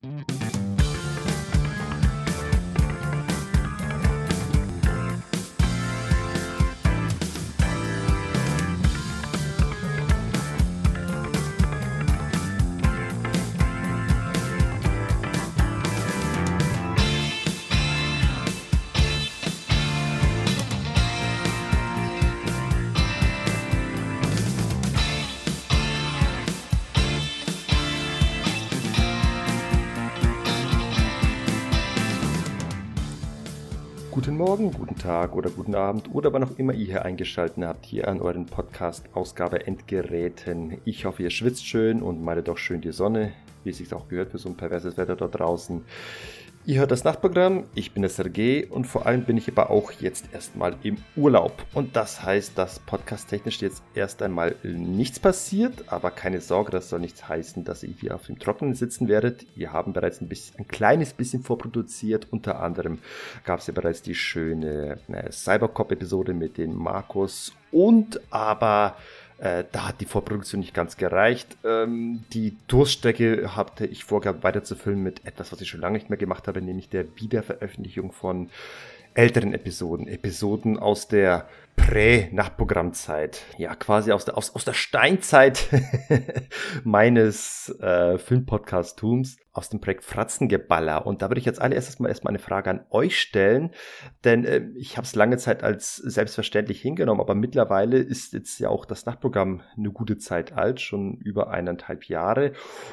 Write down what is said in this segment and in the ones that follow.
Guten Morgen, guten Tag oder guten Abend oder wann auch immer ihr hier eingeschaltet habt, hier an euren Podcast-Ausgabe Endgeräten. Ich hoffe, ihr schwitzt schön und meidet auch schön die Sonne, wie es sich auch gehört für so ein perverses Wetter dort draußen. Ihr hört das Nachtprogramm, ich bin der Sergej und vor allem bin ich aber auch jetzt erstmal im Urlaub. Und das heißt, dass podcast-technisch jetzt erst einmal nichts passiert, aber keine Sorge, das soll nichts heißen, dass ihr hier auf dem Trockenen sitzen werdet. Wir haben bereits ein, bisschen, ein kleines bisschen vorproduziert. Unter anderem gab es ja bereits die schöne äh, Cybercop-Episode mit den Markus und aber äh, da hat die Vorproduktion nicht ganz gereicht. Ähm, die Durststrecke hatte ich vorgehabt weiterzufüllen mit etwas, was ich schon lange nicht mehr gemacht habe, nämlich der Wiederveröffentlichung von älteren Episoden. Episoden aus der Prä-Nachprogrammzeit. Ja, quasi aus der, aus, aus der Steinzeit meines äh, Filmpodcast-Tums aus dem Projekt Fratzengeballer. Und da würde ich jetzt allererstes mal erstmal eine Frage an euch stellen, denn äh, ich habe es lange Zeit als selbstverständlich hingenommen, aber mittlerweile ist jetzt ja auch das Nachtprogramm eine gute Zeit alt, schon über eineinhalb Jahre.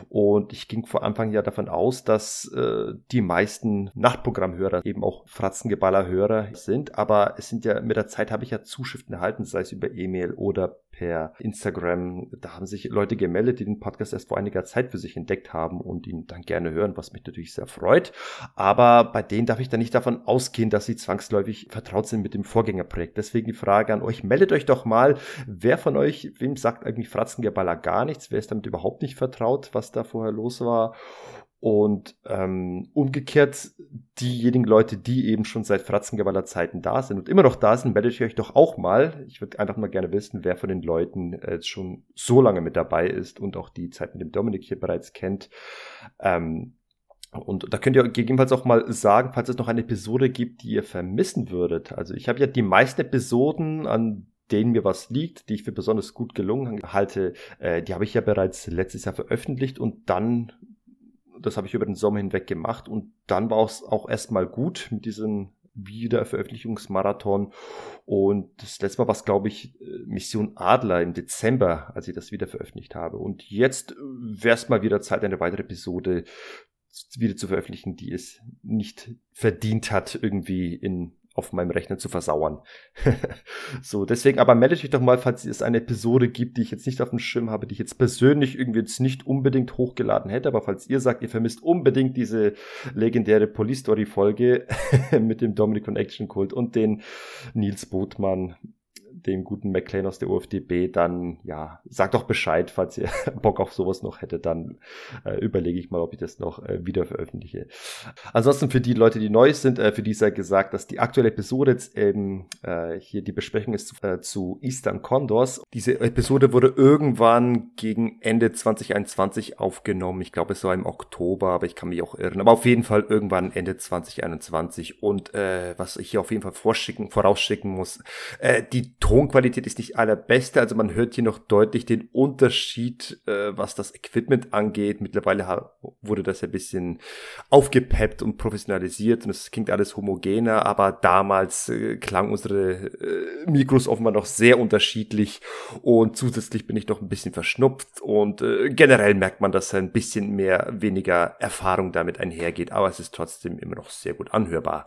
Und ich ging vor Anfang ja davon aus, dass äh, die meisten Nachtprogrammhörer eben auch Fratzengeballer-Hörer sind. Aber es sind ja mit der Zeit habe ich ja Zuschriften erhalten, sei es über E-Mail oder per Instagram. Da haben sich Leute gemeldet, die den Podcast erst vor einiger Zeit für sich entdeckt haben und ihn dann gerne hören, was mich natürlich sehr freut. Aber bei denen darf ich dann nicht davon ausgehen, dass sie zwangsläufig vertraut sind mit dem Vorgängerprojekt. Deswegen die Frage an euch, meldet euch doch mal, wer von euch, wem sagt irgendwie Fratzengeballer gar nichts, wer ist damit überhaupt nicht vertraut, was da vorher los war und ähm, umgekehrt, diejenigen Leute, die eben schon seit Fratzengewaller Zeiten da sind und immer noch da sind, meldet euch doch auch mal. Ich würde einfach mal gerne wissen, wer von den Leuten äh, jetzt schon so lange mit dabei ist und auch die Zeit mit dem Dominik hier bereits kennt. Ähm, und da könnt ihr gegebenenfalls auch mal sagen, falls es noch eine Episode gibt, die ihr vermissen würdet. Also ich habe ja die meisten Episoden, an denen mir was liegt, die ich für besonders gut gelungen halte, äh, die habe ich ja bereits letztes Jahr veröffentlicht und dann das habe ich über den Sommer hinweg gemacht und dann war es auch erstmal gut mit diesem Wiederveröffentlichungsmarathon. Und das letzte Mal war es, glaube ich, äh, Mission Adler im Dezember, als ich das wieder veröffentlicht habe. Und jetzt wäre es mal wieder Zeit, eine weitere Episode wieder zu veröffentlichen, die es nicht verdient hat, irgendwie in auf meinem Rechner zu versauern. so, deswegen, aber meldet euch doch mal, falls es eine Episode gibt, die ich jetzt nicht auf dem Schirm habe, die ich jetzt persönlich irgendwie jetzt nicht unbedingt hochgeladen hätte, aber falls ihr sagt, ihr vermisst unbedingt diese legendäre Police Story Folge mit dem Dominic von Action Cult und den Nils Botmann, dem guten McLean aus der UFDB, dann ja, sagt doch Bescheid, falls ihr Bock auf sowas noch hättet, dann äh, überlege ich mal, ob ich das noch äh, wieder veröffentliche. Ansonsten für die Leute, die neu sind, äh, für die sei gesagt, dass die aktuelle Episode jetzt eben äh, hier die Besprechung ist äh, zu Eastern Condors. Diese Episode wurde irgendwann gegen Ende 2021 aufgenommen. Ich glaube, es war im Oktober, aber ich kann mich auch irren. Aber auf jeden Fall irgendwann Ende 2021. Und äh, was ich hier auf jeden Fall vorschicken, vorausschicken muss, die Ton Tonqualität ist nicht allerbeste, also man hört hier noch deutlich den Unterschied, äh, was das Equipment angeht. Mittlerweile wurde das ein bisschen aufgepeppt und professionalisiert und es klingt alles homogener, aber damals äh, klang unsere äh, Mikros offenbar noch sehr unterschiedlich und zusätzlich bin ich noch ein bisschen verschnupft und äh, generell merkt man, dass ein bisschen mehr weniger Erfahrung damit einhergeht, aber es ist trotzdem immer noch sehr gut anhörbar.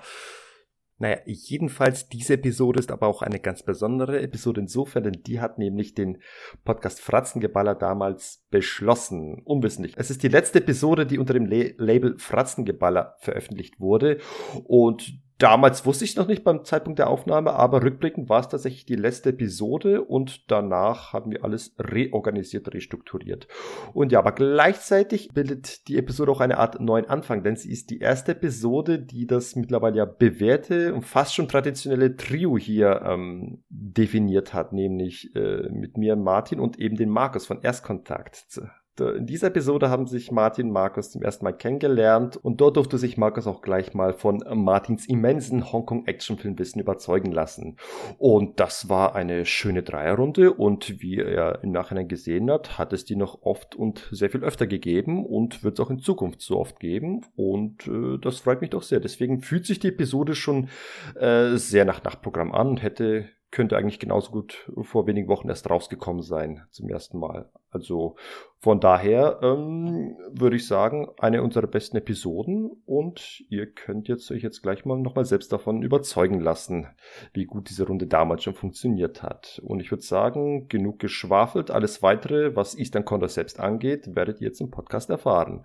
Naja, jedenfalls, diese Episode ist aber auch eine ganz besondere Episode insofern, denn die hat nämlich den Podcast Fratzengeballer damals beschlossen. Unwissentlich. Es ist die letzte Episode, die unter dem Label Fratzengeballer veröffentlicht wurde und Damals wusste ich noch nicht beim Zeitpunkt der Aufnahme, aber rückblickend war es tatsächlich die letzte Episode und danach haben wir alles reorganisiert, restrukturiert. Und ja, aber gleichzeitig bildet die Episode auch eine Art neuen Anfang, denn sie ist die erste Episode, die das mittlerweile ja bewährte und fast schon traditionelle Trio hier ähm, definiert hat, nämlich äh, mit mir Martin und eben den Markus von Erstkontakt. Äh, in dieser Episode haben sich Martin und Markus zum ersten Mal kennengelernt und dort durfte sich Markus auch gleich mal von Martins immensen Hongkong-Actionfilmwissen überzeugen lassen. Und das war eine schöne Dreierrunde und wie er im Nachhinein gesehen hat, hat es die noch oft und sehr viel öfter gegeben und wird es auch in Zukunft so oft geben und äh, das freut mich doch sehr. Deswegen fühlt sich die Episode schon äh, sehr nach Nachtprogramm an und hätte könnte eigentlich genauso gut vor wenigen Wochen erst rausgekommen sein zum ersten Mal. Also von daher ähm, würde ich sagen, eine unserer besten Episoden und ihr könnt jetzt euch jetzt gleich mal nochmal selbst davon überzeugen lassen, wie gut diese Runde damals schon funktioniert hat. Und ich würde sagen, genug geschwafelt. Alles weitere, was Eastern Condor selbst angeht, werdet ihr jetzt im Podcast erfahren.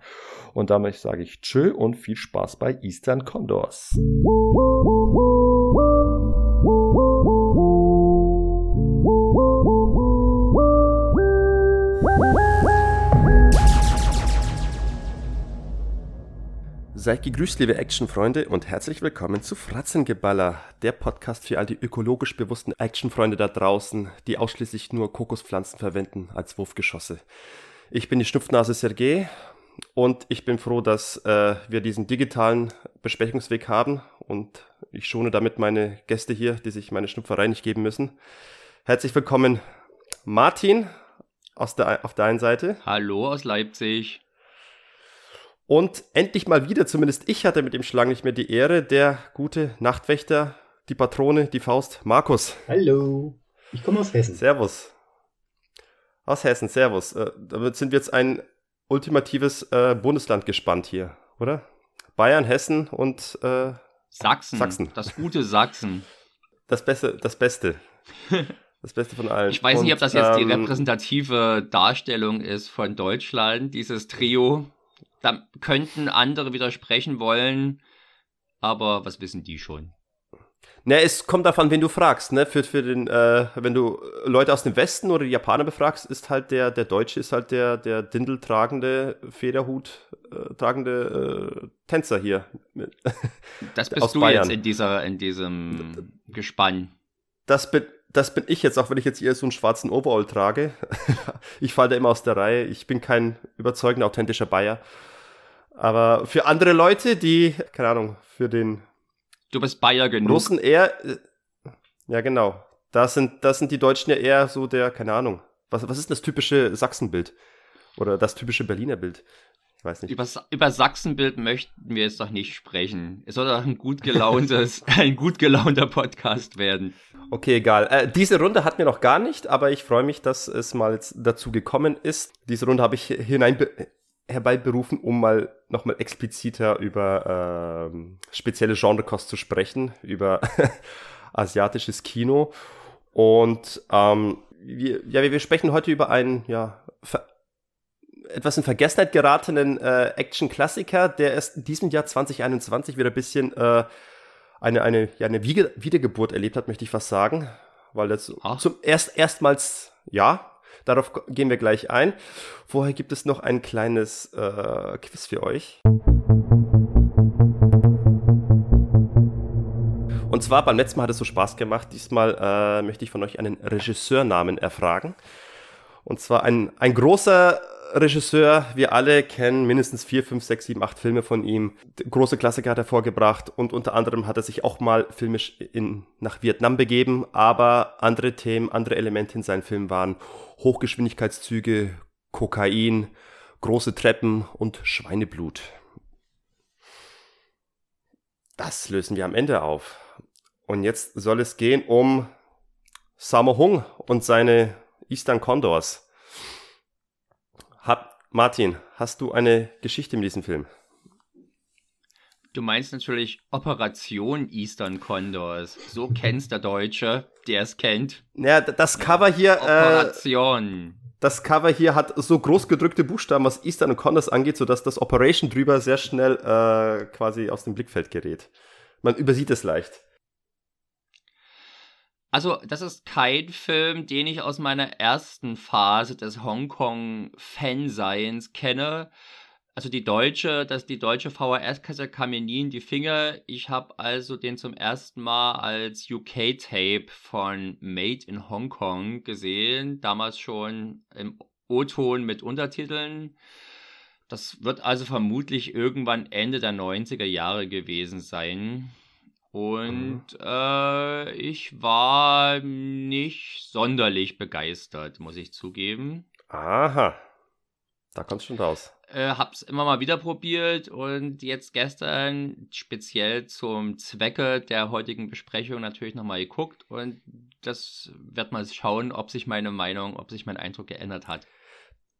Und damit sage ich Tschö und viel Spaß bei Eastern Condors. Seid gegrüßt, liebe Actionfreunde, und herzlich willkommen zu Fratzengeballer, der Podcast für all die ökologisch bewussten Actionfreunde da draußen, die ausschließlich nur Kokospflanzen verwenden als Wurfgeschosse. Ich bin die Schnupfnase Sergei und ich bin froh, dass äh, wir diesen digitalen Besprechungsweg haben und ich schone damit meine Gäste hier, die sich meine Schnupferei nicht geben müssen. Herzlich willkommen, Martin aus der, auf der einen Seite. Hallo aus Leipzig. Und endlich mal wieder, zumindest ich hatte mit dem Schlang nicht mehr die Ehre, der gute Nachtwächter, die Patrone, die Faust, Markus. Hallo, ich komme aus Hessen. Servus. Aus Hessen, Servus. Äh, damit sind wir jetzt ein ultimatives äh, Bundesland gespannt hier, oder? Bayern, Hessen und äh, Sachsen. Sachsen. Das gute Sachsen. Das Beste, das Beste. Das Beste von allen. Ich weiß nicht, ob das jetzt ähm, die repräsentative Darstellung ist von Deutschland, dieses Trio. Da könnten andere widersprechen wollen, aber was wissen die schon? Ne, es kommt davon, wen du fragst, ne? Für, für den, äh, wenn du Leute aus dem Westen oder die Japaner befragst, ist halt der, der Deutsche ist halt der, der Dindel tragende, Federhut äh, tragende äh, Tänzer hier. Das bist du Bayern. jetzt in dieser, in diesem Gespann. Das bin, das bin ich jetzt, auch wenn ich jetzt eher so einen schwarzen Overall trage. ich falle da immer aus der Reihe. Ich bin kein überzeugender, authentischer Bayer. Aber für andere Leute, die, keine Ahnung, für den Du bist Bayer genug. Russen eher, äh, ja genau. Da sind, das sind die Deutschen ja eher so der, keine Ahnung. Was, was ist das typische Sachsenbild? Oder das typische Berliner Bild? Ich weiß nicht. Über, über Sachsenbild möchten wir jetzt doch nicht sprechen. Es soll doch ein gut gelauntes, ein gut gelaunter Podcast werden. Okay, egal. Äh, diese Runde hatten wir noch gar nicht, aber ich freue mich, dass es mal dazu gekommen ist. Diese Runde habe ich hinein herbeiberufen, um mal nochmal expliziter über ähm, spezielle Genrekost zu sprechen, über asiatisches Kino. Und ähm, wir, ja, wir sprechen heute über einen ja, etwas in Vergessenheit geratenen äh, Action-Klassiker, der erst in diesem Jahr 2021 wieder ein bisschen äh, eine, eine, ja, eine Wiedergeburt erlebt hat, möchte ich fast sagen. Weil das Ach. zum erst erstmals, ja, Darauf gehen wir gleich ein. Vorher gibt es noch ein kleines äh, Quiz für euch. Und zwar beim letzten Mal hat es so Spaß gemacht. Diesmal äh, möchte ich von euch einen Regisseurnamen erfragen. Und zwar ein, ein großer Regisseur, wir alle kennen mindestens vier, fünf, sechs, sieben, acht Filme von ihm. Große Klassiker hat er vorgebracht und unter anderem hat er sich auch mal filmisch in, nach Vietnam begeben, aber andere Themen, andere Elemente in seinen Filmen waren Hochgeschwindigkeitszüge, Kokain, große Treppen und Schweineblut. Das lösen wir am Ende auf. Und jetzt soll es gehen um Sammo Hung und seine Eastern Condors. Hab, Martin, hast du eine Geschichte mit diesem Film? Du meinst natürlich Operation Eastern Condors. So kennst der Deutsche, der es kennt. Ja, das Cover hier. Äh, Operation. Äh, das Cover hier hat so groß gedrückte Buchstaben, was Eastern Condors angeht, sodass das Operation drüber sehr schnell äh, quasi aus dem Blickfeld gerät. Man übersieht es leicht. Also, das ist kein Film, den ich aus meiner ersten Phase des Hongkong-Fanseins kenne. Also die deutsche, dass die deutsche VHS-Kasse kam mir nie in die Finger. Ich habe also den zum ersten Mal als UK-Tape von Made in Hong Kong gesehen. Damals schon im O-Ton mit Untertiteln. Das wird also vermutlich irgendwann Ende der 90er Jahre gewesen sein. Und mhm. äh, ich war nicht sonderlich begeistert, muss ich zugeben. Aha. Da kommst du schon raus. Äh, hab's immer mal wieder probiert und jetzt gestern speziell zum Zwecke der heutigen Besprechung natürlich nochmal geguckt und das wird mal schauen, ob sich meine Meinung, ob sich mein Eindruck geändert hat.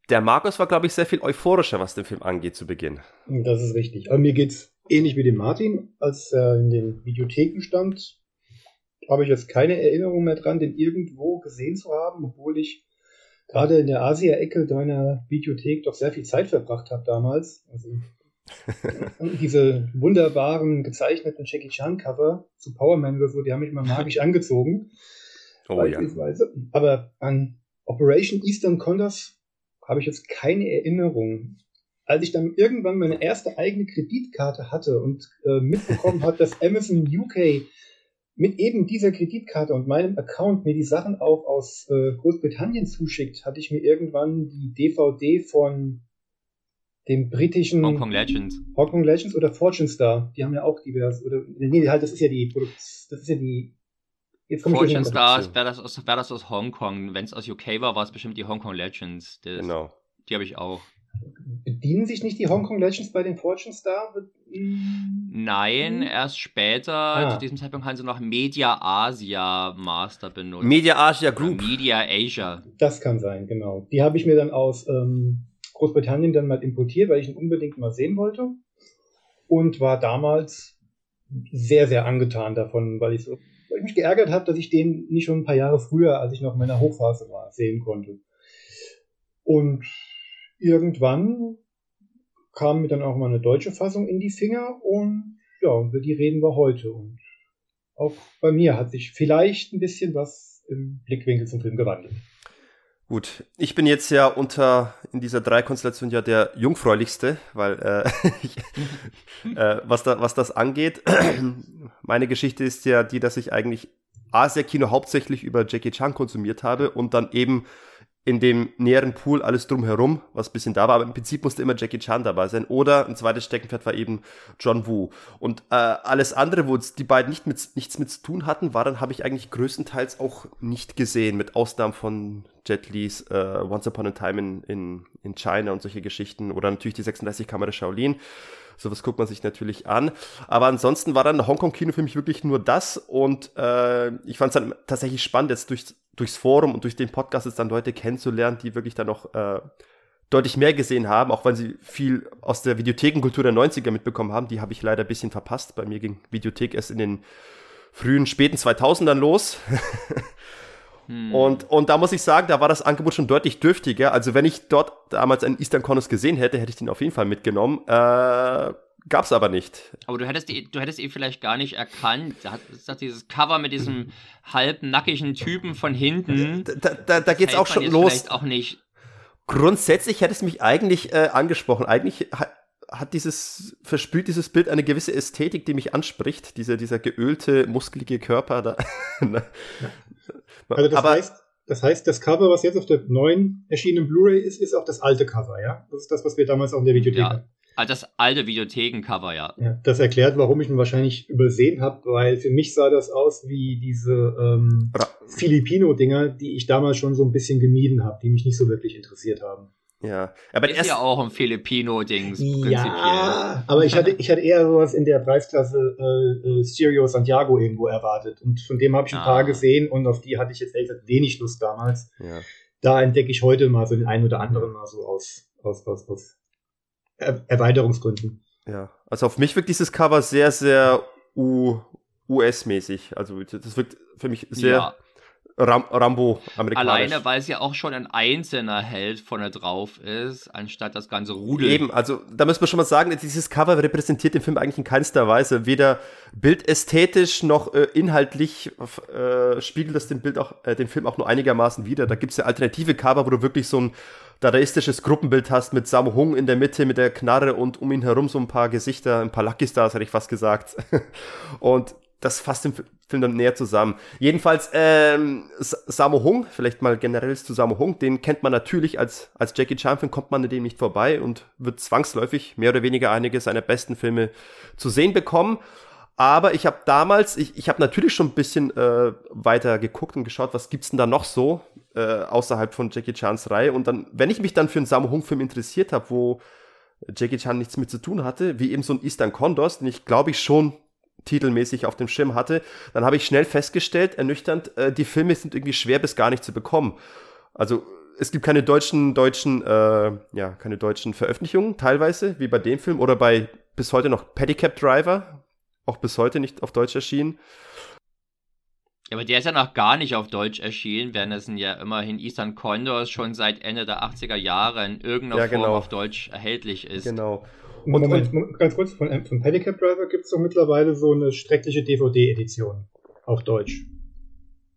Der Markus war, glaube ich, sehr viel euphorischer, was den Film angeht zu Beginn. Das ist richtig. Aber mir geht's ähnlich wie dem Martin, als er in den Videotheken stand. Habe ich jetzt keine Erinnerung mehr dran, den irgendwo gesehen zu haben, obwohl ich gerade in der Asia-Ecke deiner Videothek doch sehr viel Zeit verbracht habe damals. Also diese wunderbaren gezeichneten Jackie Chan Cover zu Power Man oder so, die haben mich mal magisch angezogen. Oh, beispielsweise. Ja. Aber an Operation Eastern Condors habe ich jetzt keine Erinnerung. Als ich dann irgendwann meine erste eigene Kreditkarte hatte und äh, mitbekommen hat, dass Amazon UK mit eben dieser Kreditkarte und meinem Account mir die Sachen auch aus äh, Großbritannien zuschickt, hatte ich mir irgendwann die DVD von dem britischen Hong Kong Legends. Hong Kong Legends oder Fortune Star. Die haben ja auch divers oder nee, halt das ist ja die das ist ja die Jetzt Fortune Stars wäre das aus wäre das aus Hongkong. Wenn es aus UK war, war es bestimmt die Hong Kong Legends. Das, genau. Die habe ich auch. Bedienen sich nicht die Hong Kong Legends bei den Fortune Star? Nein, hm? erst später. Ah. Zu diesem Zeitpunkt haben sie noch Media Asia Master benutzt. Media Asia Group. Media Asia. Das kann sein, genau. Die habe ich mir dann aus ähm, Großbritannien dann mal importiert, weil ich ihn unbedingt mal sehen wollte. Und war damals sehr, sehr angetan davon, weil ich, so, weil ich mich geärgert habe, dass ich den nicht schon ein paar Jahre früher, als ich noch in meiner Hochphase war, sehen konnte. Und irgendwann kam mir dann auch mal eine deutsche Fassung in die Finger und ja, über die reden wir heute. Und auch bei mir hat sich vielleicht ein bisschen was im Blickwinkel zum Film gewandelt. Gut, ich bin jetzt ja unter in dieser Dreikonstellation ja der jungfräulichste, weil äh, ich, äh, was, da, was das angeht, meine Geschichte ist ja die, dass ich eigentlich Asia-Kino hauptsächlich über Jackie Chan konsumiert habe und dann eben in dem näheren Pool alles drumherum, was bisschen da war, aber im Prinzip musste immer Jackie Chan dabei sein. Oder ein zweites Steckenpferd war eben John Woo. Und äh, alles andere, wo die beiden nicht mit, nichts mit zu tun hatten, war dann, habe ich eigentlich größtenteils auch nicht gesehen, mit Ausnahmen von Jet Lees äh, Once Upon a Time in, in, in China und solche Geschichten. Oder natürlich die 36 Kamera Shaolin. Sowas guckt man sich natürlich an. Aber ansonsten war dann Hongkong-Kino für mich wirklich nur das. Und äh, ich fand es dann tatsächlich spannend, jetzt durch, durchs Forum und durch den Podcast jetzt dann Leute kennenzulernen, die wirklich dann noch äh, deutlich mehr gesehen haben, auch weil sie viel aus der Videothekenkultur der 90er mitbekommen haben. Die habe ich leider ein bisschen verpasst. Bei mir ging Videothek erst in den frühen, späten 2000ern los. Hm. Und, und da muss ich sagen, da war das Angebot schon deutlich dürftiger. Also wenn ich dort damals einen Eastern Conus gesehen hätte, hätte ich den auf jeden Fall mitgenommen. Äh, gab's aber nicht. Aber du hättest, du hättest ihn vielleicht gar nicht erkannt. Da hat dieses Cover mit diesem halbnackigen Typen von hinten. Da, da, da geht's auch schon los. Vielleicht auch nicht. Grundsätzlich hätte es mich eigentlich äh, angesprochen. Eigentlich hat, hat dieses, verspült dieses Bild eine gewisse Ästhetik, die mich anspricht. Dieser, dieser geölte, muskelige Körper da. Also das Aber, heißt, das heißt, das Cover, was jetzt auf der neuen erschienenen Blu-ray ist, ist auch das alte Cover, ja? Das ist das, was wir damals auch in der Videothek ja. hatten. Ah, das alte Videothekencover, ja. ja. Das erklärt, warum ich ihn wahrscheinlich übersehen habe, weil für mich sah das aus wie diese ähm, Filipino-Dinger, die ich damals schon so ein bisschen gemieden habe, die mich nicht so wirklich interessiert haben. Ja, aber ist ja auch ein Filipino-Dings. Ja, aber ich hatte, ich hatte eher sowas in der Preisklasse äh, äh, Stereo Santiago irgendwo erwartet. Und von dem habe ich ein ah. paar gesehen und auf die hatte ich jetzt ehrlich gesagt wenig Lust damals. Ja. Da entdecke ich heute mal so den einen oder anderen mal so aus, aus, aus, aus er Erweiterungsgründen. Ja, also auf mich wirkt dieses Cover sehr, sehr US-mäßig. Also das wirkt für mich sehr. Ja. Ram Rambo amerikanisch. Alleine, weil es ja auch schon ein einzelner Held vorne drauf ist, anstatt das ganze Rudel. Eben, also da müssen wir schon mal sagen, dieses Cover repräsentiert den Film eigentlich in keinster Weise. Weder bildästhetisch noch äh, inhaltlich äh, spiegelt das den, Bild auch, äh, den Film auch nur einigermaßen wieder. Da gibt es ja alternative Cover, wo du wirklich so ein dadaistisches Gruppenbild hast mit Sam Hung in der Mitte mit der Knarre und um ihn herum so ein paar Gesichter, ein paar Lucky Stars, hätte ich fast gesagt. und das fasst den Film dann näher zusammen. Jedenfalls, ähm, Sammo Hung, vielleicht mal generell zu Sammo Hung, den kennt man natürlich als, als Jackie Chan-Film, kommt man an dem nicht vorbei und wird zwangsläufig mehr oder weniger einige seiner besten Filme zu sehen bekommen. Aber ich habe damals, ich, ich habe natürlich schon ein bisschen äh, weiter geguckt und geschaut, was gibt's denn da noch so äh, außerhalb von Jackie Chans Reihe. Und dann, wenn ich mich dann für einen Sammo Hung-Film interessiert habe, wo Jackie Chan nichts mit zu tun hatte, wie eben so ein Eastern Condors, den ich glaube ich schon titelmäßig auf dem Schirm hatte, dann habe ich schnell festgestellt, ernüchternd, äh, die Filme sind irgendwie schwer bis gar nicht zu bekommen. Also es gibt keine deutschen, deutschen, äh, ja, keine deutschen Veröffentlichungen teilweise, wie bei dem Film oder bei bis heute noch Pedicab Driver, auch bis heute nicht auf Deutsch erschienen. Ja, aber der ist ja noch gar nicht auf Deutsch erschienen, während es ja immerhin Eastern Condors schon seit Ende der 80er Jahre in irgendeiner ja, genau. Form auf Deutsch erhältlich ist. Genau. Und, Moment, und, ganz kurz, von, von Pedicab Driver gibt es doch mittlerweile so eine schreckliche DVD-Edition auf Deutsch.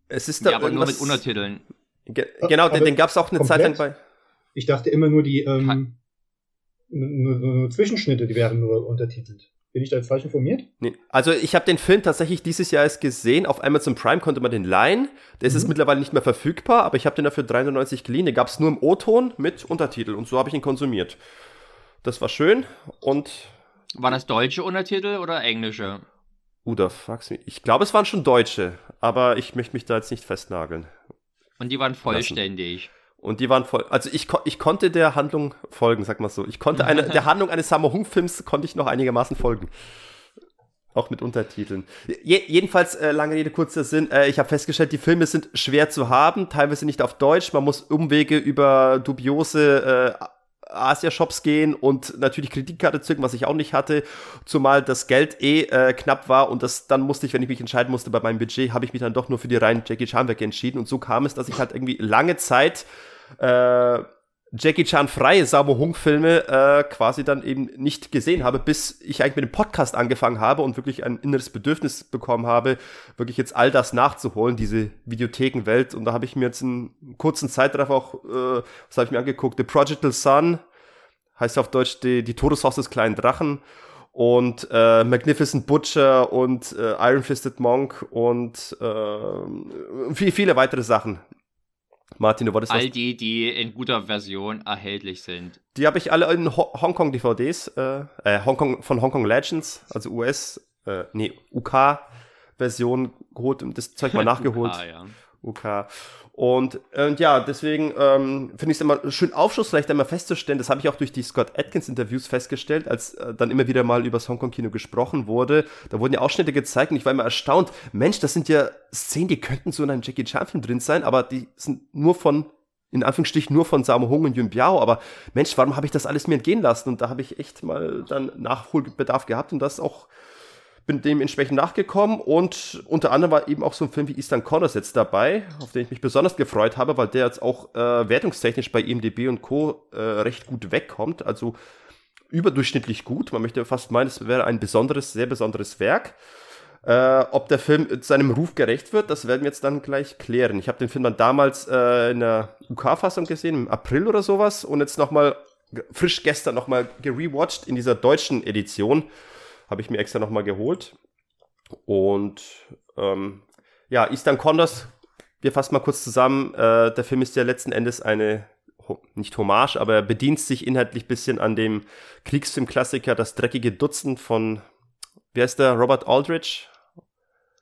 Es ist da ja, aber nur mit Untertiteln. Ge genau, aber den, den gab es auch eine komplett? Zeit lang bei. Ich dachte immer nur die ähm, nur, nur, nur Zwischenschnitte, die wären nur untertitelt. Bin ich da jetzt falsch informiert? Nee. Also ich habe den Film tatsächlich dieses Jahr erst gesehen. Auf Amazon Prime konnte man den leihen. Der mhm. ist mittlerweile nicht mehr verfügbar, aber ich habe den dafür 390 geliehen. Den gab es nur im O-Ton mit Untertitel und so habe ich ihn konsumiert. Das war schön und. Waren das deutsche Untertitel oder englische? Uh, da fragst du mich. Ich glaube, es waren schon deutsche, aber ich möchte mich da jetzt nicht festnageln. Und die waren vollständig. Lassen. Und die waren voll. Also ich, ich konnte der Handlung folgen, sag mal so. Ich konnte eine, der Handlung eines Sammo Hung-Films konnte ich noch einigermaßen folgen. Auch mit Untertiteln. Je, jedenfalls, äh, lange Rede, kurzer Sinn. Äh, ich habe festgestellt, die Filme sind schwer zu haben, teilweise nicht auf Deutsch. Man muss Umwege über dubiose äh, Asia-Shops gehen und natürlich Kreditkarte zücken, was ich auch nicht hatte, zumal das Geld eh äh, knapp war und das dann musste ich, wenn ich mich entscheiden musste bei meinem Budget, habe ich mich dann doch nur für die reinen Jackie Chan-Werke entschieden. Und so kam es, dass ich halt irgendwie lange Zeit äh, Jackie Chan freie Sammo Hung Filme äh, quasi dann eben nicht gesehen habe, bis ich eigentlich mit dem Podcast angefangen habe und wirklich ein inneres Bedürfnis bekommen habe, wirklich jetzt all das nachzuholen, diese Videothekenwelt. Und da habe ich mir jetzt einen kurzen Zeitraum auch, äh, was habe ich mir angeguckt, The Prodigal Son, heißt auf Deutsch die, die Todeshaus des kleinen Drachen und äh, Magnificent Butcher und äh, Iron Fisted Monk und äh, viel, viele weitere Sachen. Martin, du wolltest All die, die in guter Version erhältlich sind. Die habe ich alle in Ho Hongkong DVDs, äh, äh, Hongkong, von Hongkong Legends, also US, äh, nee, UK Version geholt und das Zeug mal nachgeholt. UK, ja. UK. Und, und ja, deswegen ähm, finde ich es immer schön aufschlussreich, einmal festzustellen, das habe ich auch durch die Scott Atkins-Interviews festgestellt, als äh, dann immer wieder mal über das Hongkong-Kino gesprochen wurde. Da wurden ja Ausschnitte gezeigt und ich war immer erstaunt, Mensch, das sind ja Szenen, die könnten so in einem Jackie Chan-Film drin sein, aber die sind nur von in Anführungsstrichen nur von Sammo Hung und Yun Biao, aber Mensch, warum habe ich das alles mir entgehen lassen? Und da habe ich echt mal dann Nachholbedarf gehabt und das auch bin dementsprechend nachgekommen und unter anderem war eben auch so ein Film wie Eastern Corners jetzt dabei, auf den ich mich besonders gefreut habe, weil der jetzt auch äh, wertungstechnisch bei IMDb und Co. Äh, recht gut wegkommt, also überdurchschnittlich gut. Man möchte fast meinen, es wäre ein besonderes, sehr besonderes Werk. Äh, ob der Film seinem Ruf gerecht wird, das werden wir jetzt dann gleich klären. Ich habe den Film dann damals äh, in der UK-Fassung gesehen, im April oder sowas, und jetzt nochmal frisch gestern nochmal gerewatcht in dieser deutschen Edition habe ich mir extra nochmal geholt. Und ähm, ja, Eastern Condors, wir fassen mal kurz zusammen. Äh, der Film ist ja letzten Endes eine, nicht Hommage, aber er bedient sich inhaltlich ein bisschen an dem Kriegsfilm-Klassiker Das dreckige Dutzend von, wie heißt der, Robert Aldrich?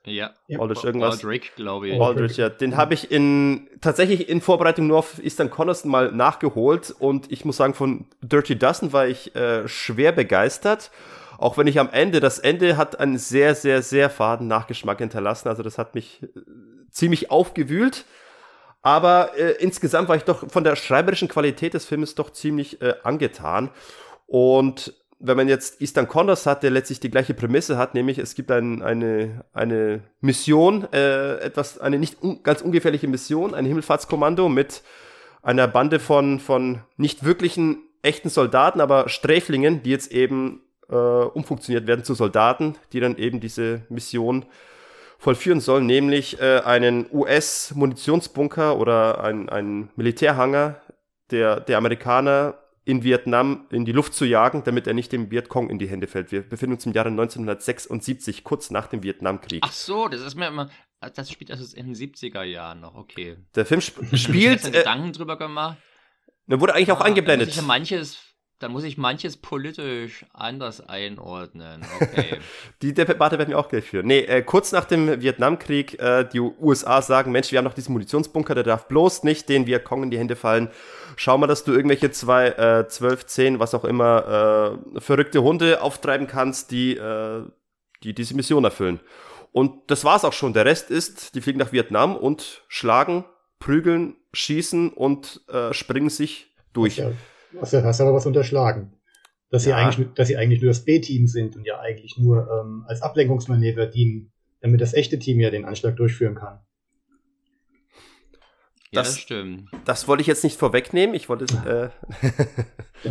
Ja, Aldrich irgendwas. Aldrich, glaube ich. Aldrich, ja. Den habe ich in tatsächlich in Vorbereitung nur auf Eastern Condors mal nachgeholt und ich muss sagen, von Dirty Dozen war ich äh, schwer begeistert. Auch wenn ich am Ende, das Ende hat einen sehr, sehr, sehr faden Nachgeschmack hinterlassen. Also das hat mich äh, ziemlich aufgewühlt. Aber äh, insgesamt war ich doch von der schreiberischen Qualität des Filmes doch ziemlich äh, angetan. Und wenn man jetzt Eastern Condors hat, der letztlich die gleiche Prämisse hat, nämlich es gibt ein, eine, eine Mission, äh, etwas, eine nicht un ganz ungefährliche Mission, ein Himmelfahrtskommando mit einer Bande von, von nicht wirklichen echten Soldaten, aber Sträflingen, die jetzt eben äh, umfunktioniert werden zu Soldaten, die dann eben diese Mission vollführen sollen, nämlich äh, einen US-Munitionsbunker oder einen Militärhanger der, der Amerikaner in Vietnam in die Luft zu jagen, damit er nicht dem Vietcong in die Hände fällt. Wir befinden uns im Jahre 1976, kurz nach dem Vietnamkrieg. Ach so, das ist mir immer, das spielt also in den 70er Jahren noch, okay. Der Film sp spielt. Ich äh, Gedanken drüber gemacht. Da wurde eigentlich ah, auch eingeblendet. Ich manches dann muss ich manches politisch anders einordnen. Okay. die Debatte werden wir auch gleich führen. Nee, äh, kurz nach dem Vietnamkrieg, äh, die USA sagen, Mensch, wir haben noch diesen Munitionsbunker, der darf bloß nicht den Vietcong in die Hände fallen. Schau mal, dass du irgendwelche zwei, äh, zwölf, zehn, was auch immer, äh, verrückte Hunde auftreiben kannst, die, äh, die diese Mission erfüllen. Und das war's auch schon. Der Rest ist, die fliegen nach Vietnam und schlagen, prügeln, schießen und äh, springen sich durch. Okay. Hast du hast aber was unterschlagen. Dass, ja. sie eigentlich, dass sie eigentlich nur das B-Team sind und ja eigentlich nur ähm, als Ablenkungsmanöver dienen, damit das echte Team ja den Anschlag durchführen kann. Ja, das, das stimmt. Das wollte ich jetzt nicht vorwegnehmen. Ich wollte es. Äh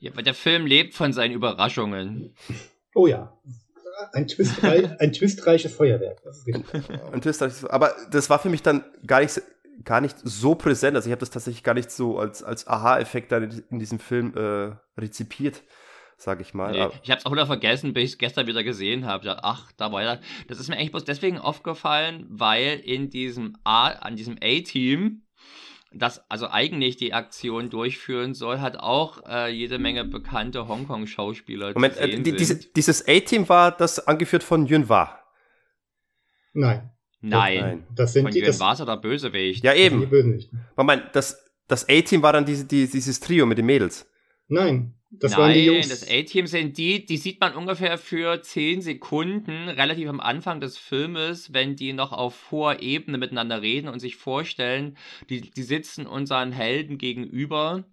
ja, weil der Film lebt von seinen Überraschungen. Oh ja. Ein, twistreich, ein twistreiches Feuerwerk. Das ein twistreiches, aber das war für mich dann gar nicht gar nicht so präsent. Also ich habe das tatsächlich gar nicht so als, als Aha-Effekt in diesem Film äh, rezipiert, sage ich mal. Nee, ich habe es auch wieder vergessen, bis ich es gestern wieder gesehen habe. Ach, da war ja. Das ist mir eigentlich bloß deswegen aufgefallen, weil in diesem A, an diesem A-Team das also eigentlich die Aktion durchführen soll, hat auch äh, jede Menge bekannte Hongkong-Schauspieler. Moment, äh, die, diese, dieses A-Team war das angeführt von Yun Wa? Nein. Nein. Nein. Das sind Von die, das, war der Bösewicht. Ja, eben. Die Bösewicht. Moment, das, das A-Team war dann diese, die, dieses Trio mit den Mädels. Nein, das Nein, waren die Jungs. das A-Team sind die, die sieht man ungefähr für 10 Sekunden, relativ am Anfang des Filmes, wenn die noch auf hoher Ebene miteinander reden und sich vorstellen, die, die sitzen unseren Helden gegenüber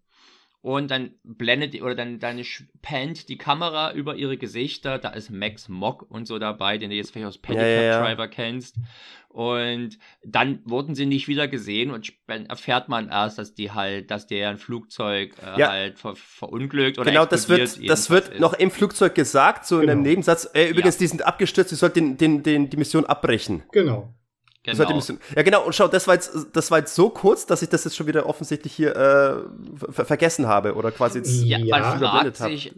und dann blendet oder dann, dann pannt die Kamera über ihre Gesichter. Da ist Max Mock und so dabei, den du jetzt vielleicht aus Petticoat ja, ja, Driver kennst. Und dann wurden sie nicht wieder gesehen und dann erfährt man erst, dass die halt, dass der ein Flugzeug äh, ja. halt ver verunglückt oder Genau, das wird, das wird noch im Flugzeug gesagt, so genau. in einem genau. Nebensatz. Äh, übrigens, die sind abgestürzt, sie sollten den, den, den, die Mission abbrechen. Genau. Genau. Bisschen, ja, genau. Und schau, das war, jetzt, das war jetzt so kurz, dass ich das jetzt schon wieder offensichtlich hier äh, ver vergessen habe oder quasi jetzt ja, man fragt sich,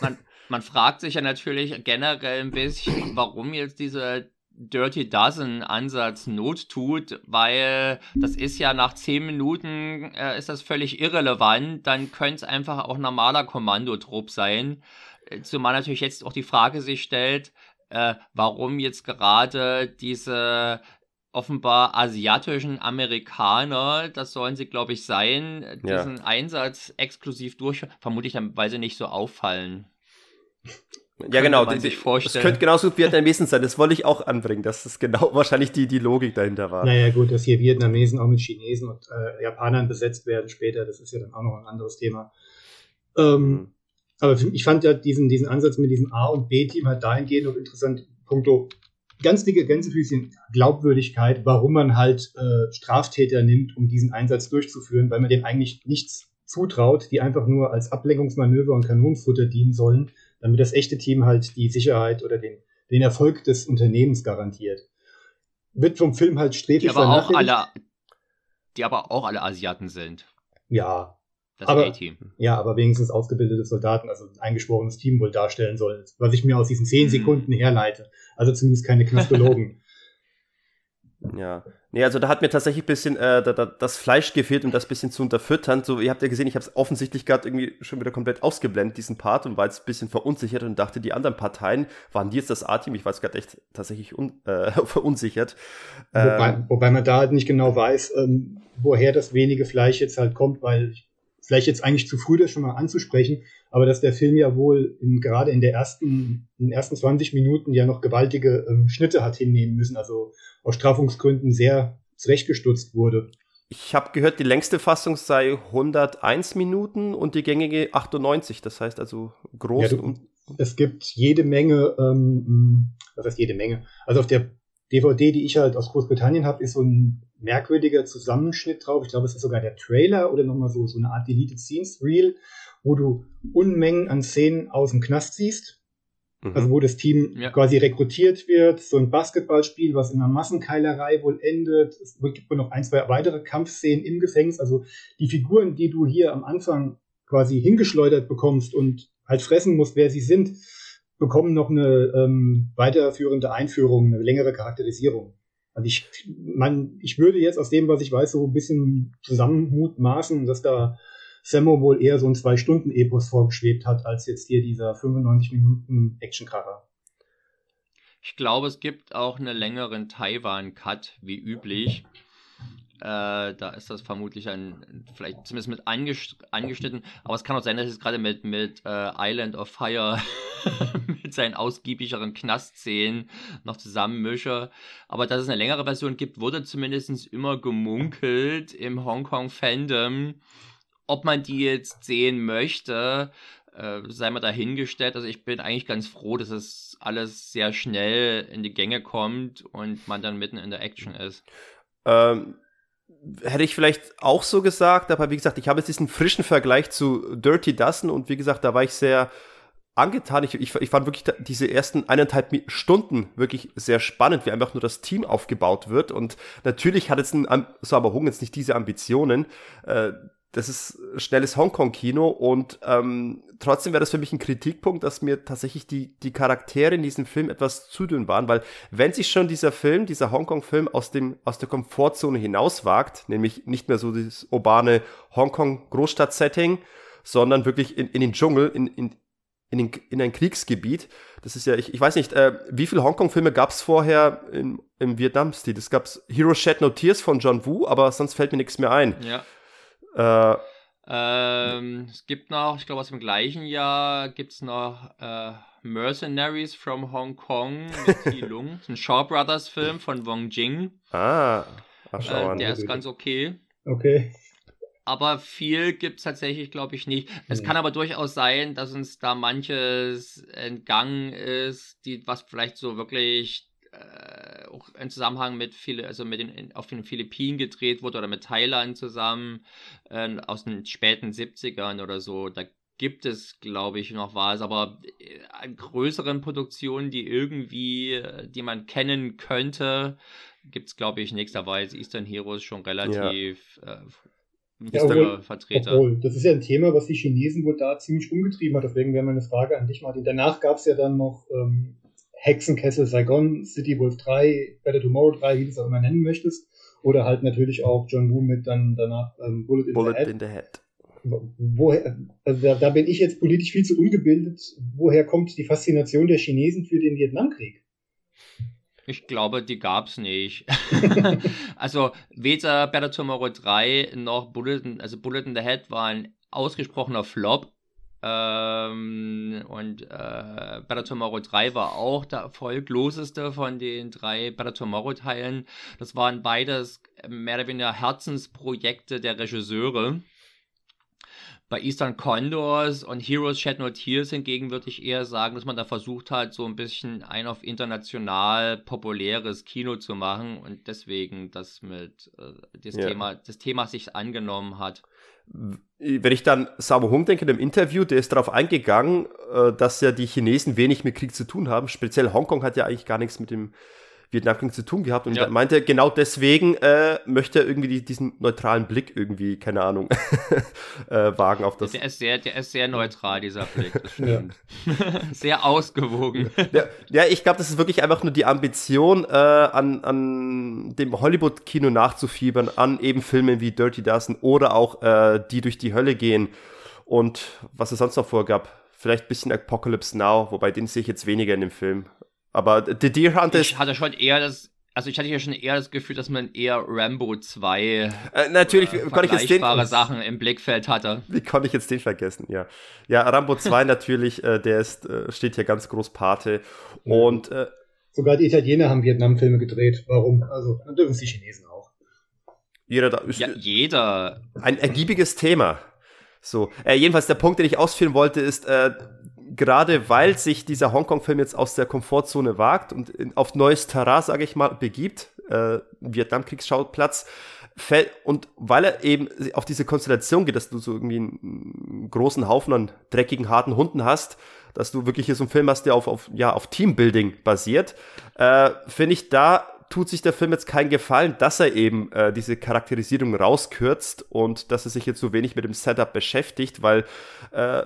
man, man, fragt sich ja natürlich generell ein bisschen, warum jetzt dieser Dirty Dozen Ansatz Not tut, weil das ist ja nach zehn Minuten äh, ist das völlig irrelevant. Dann könnte es einfach auch normaler Kommandotrupp sein. Äh, zumal natürlich jetzt auch die Frage sich stellt, äh, warum jetzt gerade diese offenbar asiatischen Amerikaner, das sollen sie, glaube ich, sein, diesen ja. Einsatz exklusiv durchführen. Vermutlich, weil sie nicht so auffallen. Ja, genau. Man sich vorstellen. Das könnte genauso Vietnamesen sein. Das wollte ich auch anbringen, dass das genau wahrscheinlich die, die Logik dahinter war. Naja, gut, dass hier Vietnamesen auch mit Chinesen und äh, Japanern besetzt werden später, das ist ja dann auch noch ein anderes Thema. Ähm, mhm. Aber ich fand ja diesen, diesen Ansatz mit diesem A- und B-Team halt dahingehend noch interessant, punkto ganz dicke Gänsefüßchen Glaubwürdigkeit, warum man halt äh, Straftäter nimmt, um diesen Einsatz durchzuführen, weil man denen eigentlich nichts zutraut, die einfach nur als Ablenkungsmanöver und Kanonenfutter dienen sollen, damit das echte Team halt die Sicherheit oder den, den Erfolg des Unternehmens garantiert. Wird vom Film halt sträflich die aber auch alle, Die aber auch alle Asiaten sind. Ja, das A-Team. Ja, aber wenigstens ausgebildete Soldaten, also ein eingeschworenes Team wohl darstellen soll, was ich mir aus diesen zehn mhm. Sekunden herleite. Also zumindest keine Knastologen. ja. Nee, also da hat mir tatsächlich ein bisschen äh, da, da, das Fleisch gefehlt, um das ein bisschen zu unterfüttern. So, ihr habt ja gesehen, ich habe es offensichtlich gerade irgendwie schon wieder komplett ausgeblendet, diesen Part, und war jetzt ein bisschen verunsichert und dachte, die anderen Parteien waren die jetzt das A-Team. Ich war jetzt gerade echt tatsächlich un, äh, verunsichert. Wobei, ähm, wobei man da halt nicht genau weiß, ähm, woher das wenige Fleisch jetzt halt kommt, weil ich vielleicht jetzt eigentlich zu früh, das schon mal anzusprechen, aber dass der Film ja wohl in, gerade in, der ersten, in den ersten 20 Minuten ja noch gewaltige ähm, Schnitte hat hinnehmen müssen, also aus Straffungsgründen sehr zurechtgestutzt wurde. Ich habe gehört, die längste Fassung sei 101 Minuten und die gängige 98, das heißt also groß. Ja, du, es gibt jede Menge, ähm, was heißt jede Menge? Also auf der DVD, die ich halt aus Großbritannien habe, ist so ein merkwürdiger Zusammenschnitt drauf. Ich glaube, es ist sogar der Trailer oder nochmal so, so eine Art Deleted Scenes Reel, wo du Unmengen an Szenen aus dem Knast siehst. Mhm. Also wo das Team ja. quasi rekrutiert wird, so ein Basketballspiel, was in einer Massenkeilerei wohl endet. Es gibt wohl noch ein, zwei weitere Kampfszenen im Gefängnis. Also die Figuren, die du hier am Anfang quasi hingeschleudert bekommst und halt fressen musst, wer sie sind, bekommen noch eine ähm, weiterführende Einführung, eine längere Charakterisierung. Also ich, man, ich würde jetzt aus dem, was ich weiß, so ein bisschen zusammenmutmaßen, dass da Sammo wohl eher so ein Zwei-Stunden-Epos vorgeschwebt hat, als jetzt hier dieser 95 Minuten Action-Kracher. Ich glaube, es gibt auch einen längeren Taiwan-Cut, wie üblich. Äh, da ist das vermutlich ein, vielleicht zumindest mit angeschnitten, aber es kann auch sein, dass es gerade mit, mit äh, Island of Fire mit seinen ausgiebigeren Knastszenen noch zusammenmische. Aber dass es eine längere Version gibt, wurde zumindest immer gemunkelt im Hongkong-Fandom. Ob man die jetzt sehen möchte, äh, sei mal dahingestellt. Also ich bin eigentlich ganz froh, dass es alles sehr schnell in die Gänge kommt und man dann mitten in der Action ist. Ähm, hätte ich vielleicht auch so gesagt, aber wie gesagt, ich habe jetzt diesen frischen Vergleich zu Dirty Dozen und wie gesagt, da war ich sehr angetan. Ich, ich, ich fand wirklich diese ersten eineinhalb Stunden wirklich sehr spannend, wie einfach nur das Team aufgebaut wird. Und natürlich hat jetzt ein Sauber Hung jetzt nicht diese Ambitionen. Äh, das ist schnelles Hongkong-Kino und ähm, trotzdem wäre das für mich ein Kritikpunkt, dass mir tatsächlich die, die Charaktere in diesem Film etwas zu dünn waren, weil wenn sich schon dieser Film, dieser Hongkong-Film aus aus der Komfortzone hinauswagt, nämlich nicht mehr so dieses urbane Hongkong-Großstadt-Setting, sondern wirklich in, in den Dschungel, in, in, in, den, in ein Kriegsgebiet. Das ist ja, ich, ich weiß nicht, äh, wie viele Hongkong-Filme gab es vorher im, im Vietnam-Stil? Es gab Hero Shed No Tears von John Woo, aber sonst fällt mir nichts mehr ein. Ja. Äh, ähm, es gibt noch, ich glaube aus dem gleichen Jahr gibt es noch äh, Mercenaries from Hong Kong mit Thi Lung. ein Shaw Brothers Film von Wong Jing. Ah, Ach, schau äh, der ist ganz okay. Okay. Aber viel gibt es tatsächlich, glaube ich, nicht. Es hm. kann aber durchaus sein, dass uns da manches entgangen ist, die, was vielleicht so wirklich äh, auch im Zusammenhang mit viele, also mit den auf den Philippinen gedreht wurde oder mit Thailand zusammen äh, aus den späten 70ern oder so. Da gibt es, glaube ich, noch was, aber äh, an größeren Produktionen, die irgendwie, äh, die man kennen könnte, gibt es, glaube ich, nächsterweise Eastern Heroes schon relativ ja. äh, ja, obwohl, Vertreter. Obwohl, das ist ja ein Thema, was die Chinesen wohl da ziemlich umgetrieben hat. Deswegen wäre meine Frage an dich, Martin. Danach gab es ja dann noch ähm, Hexenkessel Saigon, City Wolf 3, Better Tomorrow 3, wie du es auch immer nennen möchtest. Oder halt natürlich auch John Woo mit dann danach ähm, Bullet, in, Bullet the in the Head. Woher, also da, da bin ich jetzt politisch viel zu ungebildet. Woher kommt die Faszination der Chinesen für den Vietnamkrieg? Ich glaube, die gab es nicht. also weder Better Tomorrow 3 noch Bullet, also Bullet in the Head war ein ausgesprochener Flop. Ähm, und äh, Better Tomorrow 3 war auch der erfolgloseste von den drei Better Tomorrow Teilen. Das waren beides mehr oder weniger Herzensprojekte der Regisseure. Bei Eastern Condors und Heroes Shed No Tears hingegen würde ich eher sagen, dass man da versucht hat, so ein bisschen ein auf international populäres Kino zu machen und deswegen das mit äh, das ja. Thema, das Thema sich angenommen hat wenn ich dann Sammo Hung denke, in dem Interview, der ist darauf eingegangen, äh, dass ja die Chinesen wenig mit Krieg zu tun haben. Speziell Hongkong hat ja eigentlich gar nichts mit dem Vietnamkrieg zu tun gehabt. Und ja. er meinte, genau deswegen äh, möchte er irgendwie die, diesen neutralen Blick irgendwie, keine Ahnung, äh, wagen auf das. Der ist, sehr, der ist sehr neutral, dieser Blick, das stimmt. sehr ausgewogen. Ja, ja ich glaube, das ist wirklich einfach nur die Ambition, äh, an, an dem Hollywood-Kino nachzufiebern, an eben Filmen wie Dirty Dozen oder auch äh, die durch die Hölle gehen. Und was es sonst noch vorgab, vielleicht ein bisschen Apocalypse Now, wobei den sehe ich jetzt weniger in dem Film. Aber The Deer Hunter Ich hatte schon eher das, also ich hatte ja schon eher das Gefühl, dass man eher Rambo 2 äh, natürlich äh, konnte ich jetzt den Sachen im Blickfeld hatte. Wie konnte ich jetzt den vergessen? Ja, ja Rambo 2 natürlich, äh, der ist äh, steht hier ganz groß Pate und äh, sogar die Italiener haben Vietnam-Filme gedreht. Warum? Also dann dürfen es die Chinesen auch. Jeder da ist ja, jeder ein ergiebiges Thema. So, äh, jedenfalls der Punkt, den ich ausführen wollte, ist, äh, gerade weil sich dieser Hongkong-Film jetzt aus der Komfortzone wagt und auf neues Terrain, sage ich mal, begibt, äh, Vietnamkriegsschauplatz, fällt, und weil er eben auf diese Konstellation geht, dass du so irgendwie einen großen Haufen an dreckigen, harten Hunden hast, dass du wirklich hier so einen Film hast, der auf, auf, ja, auf Teambuilding basiert, äh, finde ich, da tut sich der Film jetzt keinen Gefallen, dass er eben äh, diese Charakterisierung rauskürzt und dass er sich jetzt so wenig mit dem Setup beschäftigt, weil äh,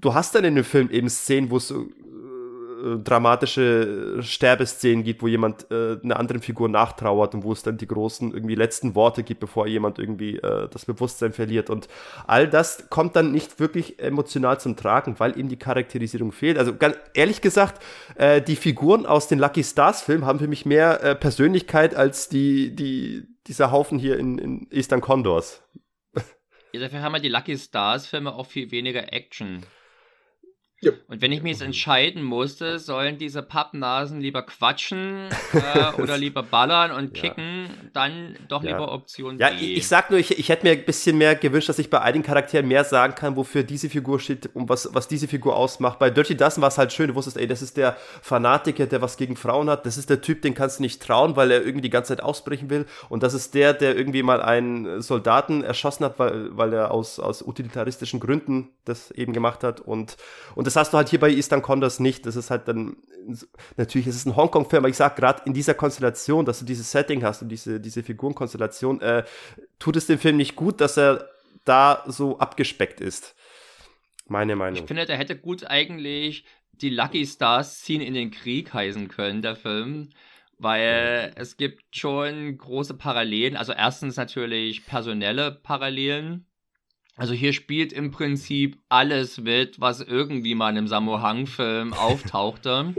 du hast dann in dem Film eben Szenen, wo es äh, dramatische Sterbeszenen gibt, wo jemand äh, einer anderen Figur nachtrauert und wo es dann die großen irgendwie letzten Worte gibt, bevor jemand irgendwie äh, das Bewusstsein verliert. Und all das kommt dann nicht wirklich emotional zum Tragen, weil eben die Charakterisierung fehlt. Also ganz ehrlich gesagt, äh, die Figuren aus den Lucky Stars Filmen haben für mich mehr äh, Persönlichkeit als die, die, dieser Haufen hier in, in Eastern Condors. Ja, dafür haben ja die Lucky Stars Filme auch viel weniger Action. Ja. Und wenn ich mich jetzt entscheiden musste, sollen diese Pappnasen lieber quatschen äh, oder lieber ballern und kicken, ja. dann doch ja. lieber Option ja, B. Ich, ich sag nur, ich, ich hätte mir ein bisschen mehr gewünscht, dass ich bei einigen Charakteren mehr sagen kann, wofür diese Figur steht und was, was diese Figur ausmacht. Bei Dirty Dozen war es halt schön, du wusstest, ey, das ist der Fanatiker, der was gegen Frauen hat, das ist der Typ, den kannst du nicht trauen, weil er irgendwie die ganze Zeit ausbrechen will und das ist der, der irgendwie mal einen Soldaten erschossen hat, weil, weil er aus, aus utilitaristischen Gründen das eben gemacht hat und, und das hast du halt hier bei Eastern Condors nicht. Das ist halt dann, natürlich ist ein Hongkong-Film, aber ich sag gerade in dieser Konstellation, dass du dieses Setting hast und diese, diese Figurenkonstellation, äh, tut es dem Film nicht gut, dass er da so abgespeckt ist. Meine Meinung. Ich finde, der hätte gut eigentlich die Lucky Stars ziehen in den Krieg heißen können, der Film. Weil es gibt schon große Parallelen. Also erstens natürlich personelle Parallelen also hier spielt im Prinzip alles mit, was irgendwie mal in einem Sammo Hang-Film auftauchte.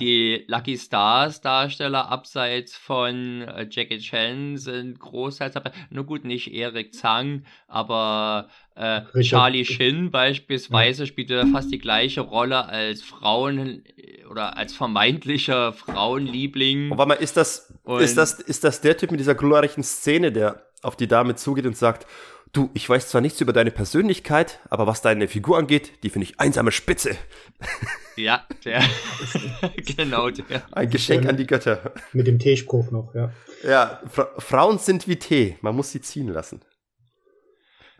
Die Lucky Stars Darsteller abseits von äh, Jackie Chan sind großteils dabei. Nur gut, nicht Eric Zhang, aber äh, Charlie Shin beispielsweise ja. spielte fast die gleiche Rolle als Frauen oder als vermeintlicher Frauenliebling. Und warte mal, ist das, ist das, ist das der Typ mit dieser glorreichen Szene, der auf die Dame zugeht und sagt, Du, ich weiß zwar nichts über deine Persönlichkeit, aber was deine Figur angeht, die finde ich einsame Spitze. Ja, der. genau der. Ein Geschenk an die Götter. Mit dem Teespruch noch, ja. Ja, Fra Frauen sind wie Tee, man muss sie ziehen lassen.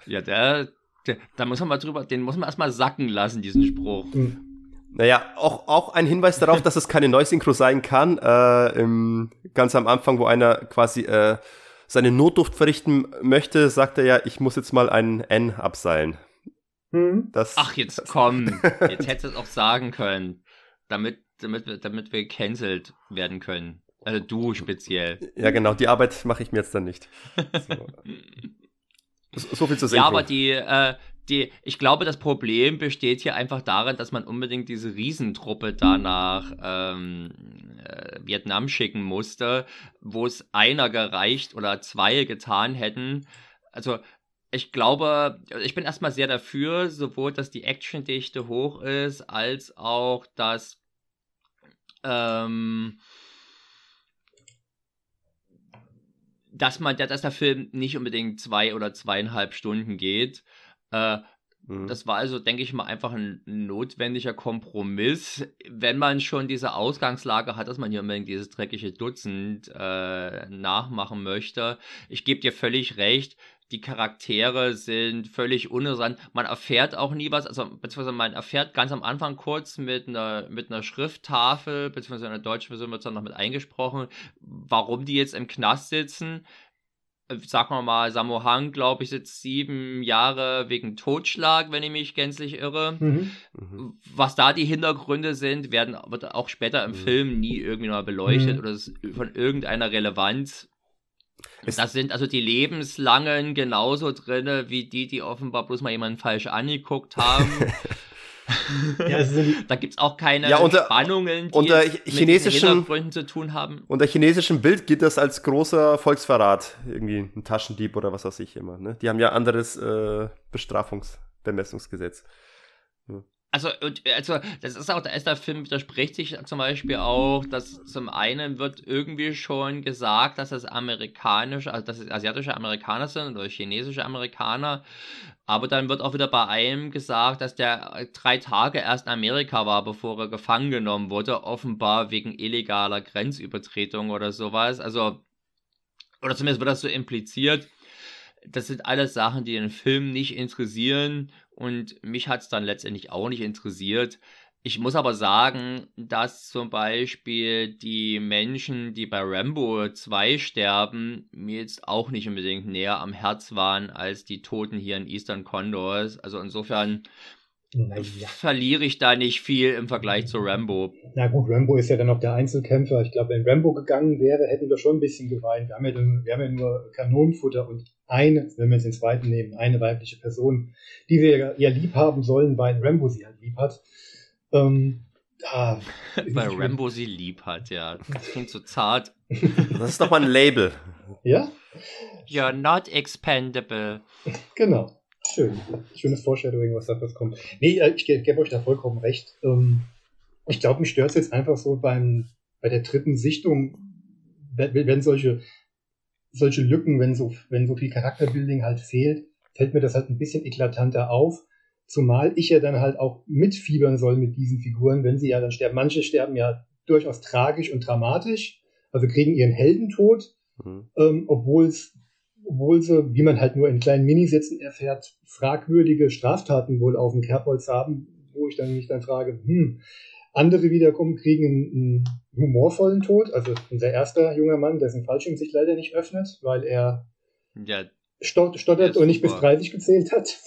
Ja, der, der, da muss man mal drüber, den muss man erstmal sacken lassen, diesen Spruch. Mhm. Naja, auch, auch ein Hinweis darauf, dass es keine Neusynchro sein kann. Äh, im, ganz am Anfang, wo einer quasi äh, seine Notduft verrichten möchte, sagt er ja, ich muss jetzt mal einen N abseilen. Hm? Das, Ach, jetzt das, komm. Jetzt hättest du es auch sagen können. Damit, damit, wir, damit wir gecancelt werden können. Also du speziell. Ja, genau, die Arbeit mache ich mir jetzt dann nicht. So, so viel zu Ja, aber die, äh, die, ich glaube, das Problem besteht hier einfach darin, dass man unbedingt diese Riesentruppe da nach ähm, äh, Vietnam schicken musste, wo es einer gereicht oder zwei getan hätten. Also ich glaube, ich bin erstmal sehr dafür, sowohl, dass die Actiondichte hoch ist, als auch, dass ähm, dass man, dass der Film nicht unbedingt zwei oder zweieinhalb Stunden geht. Äh, mhm. Das war also, denke ich mal, einfach ein notwendiger Kompromiss, wenn man schon diese Ausgangslage hat, dass man hier unbedingt dieses dreckige Dutzend äh, nachmachen möchte. Ich gebe dir völlig recht, die Charaktere sind völlig uninteressant. Man erfährt auch nie was, also beziehungsweise man erfährt ganz am Anfang kurz mit einer, mit einer Schrifttafel, beziehungsweise in der deutschen Version wird es dann noch mit eingesprochen, warum die jetzt im Knast sitzen sagen wir mal, Sammo Hang, glaube ich, sitzt sieben Jahre wegen Totschlag, wenn ich mich gänzlich irre. Mhm. mhm. Was da die Hintergründe sind, werden wird auch später im mhm. Film nie irgendwie mal beleuchtet mhm. oder von irgendeiner Relevanz. Es das sind also die lebenslangen genauso drin, wie die, die offenbar bloß mal jemanden falsch angeguckt haben. ja, da gibt es auch keine ja, unter, Spannungen, die unter chinesischen, mit zu tun haben. Unter chinesischem Bild geht das als großer Volksverrat. Irgendwie ein Taschendieb oder was weiß ich immer. Ne? Die haben ja anderes äh, Bestrafungsbemessungsgesetz. Ja. Also, also, das ist auch, da ist der Film widerspricht sich zum Beispiel auch, dass zum einen wird irgendwie schon gesagt, dass es amerikanische, also dass es asiatische Amerikaner sind oder chinesische Amerikaner, aber dann wird auch wieder bei einem gesagt, dass der drei Tage erst in Amerika war, bevor er gefangen genommen wurde, offenbar wegen illegaler Grenzübertretung oder sowas. Also, oder zumindest wird das so impliziert. Das sind alles Sachen, die den Film nicht interessieren und mich hat es dann letztendlich auch nicht interessiert. Ich muss aber sagen, dass zum Beispiel die Menschen, die bei Rambo 2 sterben, mir jetzt auch nicht unbedingt näher am Herz waren als die Toten hier in Eastern Condors. Also insofern naja. verliere ich da nicht viel im Vergleich zu Rambo. Na gut, Rambo ist ja dann noch der Einzelkämpfer. Ich glaube, wenn Rambo gegangen wäre, hätten wir schon ein bisschen geweint. Wir haben ja, wir haben ja nur Kanonenfutter und eine, wenn wir jetzt den zweiten nehmen, eine weibliche Person, die wir ja lieb haben sollen, weil Rambo sie halt lieb hat. Ähm, ah, weil Rambo sie lieb hat, ja. Das klingt so zart. Das ist doch mal ein Label. Ja? You're not expendable. Genau. Schön. Schönes Foreshadowing, was da was kommt. Nee, äh, ich gebe euch da vollkommen recht. Ähm, ich glaube, mich stört es jetzt einfach so beim, bei der dritten Sichtung, wenn solche, solche Lücken, wenn so, wenn so viel Charakterbuilding halt fehlt, fällt mir das halt ein bisschen eklatanter auf. Zumal ich ja dann halt auch mitfiebern soll mit diesen Figuren, wenn sie ja dann sterben. Manche sterben ja durchaus tragisch und dramatisch, also kriegen ihren Heldentod, mhm. ähm, obwohl es obwohl sie, wie man halt nur in kleinen Minisätzen erfährt, fragwürdige Straftaten wohl auf dem Kerbholz haben, wo ich dann mich dann frage, hm, andere wiederum kriegen einen, einen humorvollen Tod. Also unser erster junger Mann, dessen Fallschirm sich leider nicht öffnet, weil er ja, stottert und nicht bis 30 gezählt hat.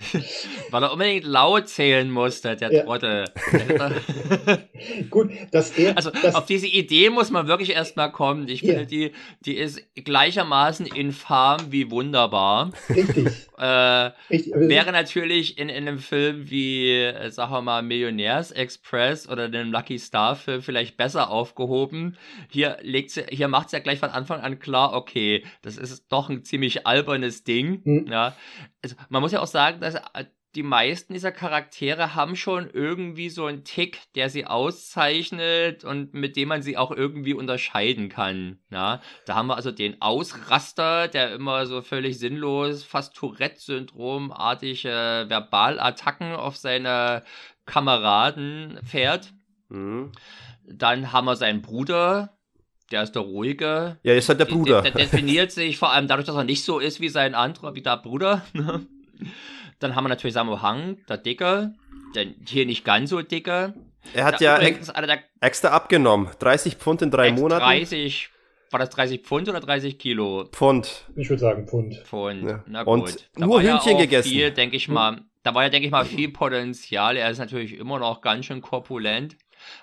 Weil er unbedingt laut zählen musste, der ja. Trottel. Gut, dass er. Also das, auf diese Idee muss man wirklich erstmal kommen. Ich finde, ja. die, die ist gleichermaßen infam wie wunderbar. Richtig. Äh, Richtig. Wäre natürlich in, in einem Film wie, äh, sagen wir mal, Millionärs Express oder dem Lucky Star Film vielleicht besser aufgehoben. Hier hier macht sie ja gleich von Anfang an klar, okay, das ist doch ein ziemlich albernes Ding. Mhm. Ja. Also, man muss ja auch sagen, dass äh, die meisten dieser Charaktere haben schon irgendwie so einen Tick, der sie auszeichnet und mit dem man sie auch irgendwie unterscheiden kann. Ja, da haben wir also den Ausraster, der immer so völlig sinnlos, fast Tourette-Syndrom-artige Verbalattacken auf seine Kameraden fährt. Mhm. Dann haben wir seinen Bruder, der ist der ruhige. Ja, ist halt der Bruder. Der, der definiert sich vor allem dadurch, dass er nicht so ist wie sein anderer, wie der Bruder. Dann haben wir natürlich Samu Hang, der Dicke, der hier nicht ganz so dicke. Er hat der, ja der, extra abgenommen. 30 Pfund in drei Monaten. 30, war das 30 Pfund oder 30 Kilo? Pfund. Ich würde sagen Pfund. Pfund. Ja. Na gut. Und da nur Hühnchen ja gegessen. Viel, denke ich mal. Da war ja, denke ich mal, viel Potenzial. Er ist natürlich immer noch ganz schön korpulent.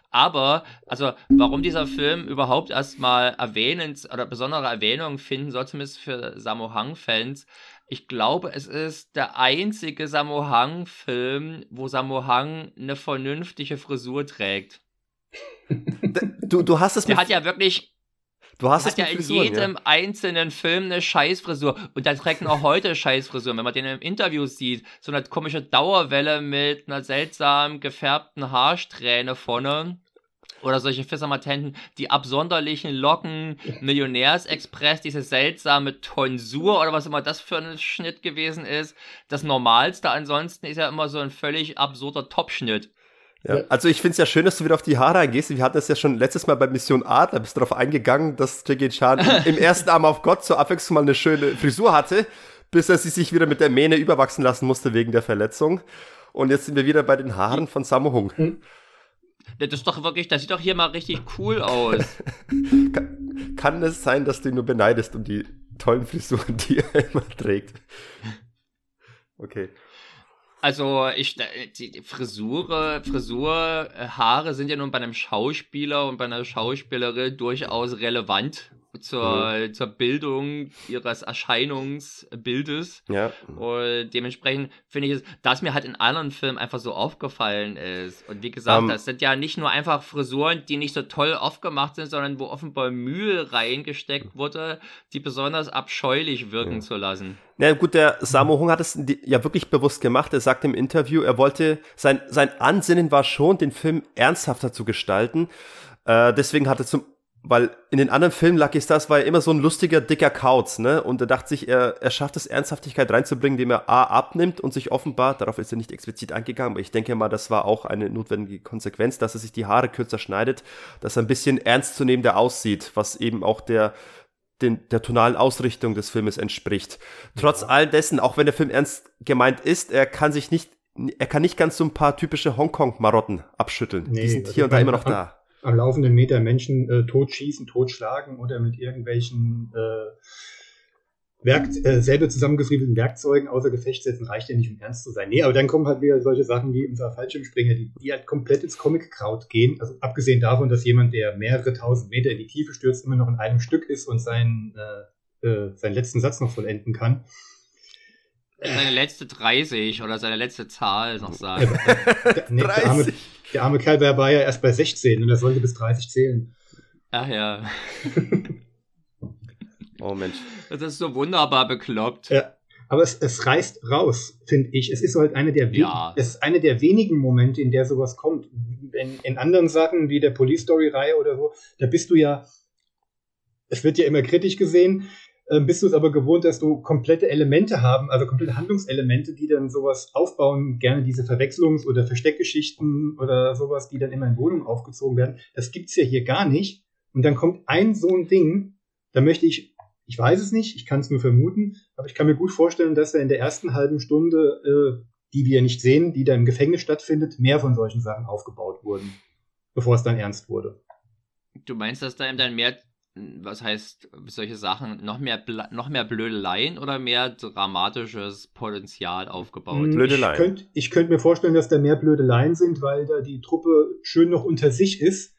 Aber, also, warum dieser Film überhaupt erstmal erwähnend oder besondere Erwähnung finden soll, zumindest für Sammo Hang-Fans, ich glaube, es ist der einzige Sammo Hang-Film, wo Sammo Hang eine vernünftige Frisur trägt. Du, du hast es Der hat ja wirklich Du hast hat ja in jedem ja. einzelnen Film eine Scheißfrisur. Und der trägt auch heute Scheißfrisur. Wenn man den im Interview sieht, so eine komische Dauerwelle mit einer seltsam gefärbten Haarsträhne vorne. Oder solche Fissermatenten, die absonderlichen Locken, Millionärsexpress, diese seltsame Tonsur oder was immer das für ein Schnitt gewesen ist. Das Normalste ansonsten ist ja immer so ein völlig absurder Topschnitt. Ja, also ich finde es ja schön, dass du wieder auf die Haare eingehst. Wir hatten das ja schon letztes Mal bei Mission Adler, bist darauf eingegangen, dass Jackie Chan im ersten Arm auf Gott zur Abwechslung mal eine schöne Frisur hatte, bis er sie sich wieder mit der Mähne überwachsen lassen musste wegen der Verletzung. Und jetzt sind wir wieder bei den Haaren von Sammo Hung. Hm. Das ist doch wirklich, das sieht doch hier mal richtig cool aus. kann, kann es sein, dass du ihn nur beneidest um die tollen Frisuren, die er immer trägt? Okay. Also ich die Frisur, Frisur, Haare sind ja nun bei einem Schauspieler und bei einer Schauspielerin durchaus relevant zur, mhm. zur Bildung ihres Erscheinungsbildes. Ja. Und dementsprechend finde ich es, dass mir halt in anderen Filmen einfach so aufgefallen ist. Und wie gesagt, um, ähm. das sind ja nicht nur einfach Frisuren, die nicht so toll aufgemacht sind, sondern wo offenbar Mühe reingesteckt wurde, die besonders abscheulich wirken ja. zu lassen. Na ja, gut, der Samo Hung hat es ja wirklich bewusst gemacht. Er sagt im Interview, er wollte, sein, sein Ansinnen war schon, den Film ernsthafter zu gestalten. Äh, deswegen hat er zum weil in den anderen Filmen Lucky Stars war er immer so ein lustiger, dicker Kauz, ne? Und er dachte sich, er, er schafft es, Ernsthaftigkeit reinzubringen, indem er A abnimmt und sich offenbar, darauf ist er nicht explizit eingegangen, aber ich denke mal, das war auch eine notwendige Konsequenz, dass er sich die Haare kürzer schneidet, dass er ein bisschen ernstzunehmender aussieht, was eben auch der, den, der tonalen Ausrichtung des Filmes entspricht. Trotz ja. all dessen, auch wenn der Film ernst gemeint ist, er kann sich nicht er kann nicht ganz so ein paar typische Hongkong-Marotten abschütteln. Nee, die sind hier und da immer noch da. Am laufenden Meter Menschen äh, totschießen, totschlagen oder mit irgendwelchen äh, Werk äh, selber zusammengefriemelten Werkzeugen außer Gefecht setzen, reicht ja nicht, um ernst zu sein. Nee, aber dann kommen halt wieder solche Sachen wie unser Fallschirmspringer, die, die halt komplett ins Comic-Kraut gehen. Also abgesehen davon, dass jemand, der mehrere tausend Meter in die Tiefe stürzt, immer noch in einem Stück ist und seinen, äh, äh, seinen letzten Satz noch vollenden kann. Seine letzte 30 oder seine letzte Zahl noch sagen. Nee, der, arme, der arme Kerl war ja erst bei 16 und er sollte bis 30 zählen. Ach ja. oh Mensch. Das ist so wunderbar bekloppt. Ja. Aber es, es reißt raus, finde ich. Es ist halt eine der, ja. es ist eine der wenigen Momente, in der sowas kommt. In, in anderen Sachen wie der Police Story Reihe oder so, da bist du ja, es wird ja immer kritisch gesehen, äh, bist du es aber gewohnt, dass du komplette Elemente haben, also komplette Handlungselemente, die dann sowas aufbauen, gerne diese Verwechslungs- oder Versteckgeschichten oder sowas, die dann immer in Wohnungen aufgezogen werden. Das gibt's ja hier gar nicht. Und dann kommt ein so ein Ding, da möchte ich ich weiß es nicht, ich kann es nur vermuten, aber ich kann mir gut vorstellen, dass er in der ersten halben Stunde, äh, die wir nicht sehen, die da im Gefängnis stattfindet, mehr von solchen Sachen aufgebaut wurden, bevor es dann ernst wurde. Du meinst, dass da eben dann mehr, was heißt solche Sachen, noch mehr, noch mehr Blödeleien oder mehr dramatisches Potenzial aufgebaut? Hm, Blödeleien. Ich könnte ich könnt mir vorstellen, dass da mehr Blödeleien sind, weil da die Truppe schön noch unter sich ist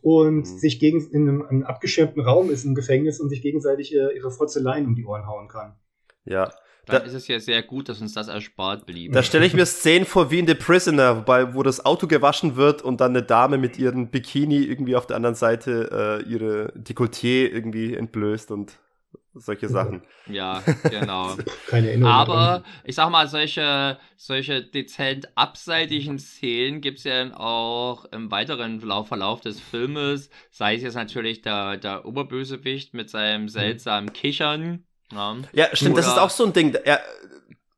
und mhm. sich gegen in einem, einem, abgeschirmten Raum ist im Gefängnis und sich gegenseitig äh, ihre Frotzeleien um die Ohren hauen kann. Ja. Dann da, ist es ja sehr gut, dass uns das erspart blieb. Da stelle ich mir Szenen vor wie in The Prisoner, wobei, wo das Auto gewaschen wird und dann eine Dame mit ihrem Bikini irgendwie auf der anderen Seite äh, ihre Dekolleté irgendwie entblößt und solche Sachen. Ja, genau. Keine Erinnerung. Aber ich sag mal, solche, solche dezent abseitigen Szenen gibt es ja auch im weiteren Verlauf des Filmes. Sei es jetzt natürlich der, der Oberbösewicht mit seinem seltsamen Kichern. Ja, ja stimmt, Oder das ist auch so ein Ding. Er,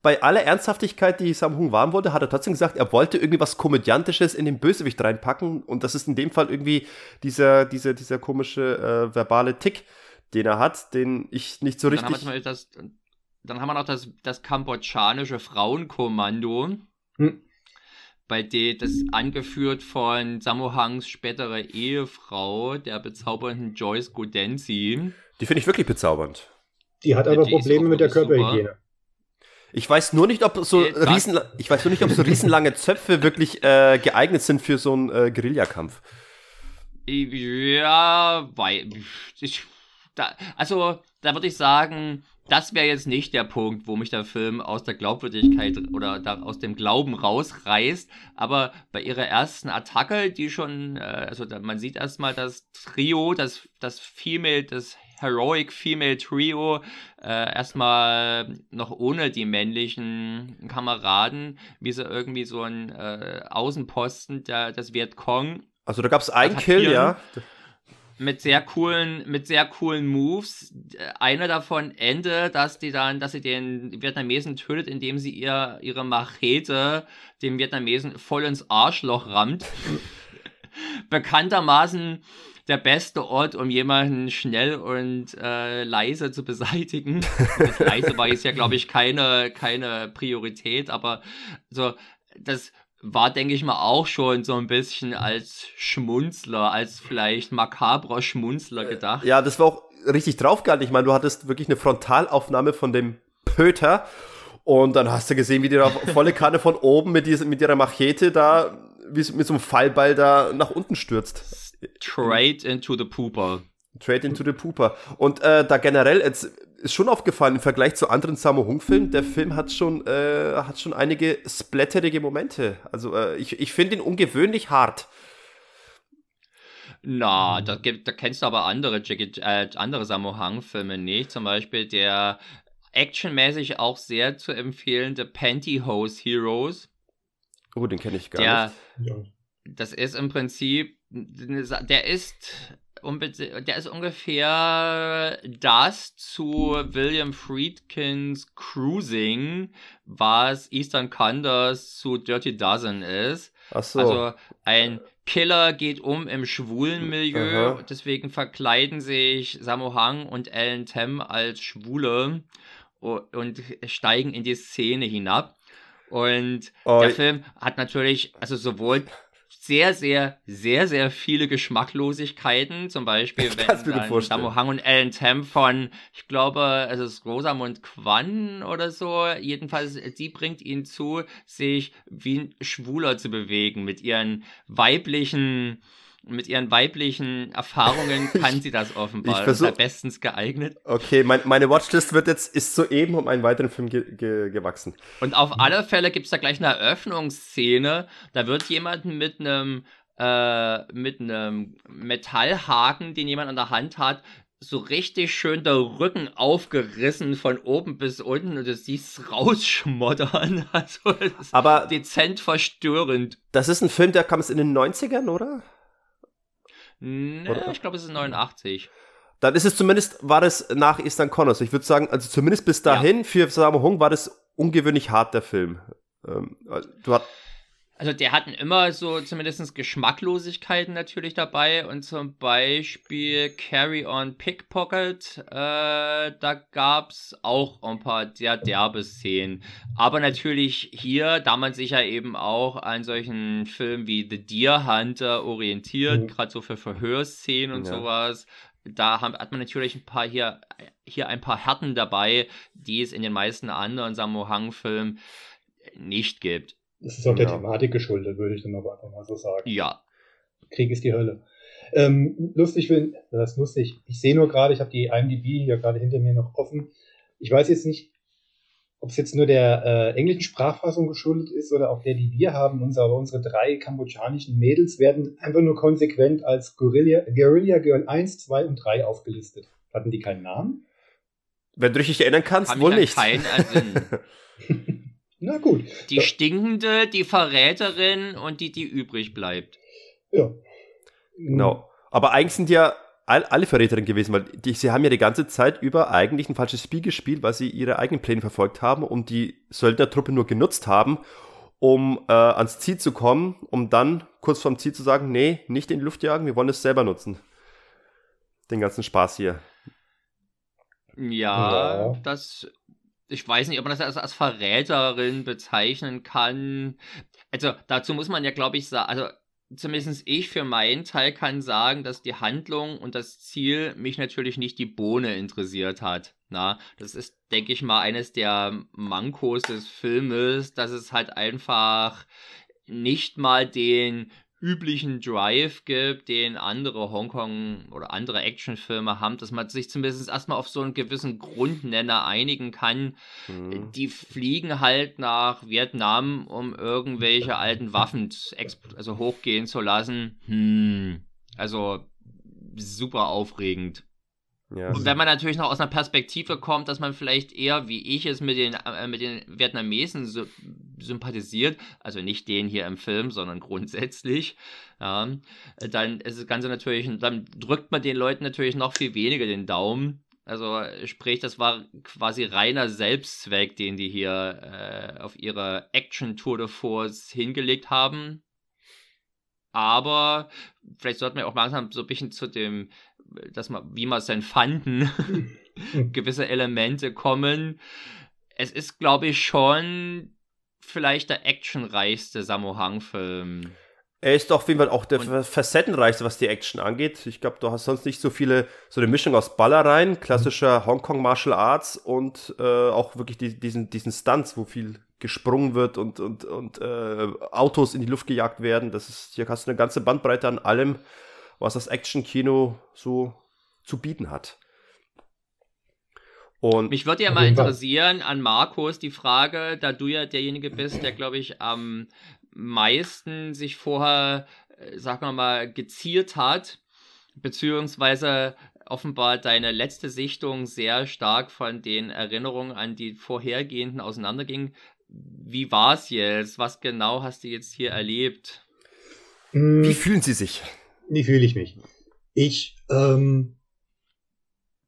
bei aller Ernsthaftigkeit, die Sam Hung warm wollte, hat er trotzdem gesagt, er wollte irgendwie was Komödiantisches in den Bösewicht reinpacken. Und das ist in dem Fall irgendwie dieser, dieser, dieser komische äh, verbale Tick den er hat, den ich nicht so richtig. Dann haben wir, das, dann haben wir noch das, das kambodschanische Frauenkommando. Hm. Bei dem das angeführt von Samohangs spätere Ehefrau, der bezaubernden Joyce Godenzi. Die finde ich wirklich bezaubernd. Die hat aber die Probleme mit der Körperhygiene. Ich weiß nur nicht, ob so äh, riesen, ich weiß nur nicht, ob so riesenlange Zöpfe wirklich äh, geeignet sind für so einen äh, Guerillakampf. Ja, weil ich da, also, da würde ich sagen, das wäre jetzt nicht der Punkt, wo mich der Film aus der Glaubwürdigkeit oder da, aus dem Glauben rausreißt. Aber bei ihrer ersten Attacke, die schon, äh, also da, man sieht erstmal das Trio, das, das Female, das Heroic Female Trio, äh, erstmal noch ohne die männlichen Kameraden, wie sie irgendwie so ein äh, Außenposten der, des Vietcong. Also da gab es einen Kill, ja mit sehr coolen, mit sehr coolen Moves. Einer davon endet, dass die dann, dass sie den Vietnamesen tötet, indem sie ihr ihre Machete dem Vietnamesen voll ins Arschloch rammt. Bekanntermaßen der beste Ort, um jemanden schnell und äh, leise zu beseitigen. Das leise war jetzt ja, glaube ich, keine, keine Priorität, aber so, das war, denke ich mal, auch schon so ein bisschen als Schmunzler, als vielleicht makabrer Schmunzler gedacht. Ja, das war auch richtig draufgehalten. Ich meine, du hattest wirklich eine Frontalaufnahme von dem Pöter und dann hast du gesehen, wie die da volle Kanne von oben mit, dieser, mit ihrer Machete da, wie mit so einem Fallball da nach unten stürzt. Straight into the pooper. Trade into the Pooper. Und äh, da generell, jetzt ist schon aufgefallen im Vergleich zu anderen Sammo Hung-Filmen, der Film hat schon, äh, hat schon einige splatterige Momente. Also äh, ich, ich finde ihn ungewöhnlich hart. Na, da, da kennst du aber andere, äh, andere Sammo Hung-Filme nicht. Zum Beispiel der actionmäßig auch sehr zu empfehlende Pantyhose Heroes. Oh, den kenne ich gar der, nicht. Das ist im Prinzip, der ist der ist ungefähr das zu William Friedkins Cruising, was Eastern Condors zu Dirty Dozen ist. Ach so. Also ein Killer geht um im schwulen Milieu, Aha. deswegen verkleiden sich Sammo Hang und Ellen Tem als Schwule und steigen in die Szene hinab. Und oh, der Film hat natürlich, also sowohl sehr, sehr, sehr, sehr viele Geschmacklosigkeiten. Zum Beispiel, wenn dann Sammo Hang und Alan Tam von, ich glaube, es ist Rosamund Kwan oder so, jedenfalls, die bringt ihn zu, sich wie ein Schwuler zu bewegen mit ihren weiblichen mit ihren weiblichen Erfahrungen kann sie das offenbar. Ich versuch, ist bestens geeignet. Okay, mein, meine Watchlist wird jetzt, ist soeben um einen weiteren Film ge, ge, gewachsen. Und auf alle Fälle gibt es da gleich eine Eröffnungsszene. Da wird jemand mit einem äh, mit einem Metallhaken, den jemand an der Hand hat, so richtig schön der Rücken aufgerissen von oben bis unten und du siehst rausschmoddern. Also Aber dezent verstörend. Das ist ein Film, der kam es in den 90ern, oder? Nee, Oder? ich glaube, es ist 89. Dann ist es zumindest, war das nach Eastern Connors. Ich würde sagen, also zumindest bis dahin ja. für Sammo Hung war das ungewöhnlich hart, der Film. Ähm, du hast also der hatten immer so zumindest Geschmacklosigkeiten natürlich dabei und zum Beispiel Carry on Pickpocket, äh, da gab es auch ein paar sehr derbe Szenen. Aber natürlich hier, da man sich ja eben auch an solchen Filmen wie The Deer Hunter orientiert, mhm. gerade so für Verhörszenen und ja. sowas, da hat man natürlich ein paar hier, hier ein paar Härten dabei, die es in den meisten anderen Sammo Hang-Filmen nicht gibt. Das ist auch der Thematik geschuldet, würde ich dann aber einfach mal so sagen. Ja. Krieg ist die Hölle. Ähm, lustig bin, das ist lustig. Ich sehe nur gerade, ich habe die IMDb hier gerade hinter mir noch offen. Ich weiß jetzt nicht, ob es jetzt nur der äh, englischen Sprachfassung geschuldet ist oder auch der, die wir haben. Unser, aber unsere drei kambodschanischen Mädels werden einfach nur konsequent als Guerilla, Guerilla Girl 1, 2 und 3 aufgelistet. Hatten die keinen Namen? Wenn du dich erinnern kannst, wohl nicht. Keinen Na gut. Die stinkende, die Verräterin und die, die übrig bleibt. Ja. Genau. Aber eigentlich sind ja all, alle Verräterinnen gewesen, weil die, sie haben ja die ganze Zeit über eigentlich ein falsches Spiel gespielt, weil sie ihre eigenen Pläne verfolgt haben und die Söldnertruppe nur genutzt haben, um äh, ans Ziel zu kommen, um dann kurz vorm Ziel zu sagen, nee, nicht in die Luft jagen, wir wollen es selber nutzen. Den ganzen Spaß hier. Ja, ja. das ich weiß nicht, ob man das als, Verräterin bezeichnen kann. Also dazu muss man ja, glaube ich, sagen, also zumindest ich für meinen Teil kann sagen, dass die Handlung und das Ziel mich natürlich nicht die Bohne interessiert hat. Na, das ist, denke ich mal, eines der Mankos des Filmes, dass es halt einfach nicht mal den üblichen Drive gibt, den andere Hongkong oder andere Actionfilme haben, dass man sich zumindest erstmal auf so einen gewissen Grundnenner einigen kann. Mhm. Die fliegen halt nach Vietnam, um irgendwelche alten Waffen also hochgehen zu lassen. Hm. Also super aufregend. Ja. Und wenn man natürlich noch aus einer Perspektive kommt, dass man vielleicht eher, wie ich es mit den, äh, mit den Vietnamesen so, sympathisiert, also nicht den hier im Film, sondern grundsätzlich, ja, dann ist das Ganze natürlich, dann drückt man den Leuten natürlich noch viel weniger den Daumen. Also sprich, das war quasi reiner Selbstzweck, den die hier äh, auf ihrer Action-Tour de Force hingelegt haben. Aber vielleicht sollten wir auch langsam so ein bisschen zu dem dass man, wie man es denn fanden, gewisse Elemente kommen. Es ist, glaube ich, schon vielleicht der actionreichste Sammo Hang-Film. Er ist doch auf jeden Fall auch der und facettenreichste, was die Action angeht. Ich glaube, du hast sonst nicht so viele, so eine Mischung aus Ballereien, klassischer Hongkong Martial Arts und äh, auch wirklich die, diesen, diesen Stunts, wo viel gesprungen wird und, und, und äh, Autos in die Luft gejagt werden. Das ist, hier hast du eine ganze Bandbreite an allem was das Action-Kino so zu bieten hat. Und Mich würde ja mal interessieren an Markus die Frage, da du ja derjenige bist, der, glaube ich, am meisten sich vorher, äh, sagen wir mal, geziert hat, beziehungsweise offenbar deine letzte Sichtung sehr stark von den Erinnerungen an die vorhergehenden auseinanderging. Wie war es jetzt? Was genau hast du jetzt hier erlebt? Wie fühlen Sie sich? Wie fühle ich mich? Ich, ähm,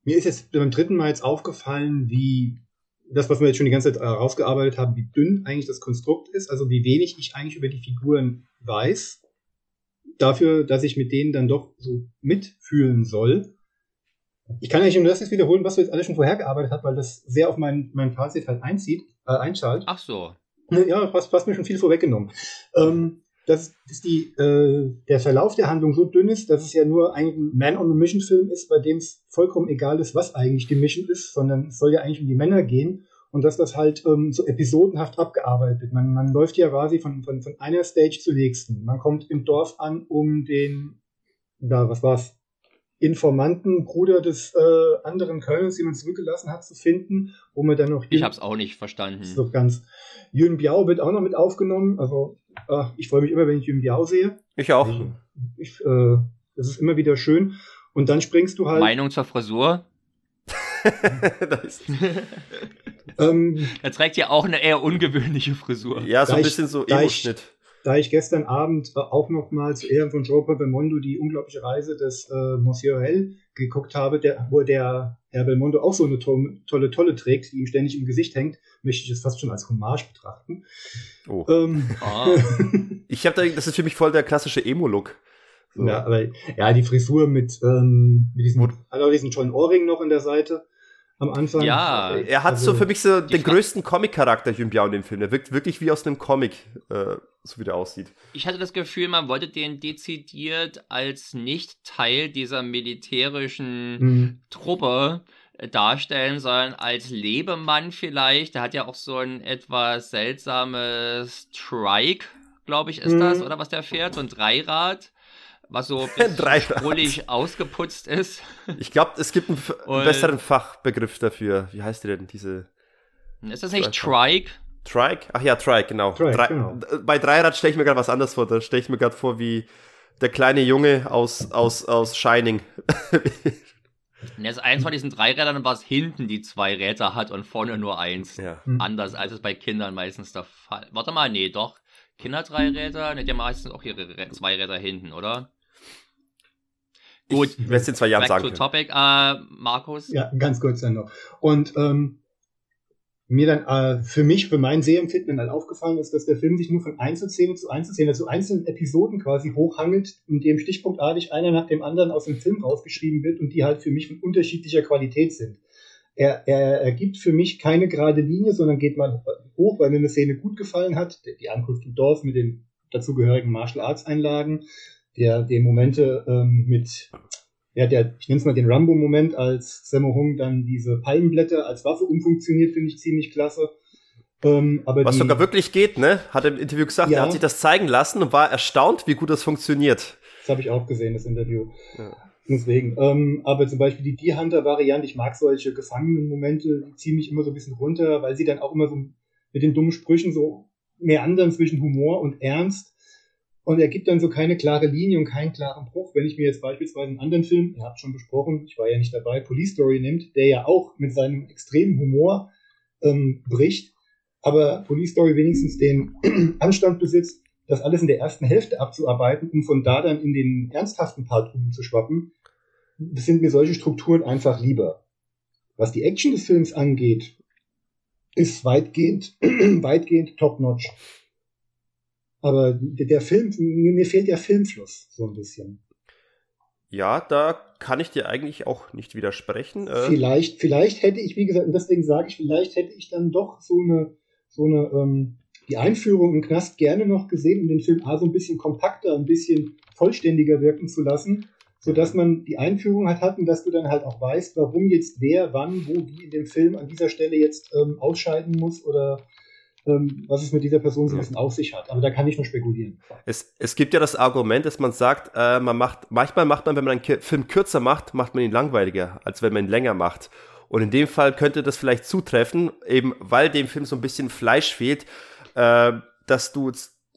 mir ist jetzt beim dritten Mal jetzt aufgefallen, wie das, was wir jetzt schon die ganze Zeit herausgearbeitet haben, wie dünn eigentlich das Konstrukt ist, also wie wenig ich eigentlich über die Figuren weiß, dafür, dass ich mit denen dann doch so mitfühlen soll. Ich kann eigentlich nur das jetzt wiederholen, was du jetzt alles schon vorher gearbeitet hast, weil das sehr auf mein, mein Fazit halt einzieht, äh, einschalt. Ach so. Ja, fast, fast mir schon viel vorweggenommen. Ähm, dass, dass die, äh, der Verlauf der Handlung so dünn ist, dass es ja nur ein Man-on-a-Mission-Film ist, bei dem es vollkommen egal ist, was eigentlich die Mission ist, sondern es soll ja eigentlich um die Männer gehen und dass das halt ähm, so episodenhaft abgearbeitet wird. Man, man läuft ja quasi von, von, von einer Stage zur nächsten. Man kommt im Dorf an, um den, da, was war's, Informanten, Bruder des äh, anderen Colonels, den man zurückgelassen hat, zu finden, wo man dann noch. Ich hab's auch nicht verstanden. So ganz. Yun Biao wird auch noch mit aufgenommen. Also äh, ich freue mich immer, wenn ich Yun Biao sehe. Ich auch. Ich, äh, das ist immer wieder schön. Und dann springst du halt. Meinung zur Frisur? ähm, er trägt ja auch eine eher ungewöhnliche Frisur. Ja, so ein bisschen so Emo-Schnitt da ich gestern Abend äh, auch nochmal zu Ehren von Joe Belmondo die unglaubliche Reise des äh, Monsieur Hell geguckt habe, der, wo der Herr Belmondo auch so eine to tolle Tolle trägt, die ihm ständig im Gesicht hängt, möchte ich es fast schon als Hommage betrachten. Oh. Ähm, ah. ich habe da, das ist für mich voll der klassische Emo-Look. So. Ja, aber ja, die Frisur mit, ähm, mit diesem, also diesen tollen Ohrring noch in der Seite am Anfang. Ja, er hat also, so für mich so den größten Comic-Charakter Jun Biao in dem Film. Der wirkt wirklich wie aus einem Comic, äh, so wie der aussieht. Ich hatte das Gefühl, man wollte den dezidiert als nicht Teil dieser militärischen mhm. Truppe äh, darstellen, sondern als Lebemann vielleicht. Der hat ja auch so ein etwas seltsames Trike, glaube ich, ist mhm. das, oder was der fährt, so ein Dreirad was so sprullig ausgeputzt ist. Ich glaube, es gibt einen, einen besseren Fachbegriff dafür. Wie heißt der denn, diese... Ist das nicht Trike? Trike? Ach ja, Trike, genau. Trike, Drei, genau. Bei Dreirad stelle ich mir gerade was anderes vor. Da stelle ich mir gerade vor, wie der kleine Junge aus, aus, aus Shining. Das eins von diesen drei Rädern, was hinten die zwei Räder hat und vorne nur eins. Ja. Hm. Anders als es bei Kindern meistens der Fall. Warte mal, nee, doch. Kinder drei Räder, ne, die haben meistens auch ihre zwei Räder hinten, oder? Gut, ich werde es in zwei Jahren sagen. To topic, äh, Markus. Ja, ganz kurz dann noch. Und ähm, mir dann äh, für mich, für mein Sehempfinden halt aufgefallen ist, dass der Film sich nur von Einzelszene zu Einzelszene, zu einzelnen Episoden quasi hochhangelt, in dem stichpunktartig einer nach dem anderen aus dem Film rausgeschrieben wird und die halt für mich von unterschiedlicher Qualität sind. Er, er, er gibt für mich keine gerade Linie, sondern geht mal hoch, weil mir eine Szene gut gefallen hat. Die Ankunft im Dorf mit den dazugehörigen Martial Arts Einlagen, der, der Momente ähm, mit, ja, der, ich nenne es mal den Rambo-Moment, als Sammo Hung dann diese Palmenblätter als Waffe umfunktioniert, finde ich ziemlich klasse. Ähm, Was die, sogar wirklich geht, ne? Hat er im Interview gesagt, ja, er hat sich das zeigen lassen und war erstaunt, wie gut das funktioniert. Das habe ich auch gesehen, das Interview. Ja. Deswegen. Ähm, aber zum Beispiel die Deer Hunter-Variante, ich mag solche gefangenen Momente, die ziehen mich immer so ein bisschen runter, weil sie dann auch immer so mit den dummen Sprüchen so mehr anderen zwischen Humor und Ernst und er gibt dann so keine klare Linie und keinen klaren Bruch. Wenn ich mir jetzt beispielsweise einen anderen Film, ihr habt schon besprochen, ich war ja nicht dabei, Police Story nimmt, der ja auch mit seinem extremen Humor ähm, bricht, aber Police Story wenigstens den Anstand besitzt, das alles in der ersten Hälfte abzuarbeiten, um von da dann in den ernsthaften Part umzuschwappen, sind mir solche Strukturen einfach lieber. Was die Action des Films angeht, ist weitgehend, weitgehend top-notch. Aber der Film, mir fehlt der Filmfluss so ein bisschen. Ja, da kann ich dir eigentlich auch nicht widersprechen. Äh. Vielleicht, vielleicht hätte ich, wie gesagt, und deswegen sage ich, vielleicht hätte ich dann doch so eine, so eine, ähm, die Einführung im Knast gerne noch gesehen, um den Film A so ein bisschen kompakter, ein bisschen vollständiger wirken zu lassen, sodass man die Einführung halt hat und dass du dann halt auch weißt, warum jetzt wer, wann, wo, wie in dem Film an dieser Stelle jetzt ähm, ausscheiden muss oder was es mit dieser Person so ein bisschen auf sich hat. Aber da kann ich nur spekulieren. Es, es gibt ja das Argument, dass man sagt, äh, man macht, manchmal macht man, wenn man einen Film kürzer macht, macht man ihn langweiliger, als wenn man ihn länger macht. Und in dem Fall könnte das vielleicht zutreffen, eben weil dem Film so ein bisschen Fleisch fehlt, äh, dass du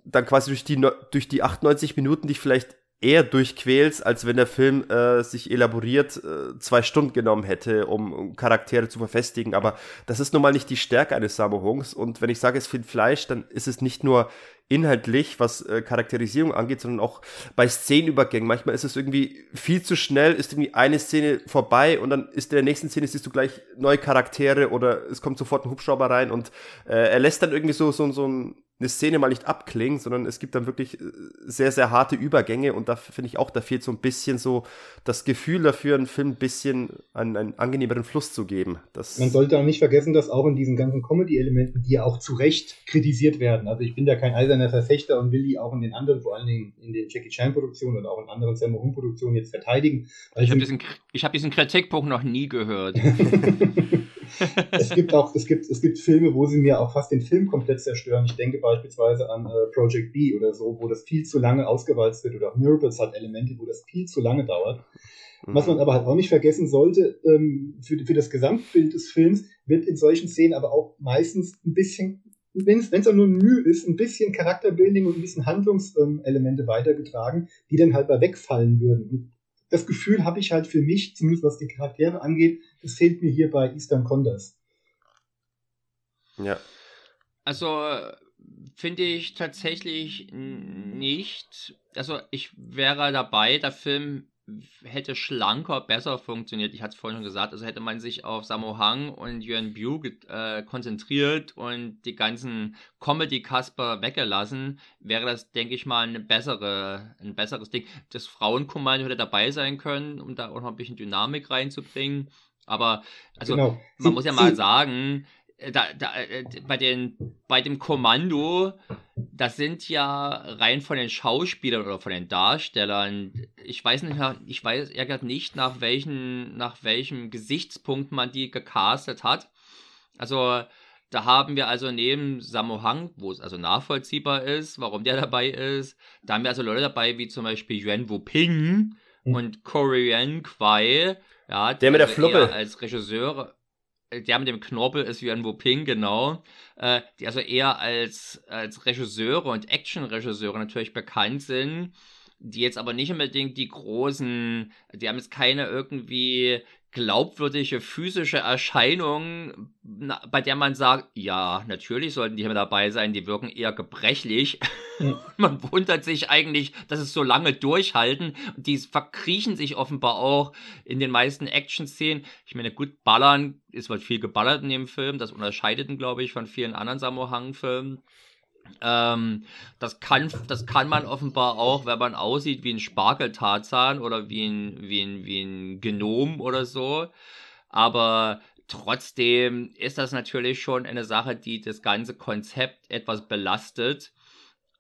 dann quasi durch die, durch die 98 Minuten dich vielleicht eher durchquälst, als wenn der Film äh, sich elaboriert äh, zwei Stunden genommen hätte, um, um, Charaktere zu verfestigen. Aber das ist nun mal nicht die Stärke eines Sammo-Hungs. Und wenn ich sage, es fehlt Fleisch, dann ist es nicht nur inhaltlich, was äh, Charakterisierung angeht, sondern auch bei Szenenübergängen. Manchmal ist es irgendwie viel zu schnell, ist irgendwie eine Szene vorbei und dann ist in der nächsten Szene siehst du gleich neue Charaktere oder es kommt sofort ein Hubschrauber rein und äh, er lässt dann irgendwie so, so, so ein eine Szene mal nicht abklingt, sondern es gibt dann wirklich äh, sehr, sehr harte Übergänge und da finde ich auch, da fehlt so ein bisschen so das Gefühl dafür, einen Film ein bisschen einen, einen angenehmeren Fluss zu geben. Das Man sollte auch nicht vergessen, dass auch in diesen ganzen Comedy-Elementen, die ja auch zu Recht kritisiert werden, also ich bin da kein eiserner Verfechter und will die auch in den anderen, vor allen Dingen in den Jackie Chan-Produktionen und auch in anderen Sammo Hung-Produktionen jetzt verteidigen. Ich habe diesen, hab diesen Kritikpunkt noch nie gehört. es gibt auch, es gibt, es gibt Filme, wo sie mir auch fast den Film komplett zerstören. Ich denke beispielsweise an äh, Project B oder so, wo das viel zu lange ausgewalzt wird oder Miracles hat Elemente, wo das viel zu lange dauert. Mhm. Was man aber halt auch nicht vergessen sollte, ähm, für, für das Gesamtbild des Films wird in solchen Szenen aber auch meistens ein bisschen wenn es auch nur Mühe ist, ein bisschen Charakterbuilding und ein bisschen Handlungselemente ähm, weitergetragen, die dann halt mal wegfallen würden. Und das Gefühl habe ich halt für mich, zumindest was die Charaktere angeht, das fehlt mir hier bei Eastern Condors. Ja. Also finde ich tatsächlich nicht. Also ich wäre dabei, der Film hätte schlanker, besser funktioniert. Ich hatte es vorhin schon gesagt, also hätte man sich auf Sammo Hang und Yuan Biu äh, konzentriert und die ganzen Comedy-Kasper weggelassen, wäre das, denke ich mal, eine bessere, ein besseres Ding. Das Frauenkommando hätte dabei sein können, um da auch noch ein bisschen Dynamik reinzubringen. Aber also genau. man muss ja mal sagen, da, da, äh, bei, den, bei dem Kommando, das sind ja rein von den Schauspielern oder von den Darstellern, ich weiß nicht, ich weiß ehrlich nicht, nach welchen, nach welchem Gesichtspunkt man die gecastet hat. Also, da haben wir also neben Sammo Hang, wo es also nachvollziehbar ist, warum der dabei ist, da haben wir also Leute dabei, wie zum Beispiel Yuan Wu-Ping mhm. und Korean Kwai, ja, der mit der also Fluppe als Regisseure der mit dem Knorpel ist wie ein Wuping, genau, äh, die also eher als, als Regisseure und Action-Regisseure natürlich bekannt sind, die jetzt aber nicht unbedingt die großen, die haben jetzt keine irgendwie glaubwürdige physische Erscheinung, bei der man sagt, ja, natürlich sollten die hier dabei sein, die wirken eher gebrechlich. Mhm. man wundert sich eigentlich, dass es so lange durchhalten. Die verkriechen sich offenbar auch in den meisten Action-Szenen. Ich meine, gut, Ballern, ist wohl viel geballert in dem Film, das unterscheidet ihn, glaube ich, von vielen anderen Samohang-Filmen. Ähm, das, kann, das kann man offenbar auch, wenn man aussieht wie ein Spargeltarzan oder wie ein, wie, ein, wie ein Genom oder so. Aber trotzdem ist das natürlich schon eine Sache, die das ganze Konzept etwas belastet.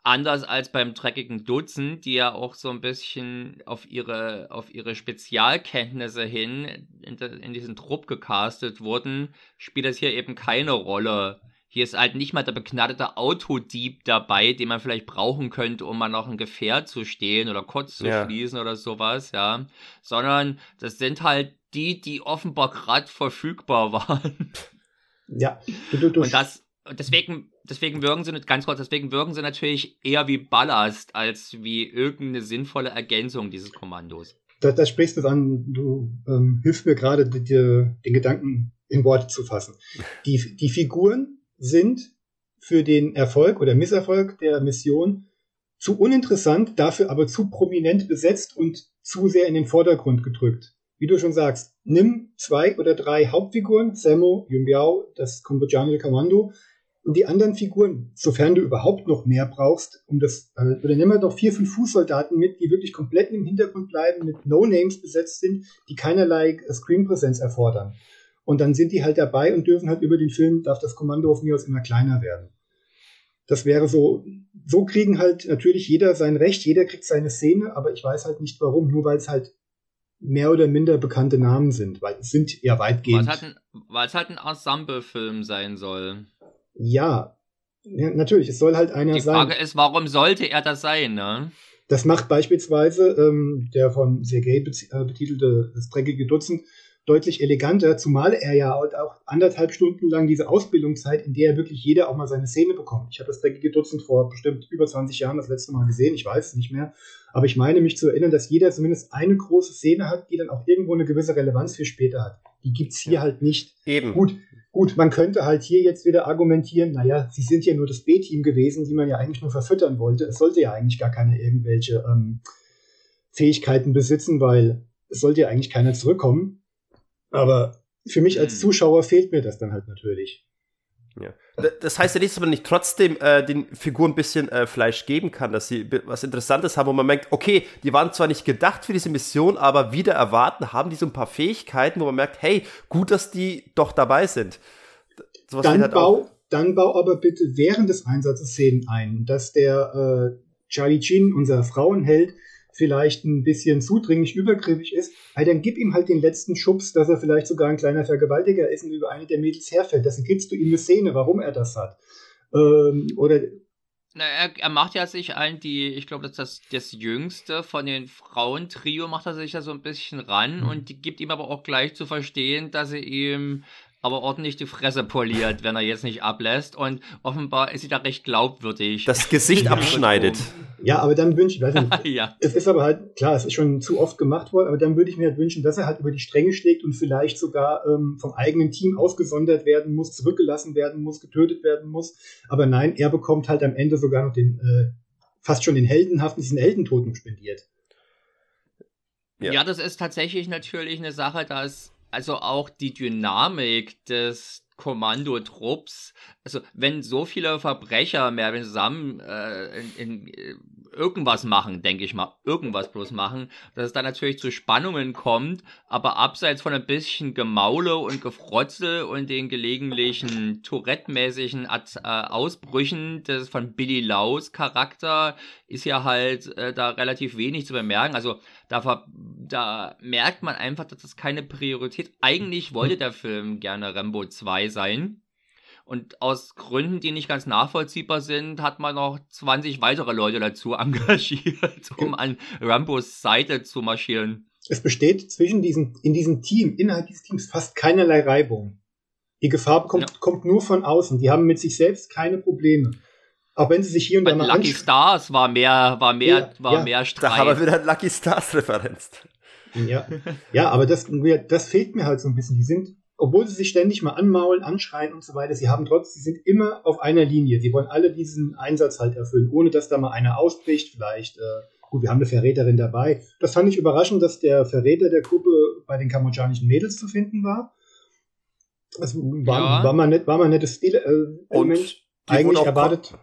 Anders als beim dreckigen Dutzend, die ja auch so ein bisschen auf ihre, auf ihre Spezialkenntnisse hin in, in diesen Trupp gecastet wurden, spielt das hier eben keine Rolle. Hier ist halt nicht mal der begnadete Autodieb dabei, den man vielleicht brauchen könnte, um mal noch ein Gefährt zu stehlen oder kurz zu ja. schließen oder sowas, ja. Sondern das sind halt die, die offenbar gerade verfügbar waren. Ja. Du, du, Und das, deswegen, deswegen wirken sie, ganz kurz, deswegen wirken sie natürlich eher wie Ballast als wie irgendeine sinnvolle Ergänzung dieses Kommandos. Da, da sprichst du an, du ähm, hilfst mir gerade, den Gedanken in Worte zu fassen. Die, die Figuren sind für den Erfolg oder Misserfolg der Mission zu uninteressant, dafür aber zu prominent besetzt und zu sehr in den Vordergrund gedrückt. Wie du schon sagst, nimm zwei oder drei Hauptfiguren, Sammo, Yumbiao, das kambodschanische Kommando, und die anderen Figuren, sofern du überhaupt noch mehr brauchst, um das, äh, oder nimm halt noch vier, fünf Fußsoldaten mit, die wirklich komplett im Hintergrund bleiben, mit No-Names besetzt sind, die keinerlei Screenpräsenz erfordern. Und dann sind die halt dabei und dürfen halt über den Film, darf das Kommando auf mir aus immer kleiner werden. Das wäre so, so kriegen halt natürlich jeder sein Recht, jeder kriegt seine Szene, aber ich weiß halt nicht warum, nur weil es halt mehr oder minder bekannte Namen sind, weil es sind ja weitgehend. Weil es halt ein, halt Ensemble-Film sein soll. Ja, ja, natürlich, es soll halt einer sein. Die Frage sein. ist, warum sollte er das sein, ne? Das macht beispielsweise ähm, der von Sergei äh, betitelte Das dreckige Dutzend deutlich eleganter, zumal er ja auch anderthalb Stunden lang diese Ausbildungszeit, in der wirklich jeder auch mal seine Szene bekommt. Ich habe das dreckige Dutzend vor bestimmt über 20 Jahren das letzte Mal gesehen, ich weiß es nicht mehr. Aber ich meine mich zu erinnern, dass jeder zumindest eine große Szene hat, die dann auch irgendwo eine gewisse Relevanz für später hat. Die gibt es hier ja. halt nicht. Eben. Gut, gut, man könnte halt hier jetzt wieder argumentieren, naja, sie sind ja nur das B-Team gewesen, die man ja eigentlich nur verfüttern wollte. Es sollte ja eigentlich gar keine irgendwelche ähm, Fähigkeiten besitzen, weil es sollte ja eigentlich keiner zurückkommen. Aber für mich als hm. Zuschauer fehlt mir das dann halt natürlich. Ja. Das heißt ja nicht, dass man nicht trotzdem äh, den Figuren ein bisschen äh, Fleisch geben kann, dass sie was Interessantes haben, wo man merkt, okay, die waren zwar nicht gedacht für diese Mission, aber wieder erwarten, haben die so ein paar Fähigkeiten, wo man merkt, hey, gut, dass die doch dabei sind. Sowas dann, halt bau, dann bau aber bitte während des Einsatzes Szenen ein, dass der äh, Charlie Chin, unser Frauenheld, vielleicht ein bisschen zudringlich übergriffig ist, weil dann gib ihm halt den letzten Schubs, dass er vielleicht sogar ein kleiner Vergewaltiger ist und über eine der Mädels herfällt. Das gibst du ihm eine Szene, warum er das hat. Ähm, oder na, er, er, macht ja sich ein, die, ich glaube, das das, das jüngste von den Frauentrio macht er sich da so ein bisschen ran mhm. und die gibt ihm aber auch gleich zu verstehen, dass sie ihm aber ordentlich die Fresse poliert, wenn er jetzt nicht ablässt. Und offenbar ist sie da recht glaubwürdig. Das Gesicht abschneidet. Ja, aber dann wünsche ich, weiß nicht, ja. es ist aber halt, klar, es ist schon zu oft gemacht worden, aber dann würde ich mir halt wünschen, dass er halt über die Stränge schlägt und vielleicht sogar ähm, vom eigenen Team ausgesondert werden muss, zurückgelassen werden muss, getötet werden muss. Aber nein, er bekommt halt am Ende sogar noch den, äh, fast schon den heldenhaften, diesen Heldentoten spendiert. Ja. ja, das ist tatsächlich natürlich eine Sache, dass also auch die Dynamik des Kommandotrupps, also wenn so viele Verbrecher mehr zusammen äh, in, in, äh, irgendwas machen, denke ich mal, irgendwas bloß machen, dass es dann natürlich zu Spannungen kommt, aber abseits von ein bisschen Gemaule und Gefrotzel und den gelegentlichen Tourette-mäßigen äh, Ausbrüchen des von Billy Laus Charakter ist ja halt äh, da relativ wenig zu bemerken. Also da, da merkt man einfach, dass das keine Priorität. Eigentlich wollte der Film gerne Rambo 2 sein. Und aus Gründen, die nicht ganz nachvollziehbar sind, hat man noch 20 weitere Leute dazu engagiert, um an Rambos Seite zu marschieren. Es besteht zwischen diesen, in diesem Team, innerhalb dieses Teams fast keinerlei Reibung. Die Gefahr kommt, ja. kommt nur von außen. Die haben mit sich selbst keine Probleme. Auch wenn sie sich hier und da mal Lucky Stars war mehr, war mehr, ja, war ja. mehr Streit. Da haben wir wieder Lucky Stars Referenz. Ja, ja aber das, das fehlt mir halt so ein bisschen. Die sind obwohl sie sich ständig mal anmaulen, anschreien und so weiter, sie haben trotzdem, sie sind immer auf einer Linie. Sie wollen alle diesen Einsatz halt erfüllen, ohne dass da mal einer ausbricht, vielleicht. Äh, gut, wir haben eine Verräterin dabei. Das fand ich überraschend, dass der Verräter der Gruppe bei den kambodschanischen Mädels zu finden war. Das war, ja. war, mal, net, war mal ein nettes Stil. Äh, Mensch, eigentlich erwartet,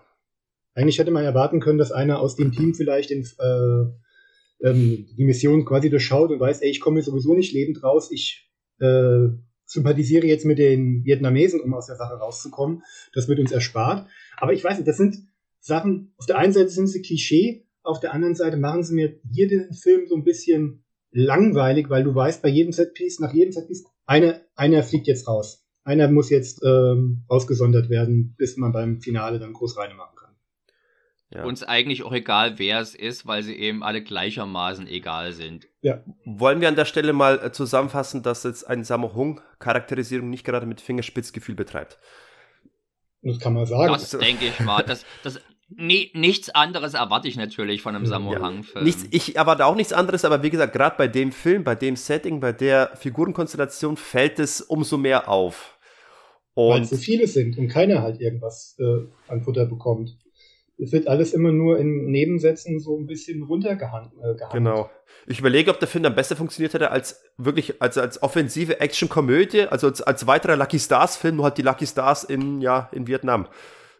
eigentlich hätte man erwarten können, dass einer aus dem Team vielleicht den, äh, ähm, die Mission quasi durchschaut und weiß, ey, ich komme hier sowieso nicht lebend raus, ich äh, sympathisiere jetzt mit den Vietnamesen, um aus der Sache rauszukommen. Das wird uns erspart. Aber ich weiß nicht, das sind Sachen, auf der einen Seite sind sie Klischee, auf der anderen Seite machen sie mir hier den Film so ein bisschen langweilig, weil du weißt, bei jedem Setpiece, nach jedem Setpiece, einer, einer fliegt jetzt raus. Einer muss jetzt ähm, ausgesondert werden, bis man beim Finale dann groß kann. Ja. Uns eigentlich auch egal, wer es ist, weil sie eben alle gleichermaßen egal sind. Ja. Wollen wir an der Stelle mal äh, zusammenfassen, dass jetzt ein Sammo Hung Charakterisierung nicht gerade mit Fingerspitzgefühl betreibt? Das kann man sagen. Das denke ich mal. Das, das, nee, nichts anderes erwarte ich natürlich von einem Sammo ja. Hung-Film. Ich erwarte auch nichts anderes, aber wie gesagt, gerade bei dem Film, bei dem Setting, bei der Figurenkonstellation fällt es umso mehr auf. Weil es so viele sind und keiner halt irgendwas äh, an Futter bekommt es wird alles immer nur in Nebensätzen so ein bisschen runtergehandelt. Äh, genau. Ich überlege, ob der Film dann besser funktioniert hätte als wirklich als, als offensive Action-Komödie, also als, als weiterer Lucky Stars-Film, nur halt die Lucky Stars in, ja, in Vietnam.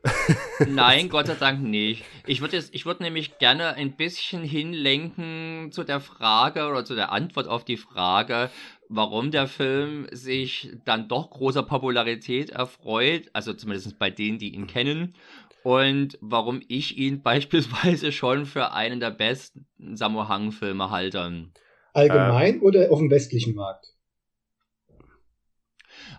Nein, Gott sei Dank nicht. Ich würde ich würde nämlich gerne ein bisschen hinlenken zu der Frage oder zu der Antwort auf die Frage, warum der Film sich dann doch großer Popularität erfreut, also zumindest bei denen, die ihn kennen, und warum ich ihn beispielsweise schon für einen der besten Samohang-Filme halte. Allgemein äh, oder auf dem westlichen Markt?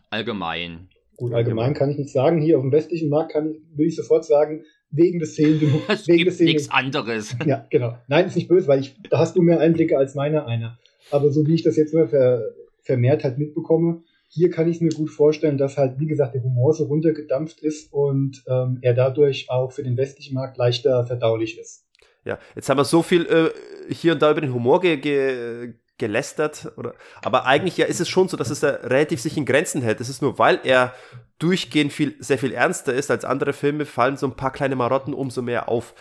Allgemein. Gut, allgemein kann ich nicht sagen. Hier auf dem westlichen Markt kann ich, will ich sofort sagen, wegen des Sehenden. Es wegen gibt nichts anderes. Ja, genau. Nein, ist nicht böse, weil ich, da hast du mehr Einblicke als meiner einer. Aber so wie ich das jetzt immer ver, vermehrt halt mitbekomme, hier kann ich mir gut vorstellen, dass halt, wie gesagt, der Humor so runtergedampft ist und ähm, er dadurch auch für den westlichen Markt leichter verdaulich ist. Ja, jetzt haben wir so viel äh, hier und da über den Humor ge ge gelästert, oder, aber eigentlich ja ist es schon so, dass es da relativ sich in Grenzen hält. Es ist nur, weil er durchgehend viel, sehr viel ernster ist als andere Filme, fallen so ein paar kleine Marotten umso mehr auf.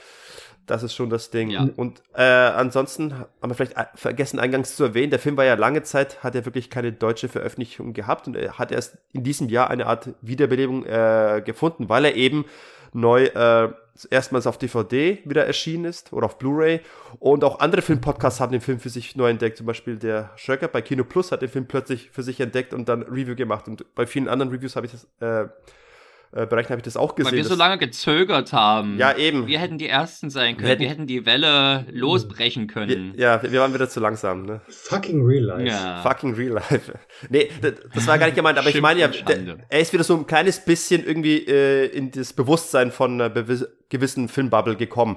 Das ist schon das Ding. Ja. Und äh, ansonsten haben wir vielleicht vergessen, eingangs zu erwähnen, der Film war ja lange Zeit, hat er wirklich keine deutsche Veröffentlichung gehabt und er hat erst in diesem Jahr eine Art Wiederbelebung äh, gefunden, weil er eben neu äh, erstmals auf DVD wieder erschienen ist oder auf Blu-ray. Und auch andere Filmpodcasts haben den Film für sich neu entdeckt. Zum Beispiel der Schöcker bei Kino Plus hat den Film plötzlich für sich entdeckt und dann Review gemacht. Und bei vielen anderen Reviews habe ich das äh, äh, Bereichen habe ich das auch gesehen. Weil wir so lange gezögert haben. Ja, eben. Wir hätten die Ersten sein können. Wir hätten, wir hätten die Welle losbrechen können. Wir, ja, wir waren wieder zu langsam. Ne? Fucking real life. Ja. Fucking real life. Nee, das war gar nicht gemeint, aber ich meine ja, der, er ist wieder so ein kleines bisschen irgendwie äh, in das Bewusstsein von einer gewissen Filmbubble gekommen.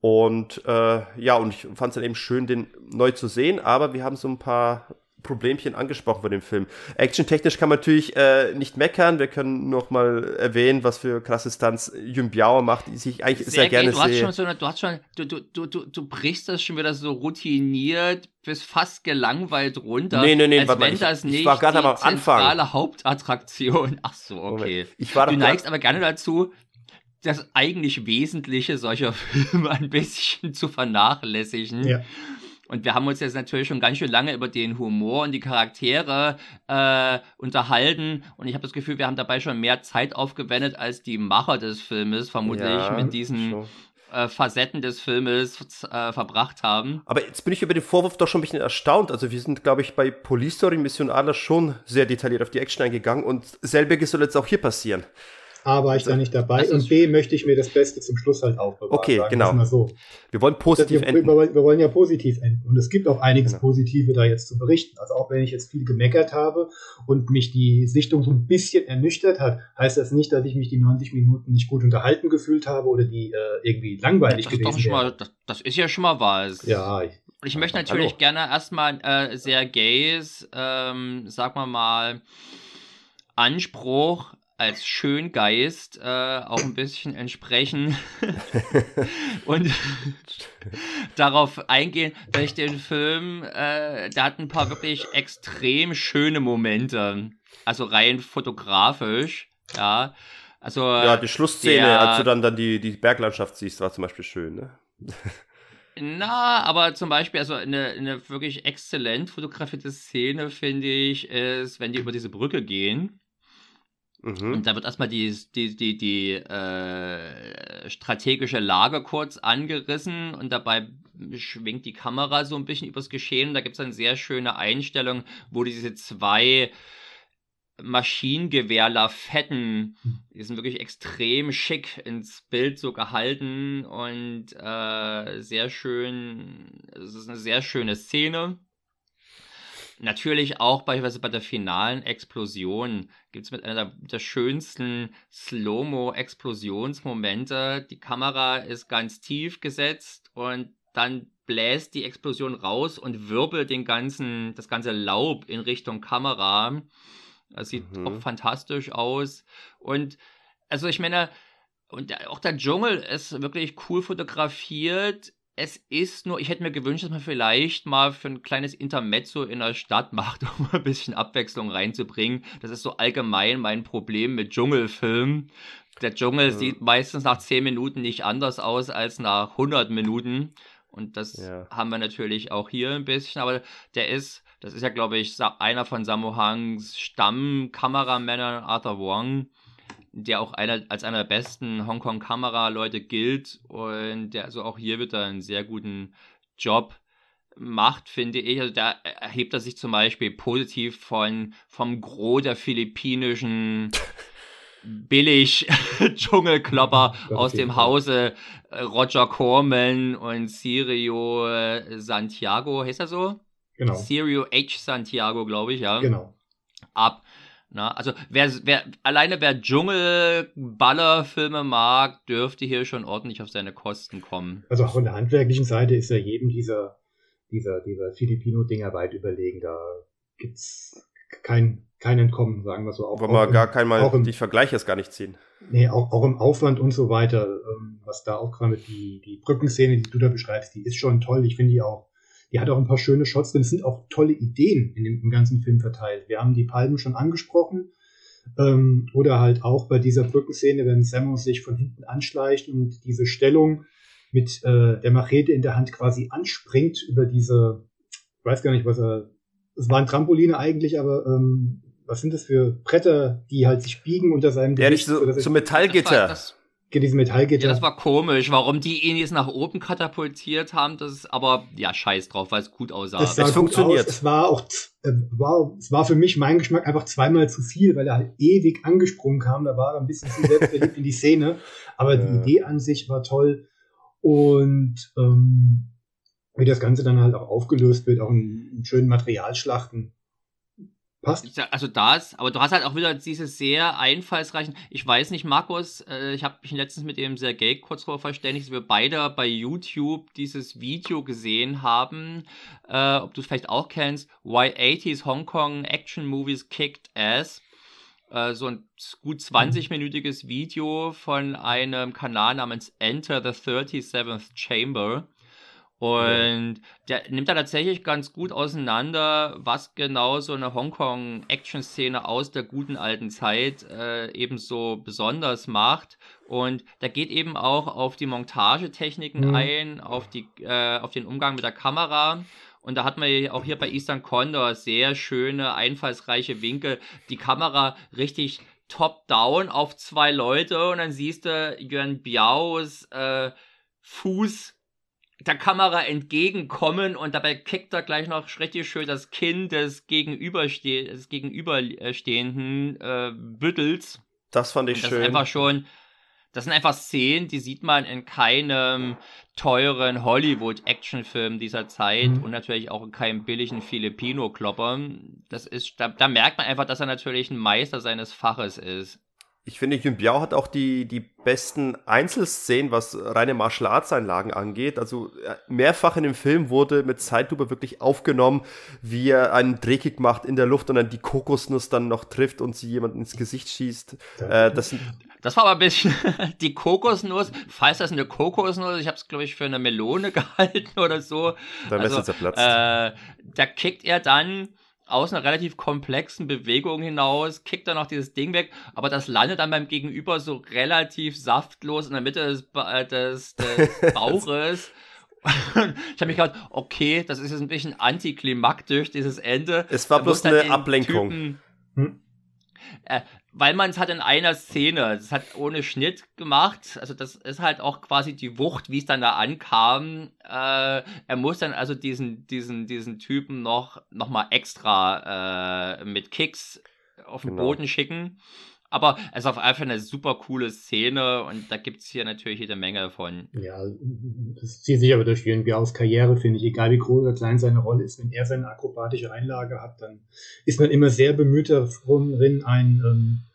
Und äh, ja, und ich fand es dann eben schön, den neu zu sehen, aber wir haben so ein paar Problemchen angesprochen bei dem Film. Actiontechnisch kann man natürlich äh, nicht meckern. Wir können noch mal erwähnen, was für krasse Stunts Yun Biao macht, die sich eigentlich sehr, sehr gerne du hast Schon so eine, du hast schon, du, du, du, du, du brichst das schon wieder so routiniert bis fast gelangweilt runter. Nee, nee, nee, als warte wenn ich, das nicht ich war gerade am Anfang. Hauptattraktion. Ach so, okay. Ich war du neigst aber gerne dazu, das eigentlich Wesentliche solcher Filme ein bisschen zu vernachlässigen. Ja. Und wir haben uns jetzt natürlich schon ganz schön lange über den Humor und die Charaktere äh, unterhalten. Und ich habe das Gefühl, wir haben dabei schon mehr Zeit aufgewendet als die Macher des Filmes, vermutlich ja, mit diesen äh, Facetten des Filmes äh, verbracht haben. Aber jetzt bin ich über den Vorwurf doch schon ein bisschen erstaunt. Also wir sind, glaube ich, bei Police Story Mission Adler schon sehr detailliert auf die Action eingegangen und selbiges soll jetzt auch hier passieren. A war ich da nicht dabei und B möchte ich mir das Beste zum Schluss halt aufbewahren. Okay, sagen, genau. So. Wir wollen positiv wir, enden. Wir, wir, wollen ja positiv enden und es gibt auch einiges genau. Positive da jetzt zu berichten. Also auch wenn ich jetzt viel gemeckert habe und mich die Sichtung so ein bisschen ernüchtert hat, heißt das nicht, dass ich mich die 90 Minuten nicht gut unterhalten gefühlt habe oder die äh, irgendwie langweilig das gewesen wären. Das, das, ist ja schon mal was. Ja. Ich, ich möchte natürlich Hallo. gerne erstmal äh, sehr gays, ähm, sag mal mal, Anspruch als Schöngeist äh, auch ein bisschen entsprechen und darauf eingehen, dass ich den Film, äh, der hat ein paar wirklich extrem schöne Momente, also rein fotografisch, ja. Also, ja, die Schlussszene, der, als du dann, dann die, die Berglandschaft siehst, war zum Beispiel schön, ne? Na, aber zum Beispiel, also eine, eine wirklich exzellent fotografierte Szene, finde ich, ist, wenn die über diese Brücke gehen Mhm. Und da wird erstmal die, die, die, die äh, strategische Lage kurz angerissen und dabei schwingt die Kamera so ein bisschen übers Geschehen. Da gibt es eine sehr schöne Einstellung, wo diese zwei Maschinengewehr-Lafetten, hm. die sind wirklich extrem schick ins Bild so gehalten und äh, sehr schön, es ist eine sehr schöne Szene. Natürlich auch beispielsweise bei der finalen Explosion gibt es mit einer der, der schönsten Slow-Mo-Explosionsmomente. Die Kamera ist ganz tief gesetzt und dann bläst die Explosion raus und wirbelt den ganzen, das ganze Laub in Richtung Kamera. Das sieht mhm. auch fantastisch aus. Und also ich meine, und auch der Dschungel ist wirklich cool fotografiert es ist nur, ich hätte mir gewünscht, dass man vielleicht mal für ein kleines Intermezzo in der Stadt macht, um ein bisschen Abwechslung reinzubringen. Das ist so allgemein mein Problem mit Dschungelfilmen. Der Dschungel ja. sieht meistens nach 10 Minuten nicht anders aus als nach 100 Minuten. Und das ja. haben wir natürlich auch hier ein bisschen. Aber der ist, das ist ja, glaube ich, einer von Sammo Hangs Stammkameramännern, Arthur Wong der auch einer, als einer der besten Hongkong-Kameraleute gilt und der also auch hier wieder einen sehr guten Job macht, finde ich. Also da erhebt er sich zum Beispiel positiv von, vom Gros der philippinischen billig Dschungelklopper aus dem Hause äh, Roger Corman und Sirio äh, Santiago, heißt er so? Genau. Sirio H. Santiago, glaube ich, ja. Genau. Ab. Na, also wer, wer alleine wer Dschungel-Ballerfilme mag, dürfte hier schon ordentlich auf seine Kosten kommen. Also auch von der handwerklichen Seite ist ja jedem dieser, dieser, dieser Filipino-Dinger weit überlegen. Da gibt's kein, kein Entkommen, sagen wir so. Auch, Aber man gar kein Mal auch im, die Vergleiche jetzt gar nicht ziehen. Nee, auch, auch im Aufwand und so weiter, ähm, was da auch gerade die, die Brückenszene, die du da beschreibst, die ist schon toll. Ich finde die auch die hat auch ein paar schöne Shots drin. Es sind auch tolle Ideen in dem, im ganzen Film verteilt. Wir haben die Palmen schon angesprochen. Ähm, oder halt auch bei dieser Brückenszene, wenn Samus sich von hinten anschleicht und diese Stellung mit äh, der Machete in der Hand quasi anspringt über diese, ich weiß gar nicht, was er, es waren Trampoline eigentlich, aber ähm, was sind das für Bretter, die halt sich biegen unter seinem Ja, nicht so, so Metallgitter. Das war, das, diese Metallgitter. Ja, das war komisch, warum die ihn jetzt nach oben katapultiert haben, das ist aber, ja, scheiß drauf, weil es gut aussah. Es, es funktioniert. Aus. Es war auch, äh, war, es war für mich mein Geschmack einfach zweimal zu viel, weil er halt ewig angesprungen kam, da war er ein bisschen zu selbstverliebt in die Szene, aber ja. die Idee an sich war toll und, ähm, wie das Ganze dann halt auch aufgelöst wird, auch in, in schönen Materialschlachten. Passt. Also das, aber du hast halt auch wieder diese sehr einfallsreichen, ich weiß nicht, Markus, äh, ich habe mich letztens mit dem Sergei kurz darüber verständigt, dass wir beide bei YouTube dieses Video gesehen haben, äh, ob du es vielleicht auch kennst, Why 80s Hong Kong Action Movies Kicked Ass. Äh, so ein gut 20-minütiges Video von einem Kanal namens Enter the 37th Chamber. Und der nimmt da tatsächlich ganz gut auseinander, was genau so eine Hongkong-Action-Szene aus der guten alten Zeit äh, eben so besonders macht. Und da geht eben auch auf die Montagetechniken mhm. ein, auf, die, äh, auf den Umgang mit der Kamera. Und da hat man ja auch hier bei Eastern Condor sehr schöne, einfallsreiche Winkel. Die Kamera richtig top-down auf zwei Leute und dann siehst du Yuan Biaos äh, Fuß der Kamera entgegenkommen und dabei kickt er gleich noch richtig schön das Kinn des, Gegenüberste des gegenüberstehenden äh, Büttels. Das fand ich das schön. Ist einfach schon, das sind einfach Szenen, die sieht man in keinem teuren Hollywood-Actionfilm dieser Zeit mhm. und natürlich auch in keinem billigen Filipino-Klopper. Das ist, da, da merkt man einfach, dass er natürlich ein Meister seines Faches ist. Ich finde, Yun Biao hat auch die, die besten Einzelszenen, was reine Martial Arts Einlagen angeht. Also äh, mehrfach in dem Film wurde mit Zeitlupe wirklich aufgenommen, wie er einen Drehkick macht in der Luft und dann die Kokosnuss dann noch trifft und sie jemand ins Gesicht schießt. Äh, das, das war aber ein bisschen die Kokosnuss. Falls das eine Kokosnuss, ich habe es glaube ich für eine Melone gehalten oder so. Dann also, zerplatzt. Äh, da kickt er dann aus einer relativ komplexen Bewegung hinaus, kickt er noch dieses Ding weg, aber das landet dann beim Gegenüber so relativ saftlos in der Mitte des, äh, des, des Bauches. ich habe mich gedacht, okay, das ist jetzt ein bisschen antiklimaktisch, dieses Ende. Es war bloß eine Ablenkung. Typen, hm? Äh, weil man es halt in einer Szene, das hat ohne Schnitt gemacht, also das ist halt auch quasi die Wucht, wie es dann da ankam. Äh, er muss dann also diesen, diesen, diesen Typen noch, noch mal extra äh, mit Kicks auf den genau. Boden schicken. Aber es ist auf jeden Fall eine super coole Szene und da gibt es hier natürlich jede Menge von. Ja, das zieht sich aber durch Jürgen Biaus Karriere, finde ich. Egal wie groß oder klein seine Rolle ist, wenn er seine akrobatische Einlage hat, dann ist man immer sehr bemüht darin, einen ähm,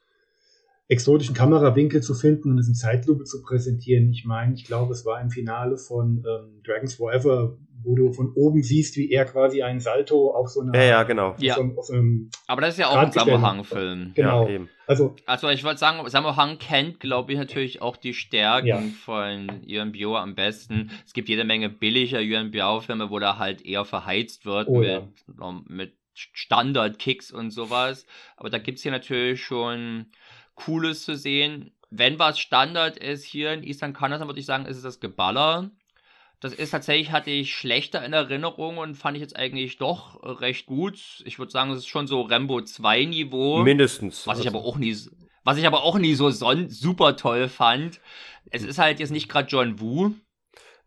exotischen Kamerawinkel zu finden und es in Zeitlupe zu präsentieren. Ich meine, ich glaube, es war im Finale von ähm, Dragons Forever, wo du von oben siehst, wie er quasi einen Salto auf so einer. Ja, ja, genau. Ja. So, auf so Aber das ist ja auch ein Sammo-Hang-Film. Genau. Ja, also, also ich wollte sagen, Sammo-Hang kennt, glaube ich, natürlich auch die Stärken ja. von Yuan Bio am besten. Es gibt jede Menge billiger Yuan Bio-Filme, wo da halt eher verheizt wird oh, mit, ja. mit Standard-Kicks und sowas. Aber da gibt es hier natürlich schon Cooles zu sehen. Wenn was Standard ist hier in Eastern Kanada, würde ich sagen, ist es das Geballer. Das ist tatsächlich, hatte ich schlechter in Erinnerung und fand ich jetzt eigentlich doch recht gut. Ich würde sagen, es ist schon so Rambo 2 Niveau. Mindestens. Was ich aber auch nie, was ich aber auch nie so super toll fand. Es ist halt jetzt nicht gerade John Woo.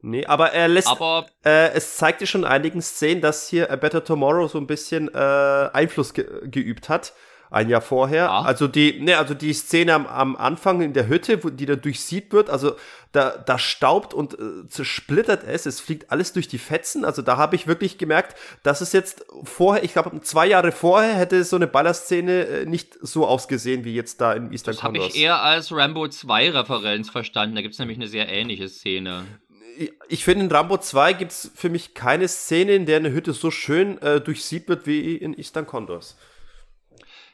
Nee, aber er lässt. Aber äh, es zeigt dir schon in einigen Szenen, dass hier A Better Tomorrow so ein bisschen äh, Einfluss ge geübt hat ein Jahr vorher. Ah. Also die, ne, also die Szene am, am Anfang in der Hütte, wo die da durchsieht wird, also da, da staubt und äh, zersplittert es, es fliegt alles durch die Fetzen. Also da habe ich wirklich gemerkt, dass es jetzt vorher, ich glaube zwei Jahre vorher hätte so eine Ballerszene äh, nicht so ausgesehen wie jetzt da in Eastern Das habe ich eher als Rambo 2 Referenz verstanden. Da gibt es nämlich eine sehr ähnliche Szene ich finde, in Rambo 2 gibt es für mich keine Szene, in der eine Hütte so schön äh, durchsieht wird wie in Eastern Condors.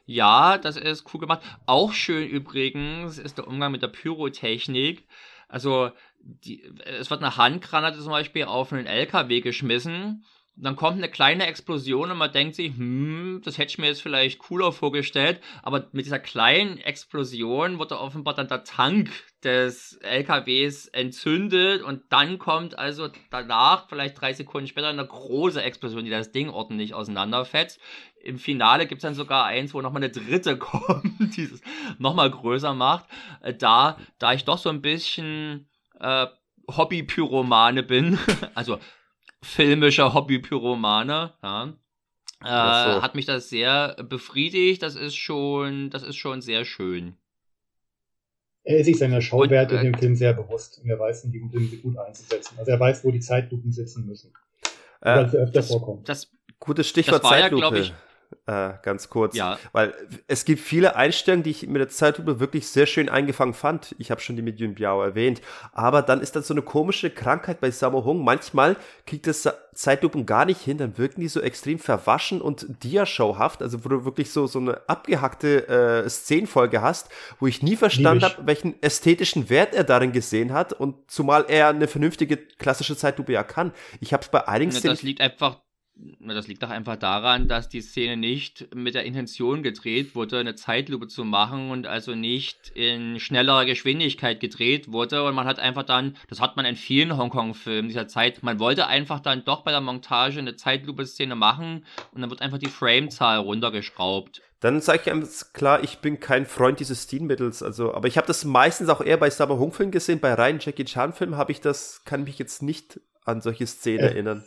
Ja, das ist cool gemacht. Auch schön übrigens ist der Umgang mit der Pyrotechnik. Also, die, es wird eine Handgranate zum Beispiel auf einen LKW geschmissen dann kommt eine kleine Explosion und man denkt sich, hm, das hätte ich mir jetzt vielleicht cooler vorgestellt. Aber mit dieser kleinen Explosion wurde offenbar dann der Tank des LKWs entzündet und dann kommt also danach, vielleicht drei Sekunden später, eine große Explosion, die das Ding ordentlich auseinanderfetzt. Im Finale gibt es dann sogar eins, wo nochmal eine dritte kommt, die es nochmal größer macht. Äh, da, da ich doch so ein bisschen äh, Hobby-Pyromane bin, also filmischer Hobby-Pyromane, ja, äh, so. hat mich das sehr befriedigt. Das ist schon, das ist schon sehr schön. Er ist sich seiner Schauwerte in dem Film sehr bewusst und er weiß, in diesem Film sie gut einzusetzen. Also er weiß, wo die Zeitlupen sitzen müssen. Äh, weil sie öfter das, vorkommen. Das, Gutes Stichwort das Zeitlupe. Ja, ich, äh, ganz kurz. Ja. Weil es gibt viele Einstellungen, die ich mit der Zeitlupe wirklich sehr schön eingefangen fand. Ich habe schon die mit Yun Biao erwähnt. Aber dann ist das so eine komische Krankheit bei Sammo Hung. Manchmal kriegt das Zeitlupen gar nicht hin, dann wirken die so extrem verwaschen und diashowhaft, also wo du wirklich so, so eine abgehackte äh, Szenenfolge hast, wo ich nie verstanden habe, welchen ästhetischen Wert er darin gesehen hat und zumal er eine vernünftige klassische Zeitlupe ja kann. Ich habe es bei einigen ja, Das liegt einfach das liegt doch einfach daran, dass die Szene nicht mit der Intention gedreht wurde, eine Zeitlupe zu machen und also nicht in schnellerer Geschwindigkeit gedreht wurde. Und man hat einfach dann, das hat man in vielen Hongkong-Filmen dieser Zeit, man wollte einfach dann doch bei der Montage eine Zeitlupe-Szene machen und dann wird einfach die Framezahl runtergeschraubt. Dann sage ich ganz klar, ich bin kein Freund dieses Stilmittels. Also, aber ich habe das meistens auch eher bei Summer Hong Filmen gesehen. Bei reinen Jackie Chan Filmen habe ich das, kann mich jetzt nicht an solche Szenen äh, erinnern.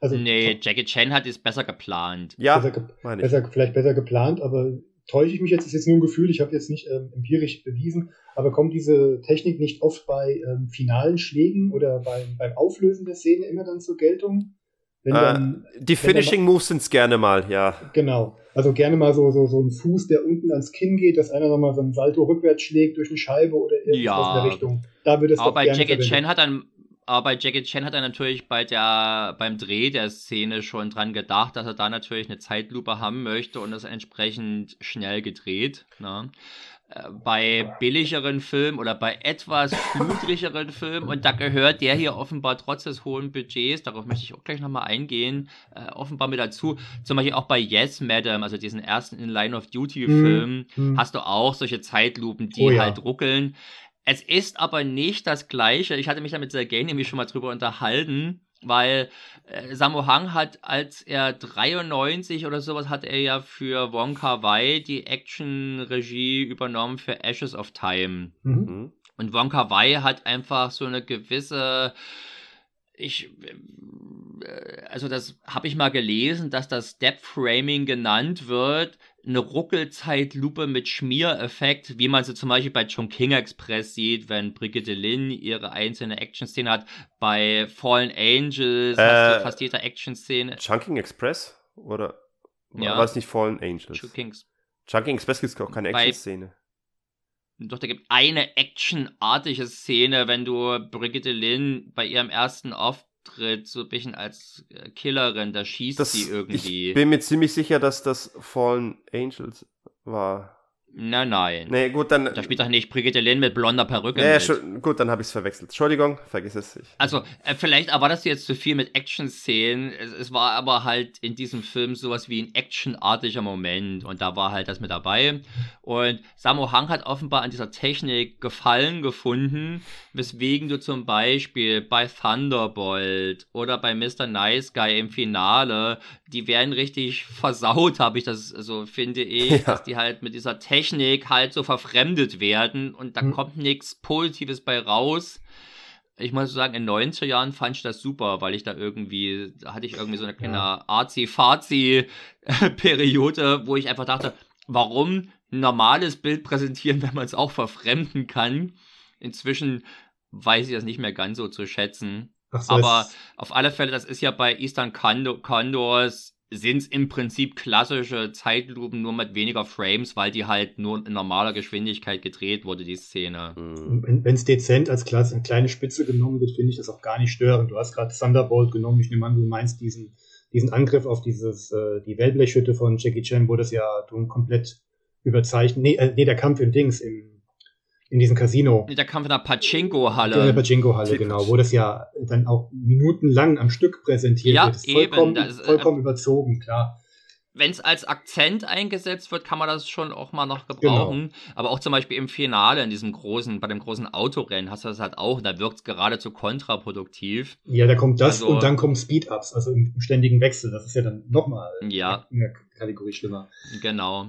Also, nee, Jackie Chan hat es besser geplant. Ja, besser, ge besser, vielleicht besser geplant, aber täusche ich mich jetzt, ist jetzt nur ein Gefühl, ich habe jetzt nicht ähm, empirisch bewiesen, aber kommt diese Technik nicht oft bei ähm, finalen Schlägen oder beim, beim Auflösen der Szene immer dann zur Geltung? Wenn dann, äh, die Finishing Moves sind es gerne mal, ja. Genau. Also gerne mal so, so, so ein Fuß, der unten ans Kinn geht, dass einer nochmal so ein Salto rückwärts schlägt durch eine Scheibe oder irgendwas ja, in der Richtung. Da würde es Aber bei Jackie Chan hat dann aber bei Jackie Chan hat er natürlich bei der, beim Dreh der Szene schon dran gedacht, dass er da natürlich eine Zeitlupe haben möchte und das entsprechend schnell gedreht. Ne? Äh, bei billigeren Filmen oder bei etwas flutlicheren Filmen und da gehört der hier offenbar trotz des hohen Budgets, darauf möchte ich auch gleich nochmal eingehen, äh, offenbar mit dazu. Zum Beispiel auch bei Yes Madam, also diesen ersten In Line of Duty Film, mhm. hast du auch solche Zeitlupen, die oh, ja. halt ruckeln. Es ist aber nicht das gleiche. Ich hatte mich da mit Sergei nämlich schon mal drüber unterhalten, weil äh, Sammo Hang hat, als er 93 oder sowas, hat er ja für Wong Kar Wai die Action-Regie übernommen für Ashes of Time. Mhm. mhm. Und Wong Kar Wai hat einfach so eine gewisse ich, äh, also das habe ich mal gelesen, dass das Depth Framing genannt wird eine Ruckelzeitlupe mit Schmiereffekt, wie man sie zum Beispiel bei Chongqing Express sieht, wenn Brigitte Lin ihre einzelne Action-Szene hat. Bei Fallen Angels äh, hast du fast jede Action-Szene. Chunking Express? Oder ja. war es nicht Fallen Angels? Chunking Express gibt es auch keine Action-Szene. Doch, da gibt eine actionartige Szene, wenn du Brigitte Lin bei ihrem ersten auftritt, so ein bisschen als äh, Killerin, da schießt das, sie irgendwie. Ich bin mir ziemlich sicher, dass das Fallen Angels war. Nein, nein. Nee, gut, dann. Da spielt doch nicht Brigitte Lin mit blonder Perücke. Nee, schon, gut, dann habe ich es verwechselt. Entschuldigung, vergiss es. Ich, also, äh, vielleicht erwartest du jetzt zu viel mit Action-Szenen. Es, es, war aber halt in diesem Film sowas wie ein actionartiger Moment. Und da war halt das mit dabei. Und Sammo Hang hat offenbar an dieser Technik Gefallen gefunden, weswegen du zum Beispiel bei Thunderbolt oder bei Mr. Nice Guy im Finale, die werden richtig versaut, habe ich das, so also finde ich, ja. dass die halt mit dieser Technik Technik halt so verfremdet werden und da mhm. kommt nichts Positives bei raus. Ich muss sagen, in den 90er Jahren fand ich das super, weil ich da irgendwie, da hatte ich irgendwie so eine kleine ja. Arzi-Fazi-Periode, wo ich einfach dachte, warum ein normales Bild präsentieren, wenn man es auch verfremden kann. Inzwischen weiß ich das nicht mehr ganz so zu schätzen. So, Aber auf alle Fälle, das ist ja bei Eastern Condors sind es im Prinzip klassische Zeitlupen, nur mit weniger Frames, weil die halt nur in normaler Geschwindigkeit gedreht wurde, die Szene. Mhm. Wenn es dezent als Klasse, eine kleine Spitze genommen wird, finde ich das auch gar nicht störend. Du hast gerade Thunderbolt genommen, ich nehme an, du meinst diesen, diesen Angriff auf dieses, äh, die Wellblechhütte von Jackie Chan, wo das ja komplett überzeichnet, nee, äh, nee, der Kampf im Dings, im, in diesem Casino. Der Kampf in der Pachinko-Halle. In der Pachinko-Halle, genau, wo das ja dann auch minutenlang am Stück präsentiert Ja, wird. Ist eben, vollkommen, das ist, äh, vollkommen überzogen, klar. Wenn es als Akzent eingesetzt wird, kann man das schon auch mal noch Genau. gebrauchen. Aber auch zum Beispiel im Finale, in diesem großen, bei dem großen Autorennen, hast du das halt auch. Da wirkt es geradezu kontraproduktiv. Ja, da kommt das Also- und dann kommen Speed-Ups, also im ständigen Wechsel. Das ist ja dann nochmal Ja. in der Kategorie schlimmer. Genau.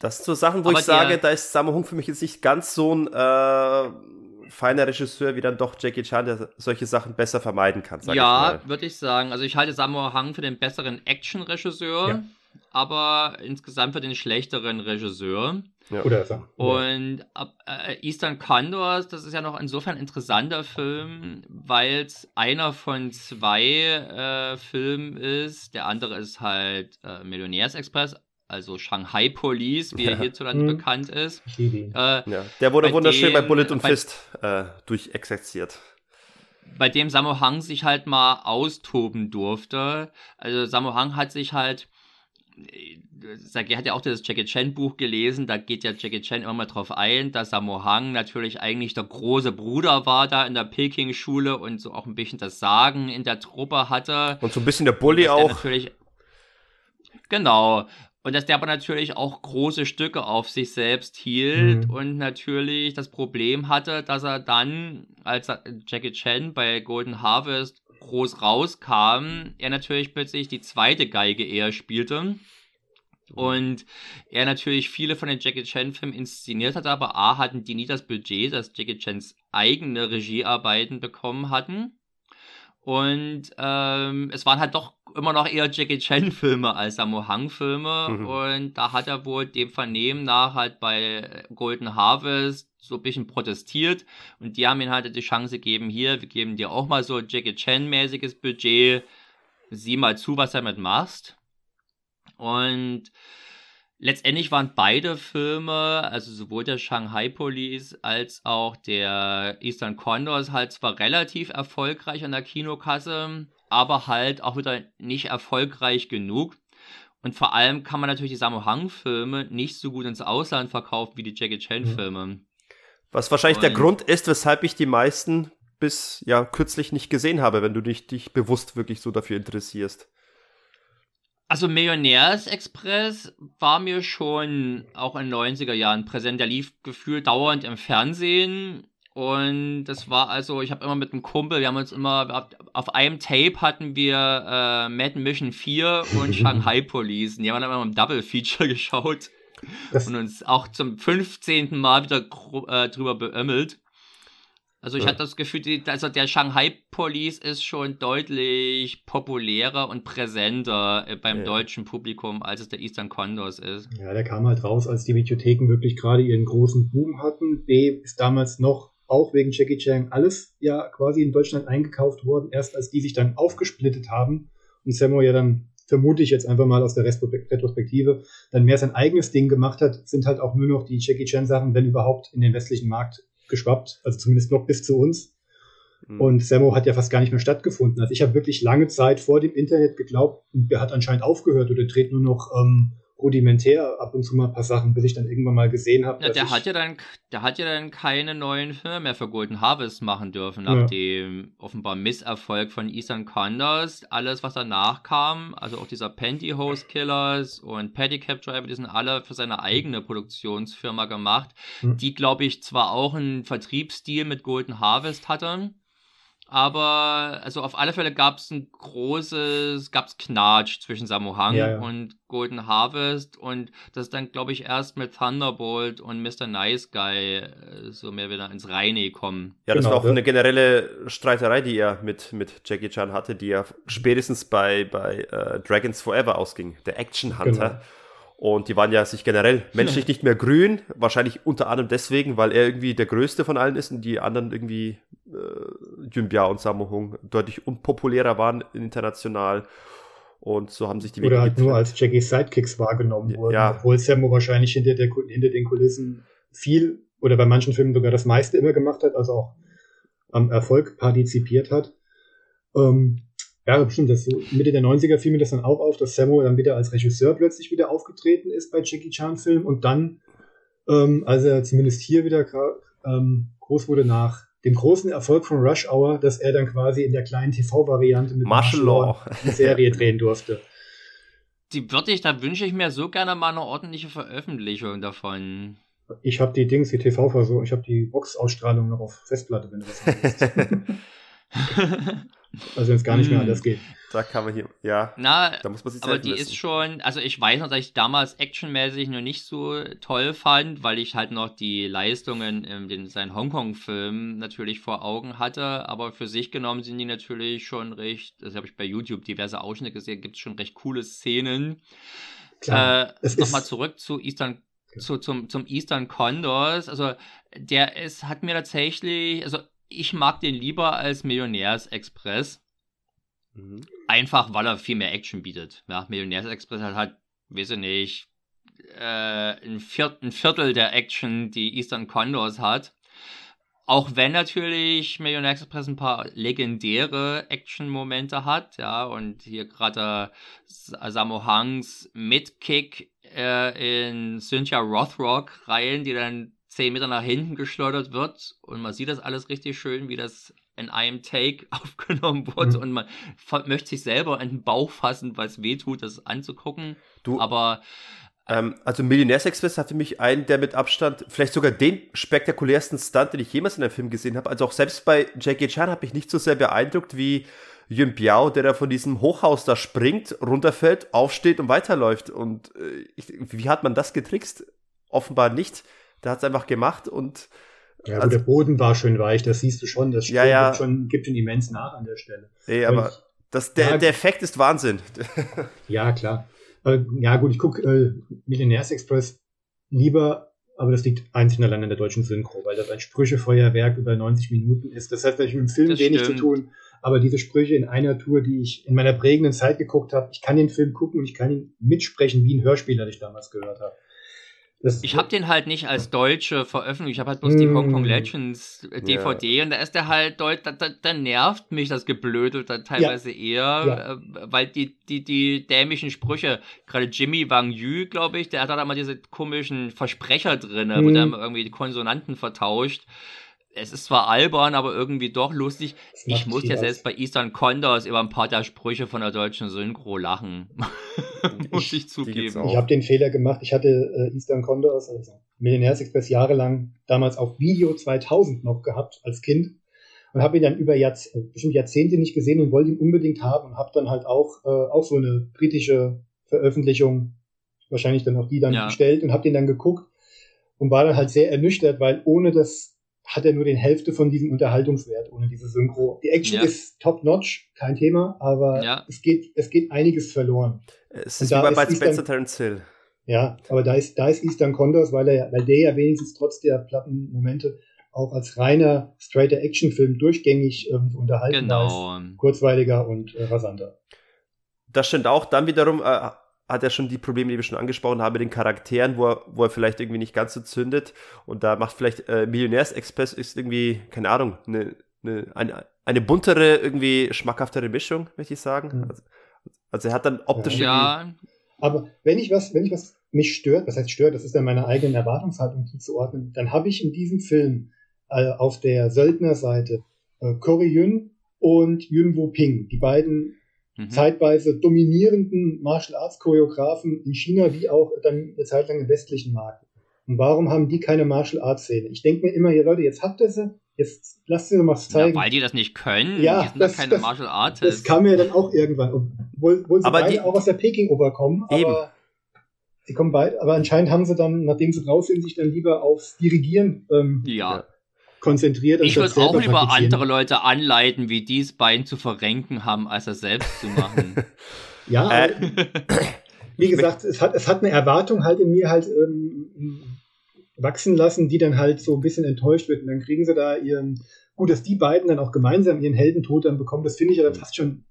Das sind so Sachen, wo Aber ich sage, da ist Sammo Hung für mich jetzt nicht ganz so ein äh, feiner Regisseur wie dann doch Jackie Chan, der solche Sachen besser vermeiden kann. Sag ja, ich mal. würde ich sagen. Also ich halte Sammo Hang für den besseren Action-Regisseur, Ja. aber insgesamt für den schlechteren Regisseur. Ja. Oder so. Und äh, Eastern Condors, das ist ja noch insofern ein interessanter Film, weil es einer von zwei äh, Filmen ist. Der andere ist halt äh, Millionärsexpress, also Shanghai Police, wie er Ja. hierzulande Mhm. bekannt ist. Äh, Ja, der wurde Bei wunderschön bei dem- Bullet und bei- Fist äh, durchexerziert. bei dem Sammo Hang sich halt mal austoben durfte. Also Sammo Hang hat sich halt, äh, er hat ja auch das Jackie Chan Buch gelesen, da geht ja Jackie Chan immer mal drauf ein, dass Sammo Hang natürlich eigentlich der große Bruder war da in der Peking-Schule und so auch ein bisschen das Sagen in der Truppe hatte. Und so ein bisschen der Bully auch. Natürlich, genau. Und dass der aber natürlich auch große Stücke auf sich selbst hielt Mhm. und natürlich das Problem hatte, dass er dann, als Jackie Chan bei Golden Harvest groß rauskam, er natürlich plötzlich die zweite Geige eher spielte. Und er natürlich viele von den Jackie Chan-Filmen inszeniert hatte, aber A hatten die nie das Budget, dass Jackie Chans eigene Regiearbeiten bekommen hatten. Und ähm, es waren halt doch immer noch eher Jackie Chan-Filme als Sammo Hang-Filme. Mhm. Und da hat er wohl dem Vernehmen nach halt bei Golden Harvest so ein bisschen protestiert. Und die haben ihm halt die Chance gegeben, hier, wir geben dir auch mal so Jackie Chan-mäßiges Budget. Sieh mal zu, was du damit machst. Und letztendlich waren beide Filme, also sowohl der Shanghai Police als auch der Eastern Condors, halt zwar relativ erfolgreich an der Kinokasse, aber halt auch wieder nicht erfolgreich genug. Und vor allem kann man natürlich die Sammo Hang-Filme nicht so gut ins Ausland verkaufen wie die Jackie Chan-Filme. Was wahrscheinlich der Und- Grund ist, weshalb ich die meisten bis ja kürzlich nicht gesehen habe, wenn du dich, dich bewusst wirklich so dafür interessierst. Also Millionärsexpress war mir schon auch in den 90er Jahren präsent. Der lief gefühlt dauernd im Fernsehen. Und das war also, ich habe immer mit einem Kumpel, wir haben uns immer, auf, einem Tape hatten wir äh, Mad Mission 4 und Shanghai Police. Und die haben dann immer im Double Feature geschaut Das, und uns auch zum 15. Mal wieder äh, drüber beömmelt. Also ich Ja. hatte das Gefühl, also der Shanghai Police ist schon deutlich populärer und präsenter äh, beim Ja. deutschen Publikum, als es der Eastern Condors ist. ja, der kam halt raus, als die Videotheken wirklich gerade ihren großen Boom hatten. B ist damals noch auch wegen Jackie Chan alles ja quasi in Deutschland eingekauft worden, erst als die sich dann aufgesplittet haben und Sammo ja dann vermute ich jetzt einfach mal aus der Retrospektive, dann mehr sein eigenes Ding gemacht hat, sind halt auch nur noch die Jackie Chan Sachen, wenn überhaupt, in den westlichen Markt geschwappt, also zumindest noch bis zu uns. Mhm. Und Sammo hat ja fast gar nicht mehr stattgefunden. Also ich habe wirklich lange Zeit vor dem Internet geglaubt, der hat anscheinend aufgehört oder dreht nur noch ähm, rudimentär ab und zu mal ein paar Sachen, bis ich dann irgendwann mal gesehen habe. Ja, der hat ja dann, der hat ja dann keine neuen Filme mehr für Golden Harvest machen dürfen, Ja. nach dem offenbar Misserfolg von Eastern Condors. Alles, was danach kam, also auch dieser Pantyhose Killers und Pedicab Driver, die sind alle für seine eigene Produktionsfirma gemacht, Hm. die, glaube ich, zwar auch einen Vertriebsstil mit Golden Harvest hatten, aber also auf alle Fälle gab es ein großes, gab es Knatsch zwischen Sammo Hung Ja, ja. und Golden Harvest und das ist dann, glaube ich, erst mit Thunderbolt und Mr. Nice Guy äh, so mehr wieder ins Reine kommen. Ja, das Genau, war auch ja. eine generelle Streiterei, die er mit, mit Jackie Chan hatte, die ja spätestens bei, bei äh, Dragons Forever ausging, der Action Hunter. Genau. Und die waren ja sich generell menschlich nicht mehr grün, wahrscheinlich unter anderem deswegen, weil er irgendwie der Größte von allen ist und die anderen irgendwie äh, Junbia und Sammo Hung deutlich unpopulärer waren international. Und so haben sich die oder halt nur als Jackies Sidekicks wahrgenommen Ja. wurden, obwohl Sammo wahrscheinlich hinter, der, hinter den Kulissen viel oder bei manchen Filmen sogar das meiste immer gemacht hat, also auch am Erfolg partizipiert hat. Ähm, ja, bestimmt, das so Mitte der 90er fiel mir das dann auch auf, dass Sammo dann wieder als Regisseur plötzlich wieder aufgetreten ist bei Jackie Chan Filmen und dann, ähm, als er zumindest hier wieder ähm, groß wurde nach dem großen Erfolg von Rush Hour, dass er dann quasi in der kleinen TV-Variante mit Martial Law eine Serie drehen durfte. Die würde ich, da wünsche ich mir so gerne mal eine ordentliche Veröffentlichung davon. Ich habe die Dings, die TV-Version, ich habe die Box-Ausstrahlung noch auf Festplatte, wenn du das willst. also wenn es gar nicht mehr Hm. anders geht. Da kann man hier, ja, Na, da muss man sich aber die wissen. ist schon, also ich weiß noch, dass ich damals actionmäßig noch nicht so toll fand, weil ich halt noch die Leistungen in den, seinen Hongkong-Filmen natürlich vor Augen hatte, aber für sich genommen sind die natürlich schon recht, das habe ich bei YouTube diverse Ausschnitte gesehen, gibt es schon recht coole Szenen. Klar, Äh, Nochmal zurück zu Eastern, zu, zum, zum Eastern Condors. Also, der ist, hat mir tatsächlich, also ich mag den lieber als Millionärsexpress. Mhm. Einfach, weil er viel mehr Action bietet. Ja, Millionärsexpress hat halt, weiß ich nicht, äh, ein, Viert, ein Viertel der Action, die Eastern Condors hat. Auch wenn natürlich Millionärsexpress ein paar legendäre Action-Momente hat, ja, und hier gerade Samo Hanks Midkick äh, in Cynthia Rothrock rein, die dann 10 Meter nach hinten geschleudert wird und man sieht das alles richtig schön, wie das in einem Take aufgenommen wurde Mhm. und man möchte sich selber in den Bauch fassen, weil es weh tut, das anzugucken. Du, Aber Ähm, also Millionärsexpress hat für mich einen, der mit Abstand, vielleicht sogar den spektakulärsten Stunt, den ich jemals in einem Film gesehen habe. Also auch selbst bei Jackie Chan hat mich nicht so sehr beeindruckt wie Yun Biao, der da von diesem Hochhaus da springt, runterfällt, aufsteht und weiterläuft. Und äh, ich, wie hat man das getrickst? Offenbar nicht. Der hat es einfach gemacht und Ja, Also- der Boden war schön weich, das siehst du schon. Das Ja, Spiel ja. Gibt, schon, gibt schon immens nach an der Stelle. ey, aber das, der, Ja. der Effekt ist Wahnsinn. Ja, klar. Äh, ja, gut, ich gucke äh, Millionärsexpress lieber, aber das liegt einzig und allein an der deutschen Synchro, weil das ein Sprüchefeuerwerk über 90 Minuten ist. Das hat vielleicht mit dem Film Das wenig stimmt. zu tun, aber diese Sprüche in einer Tour, die ich in meiner prägenden Zeit geguckt habe, ich kann den Film gucken und ich kann ihn mitsprechen wie ein Hörspieler, den ich damals gehört habe. Das, Ich habe den halt nicht als Deutsche veröffentlicht. Ich habe halt bloß die Mm. Hong Kong Legends äh, DVD und da ist der halt deut, da, da, da nervt mich das Geblödel dann teilweise eher, Ja. äh, weil die, die, die dämischen Sprüche, gerade Jimmy Wang Yu, glaube ich, der hat da immer diese komischen Versprecher drin, wo Mm. der immer irgendwie die Konsonanten vertauscht. Es ist zwar albern, aber irgendwie doch lustig. Ich muss ja selbst bei Eastern Condors über ein paar der Sprüche von der deutschen Synchro lachen. muss ich gibt's zugeben. Ich habe den Fehler gemacht. Ich hatte äh, Eastern Condors, also Millionärsexpress jahrelang damals auf Video 2000 noch gehabt als Kind und habe ihn dann über Jahrz äh, bestimmt Jahrzehnte nicht gesehen und wollte ihn unbedingt haben und habe dann halt auch äh, auch so eine britische Veröffentlichung, wahrscheinlich dann auch die dann Ja. bestellt und habe den dann geguckt und war dann halt sehr ernüchtert, weil ohne das hat er nur den Hälfte von diesem Unterhaltungswert, ohne diese Synchro. Die Action Ja. ist top-notch, kein Thema, aber Ja. es, geht, es geht einiges verloren. Es ist wie bei Spencer Terence Hill. Ja, aber da ist, da ist Eastern Condors, weil, er, weil der ja wenigstens trotz der platten Momente auch als reiner, straighter Actionfilm durchgängig ähm, unterhalten war, Genau. ist kurzweiliger und äh, rasanter. Das stimmt auch. Dann wiederum äh, hat er schon die Probleme, die wir schon angesprochen haben, mit den Charakteren, wo er, wo er vielleicht irgendwie nicht ganz so zündet. Und da macht vielleicht äh, Millionärs-Express ist irgendwie, keine Ahnung, eine, eine, eine, eine buntere, irgendwie schmackhaftere Mischung, möchte ich sagen. Mhm. Also, also er hat dann optisch Ja, Aber wenn ich was, wenn ich was mich stört, was heißt stört, das ist dann meiner eigenen Erwartungshaltung zuzuordnen, dann habe ich in diesem Film äh, auf der Söldnerseite äh, Corey Yun und Yun Wo Ping, die beiden mhm. zeitweise dominierenden Martial Arts Choreografen in China wie auch dann eine Zeit lang im westlichen Markt. Und warum haben die keine Martial Arts Szene? Ich denke mir immer, hier Leute, jetzt habt ihr sie, jetzt lasst sie doch mal was Ja, zeigen. weil die das nicht können. Ja, die sind das- doch keine das- Martial das Artists. kam mir dann auch irgendwann, obwohl, obwohl sie Aber beide die- auch aus der Peking-Oper kommen, Eben. aber sie kommen beide, aber anscheinend haben sie dann, nachdem sie raus sind, sich dann lieber aufs Dirigieren ähm, ja. Konzentriert. Ich würde auch lieber andere Leute anleiten, wie dies Bein zu verrenken haben, als das selbst zu machen. Ja, Äh, aber wie gesagt, es hat, es hat eine Erwartung halt in mir halt ähm, wachsen lassen, die dann halt so ein bisschen enttäuscht wird. Und dann kriegen sie da ihren, gut, dass die beiden dann auch gemeinsam ihren Heldentod dann bekommen, das finde ich ja dann fast schon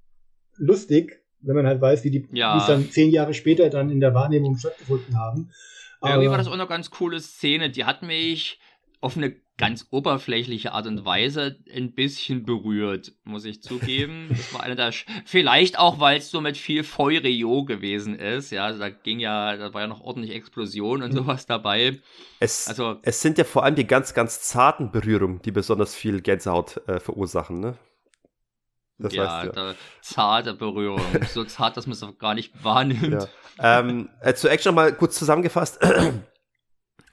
lustig, wenn man halt weiß, wie die Ja. es dann zehn Jahre später dann in der Wahrnehmung stattgefunden haben. Irgendwie Aber- war das auch eine ganz coole Szene. Die hat mich auf eine ganz oberflächliche Art und Weise ein bisschen berührt, muss ich zugeben. Das war einer der, Sch vielleicht auch, weil es so mit viel Feurio gewesen ist, ja, also da ging ja, da war ja noch ordentlich Explosion und mhm. sowas dabei. Es, also, es sind ja vor allem die ganz, ganz zarten Berührungen, die besonders viel Gänsehaut äh, verursachen, ne? Das ja, heißt, ja. zarte Berührung. so zart, dass man es gar nicht wahrnimmt. Ja. Ähm, äh, zur Action nochmal kurz zusammengefasst.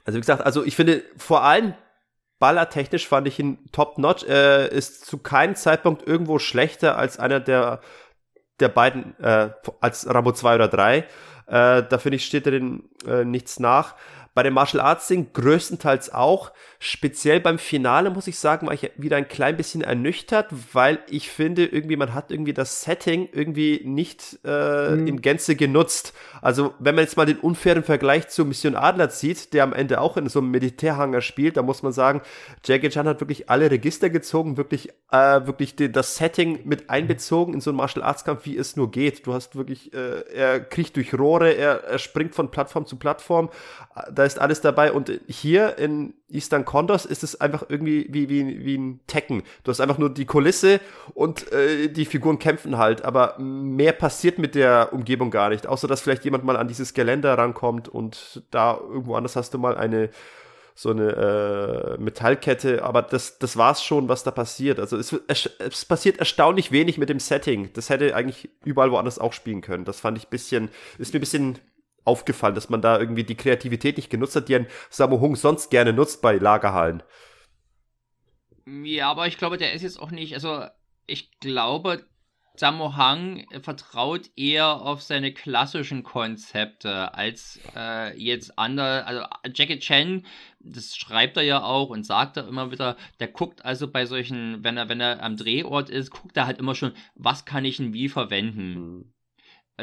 Also wie gesagt, also ich finde vor allem ballertechnisch fand ich ihn top-notch. Er ist zu keinem Zeitpunkt irgendwo schlechter als einer der, der beiden, äh, als Rambo 2 oder 3. Äh, da finde ich, steht er den äh, nichts nach. Bei dem Martial Arts Ding größtenteils auch. Speziell beim Finale muss ich sagen, war ich wieder ein klein bisschen ernüchtert, weil ich finde, irgendwie, man hat irgendwie das Setting irgendwie nicht äh, mhm. in Gänze genutzt. Also, wenn man jetzt mal den unfairen Vergleich zu Mission Adler zieht, der am Ende auch in so einem Militärhanger spielt, da muss man sagen, Jackie Chan hat wirklich alle Register gezogen, wirklich, äh, wirklich die, das Setting mit einbezogen in so einen Martial Arts Kampf, wie es nur geht. Du hast wirklich, äh, er kriecht durch Rohre, er, er springt von Plattform zu Plattform. Da da ist alles dabei. Und hier in Eastern Condors ist es einfach irgendwie wie, wie, wie ein Tekken. Du hast einfach nur die Kulisse und äh, die Figuren kämpfen halt. Aber mehr passiert mit der Umgebung gar nicht. Außer, dass vielleicht jemand mal an dieses Geländer rankommt und da irgendwo anders hast du mal eine so eine äh, Metallkette, aber das, das war's schon, was da passiert. Also es, es, passiert erstaunlich wenig mit dem Setting. Das hätte eigentlich überall woanders auch spielen können. Das fand ich bisschen, ist mir ein bisschen aufgefallen, dass man da irgendwie die Kreativität nicht genutzt hat, die ein Sammo Hung sonst gerne nutzt bei Lagerhallen. Ja, aber ich glaube, der ist jetzt auch nicht, also ich glaube, Sammo Hang vertraut eher auf seine klassischen Konzepte als äh, jetzt andere. Also Jackie Chan, das schreibt er ja auch und sagt er immer wieder, der guckt also bei solchen, wenn er, wenn er am Drehort ist, guckt er halt immer schon, was kann ich denn wie verwenden. Mhm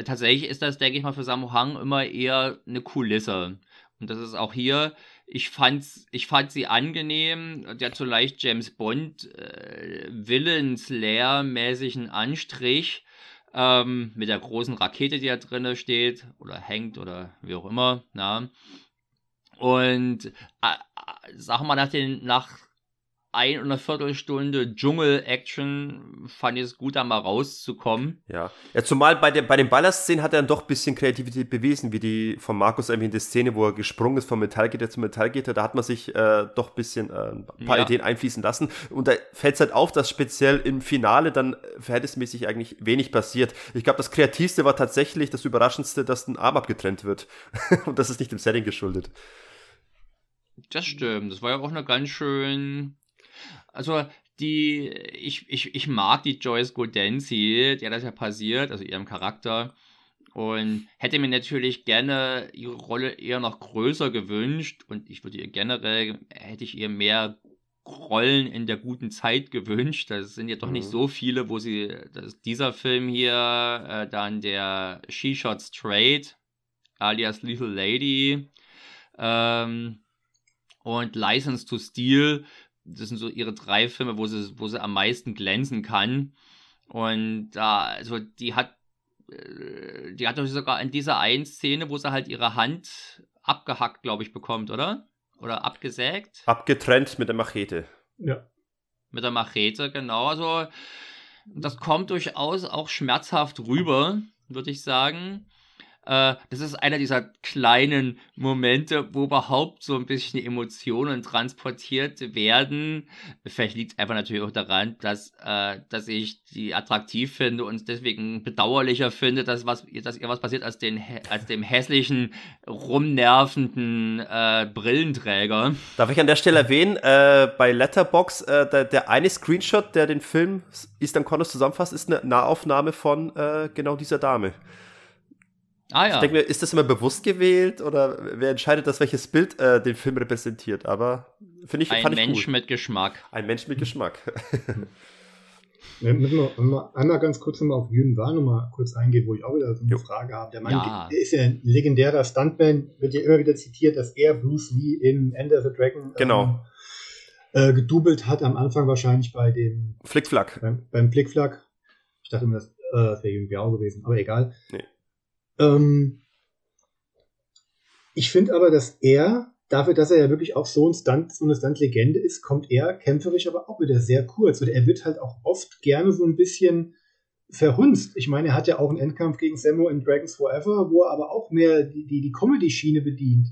tatsächlich ist das, denke ich mal, für Sammo Hang immer eher eine Kulisse. Und das ist auch hier, ich fand's, ich fand sie angenehm, der so leicht James Bond äh, Willensleer-mäßigen Anstrich ähm, mit der großen Rakete, die da drinne steht oder hängt oder wie auch immer. Na. Und äh, äh sag mal, nach den, nach ein und eine Viertelstunde Dschungel-Action fand ich es gut, da mal rauszukommen. Ja, ja zumal bei, der, bei den Ballerszenen hat er dann doch ein bisschen Kreativität bewiesen, wie die von Markus erwähnte Szene, wo er gesprungen ist vom Metallgitter zum Metallgitter. Da hat man sich äh, doch ein bisschen äh, ein paar ja. Ideen einfließen lassen. Und da fällt es halt auf, dass speziell im Finale dann verhältnismäßig eigentlich wenig passiert. Ich glaube, das Kreativste war tatsächlich das Überraschendste, dass ein Arm abgetrennt wird. und das ist nicht dem Setting geschuldet. Das stimmt. Das war ja auch eine ganz schön also die, ich, ich, ich mag die Joyce Godenzi, der das ja passiert, also ihrem Charakter. Und hätte mir natürlich gerne ihre Rolle eher noch größer gewünscht. Und ich würde ihr generell, hätte ich ihr mehr Rollen in der guten Zeit gewünscht. Das sind ja doch mhm. nicht so viele, wo sie, das dieser Film hier, äh, dann der She Shot Straight, alias Lethal Lady, ähm, und License to Steal, das sind so ihre drei Filme, wo sie, wo sie am meisten glänzen kann. Und da, also die hat, äh, die hat doch sogar in dieser einen Szene, wo sie halt ihre Hand abgehackt, glaube ich, bekommt, oder? Oder abgesägt? Abgetrennt mit der Machete. Ja. Mit der Machete, genau. Also, das kommt durchaus auch schmerzhaft rüber, würde ich sagen. Äh, das ist einer dieser kleinen Momente, wo überhaupt so ein bisschen Emotionen transportiert werden. Vielleicht liegt es einfach natürlich auch daran, dass, äh, dass ich die attraktiv finde und deswegen bedauerlicher finde, dass, was, dass ihr was passiert als, den, als dem hässlichen, rumnervenden äh, Brillenträger. Darf ich an der Stelle erwähnen, äh, bei Letterbox äh, der, der, eine Screenshot, der den Film Eastern Condos zusammenfasst, ist eine Nahaufnahme von äh, genau dieser Dame. Ah, ja. Ich denke mir, ist das immer bewusst gewählt oder wer entscheidet das, welches Bild äh, den Film repräsentiert? Aber finde ich, ein fand Mensch ich mit Geschmack. Ein Mensch mit Geschmack. Wir müssen wir einmal ganz kurz nochmal auf Yun Wa nochmal kurz eingehen, wo ich auch wieder so eine jo. Frage habe. Der Mann ja. der ist ja ein legendärer Stuntman, wird ja immer wieder zitiert, dass er Bruce Lee in Ender the Dragon genau. ähm, äh, gedoubelt hat, am Anfang wahrscheinlich bei dem Flickflack. Beim, beim Flickflack. Ich dachte immer, das, äh, das wäre Yun Biao gewesen, aber egal. Nee. Ähm, ich finde aber, dass er dafür, dass er ja wirklich auch so, ein Stunt, so eine Stunt-Legende ist, kommt er kämpferisch aber auch wieder sehr kurz. Oder er wird halt auch oft gerne so ein bisschen verhunzt. Ich meine, er hat ja auch einen Endkampf gegen Samu in Dragons Forever, wo er aber auch mehr die, die, die Comedy-Schiene bedient.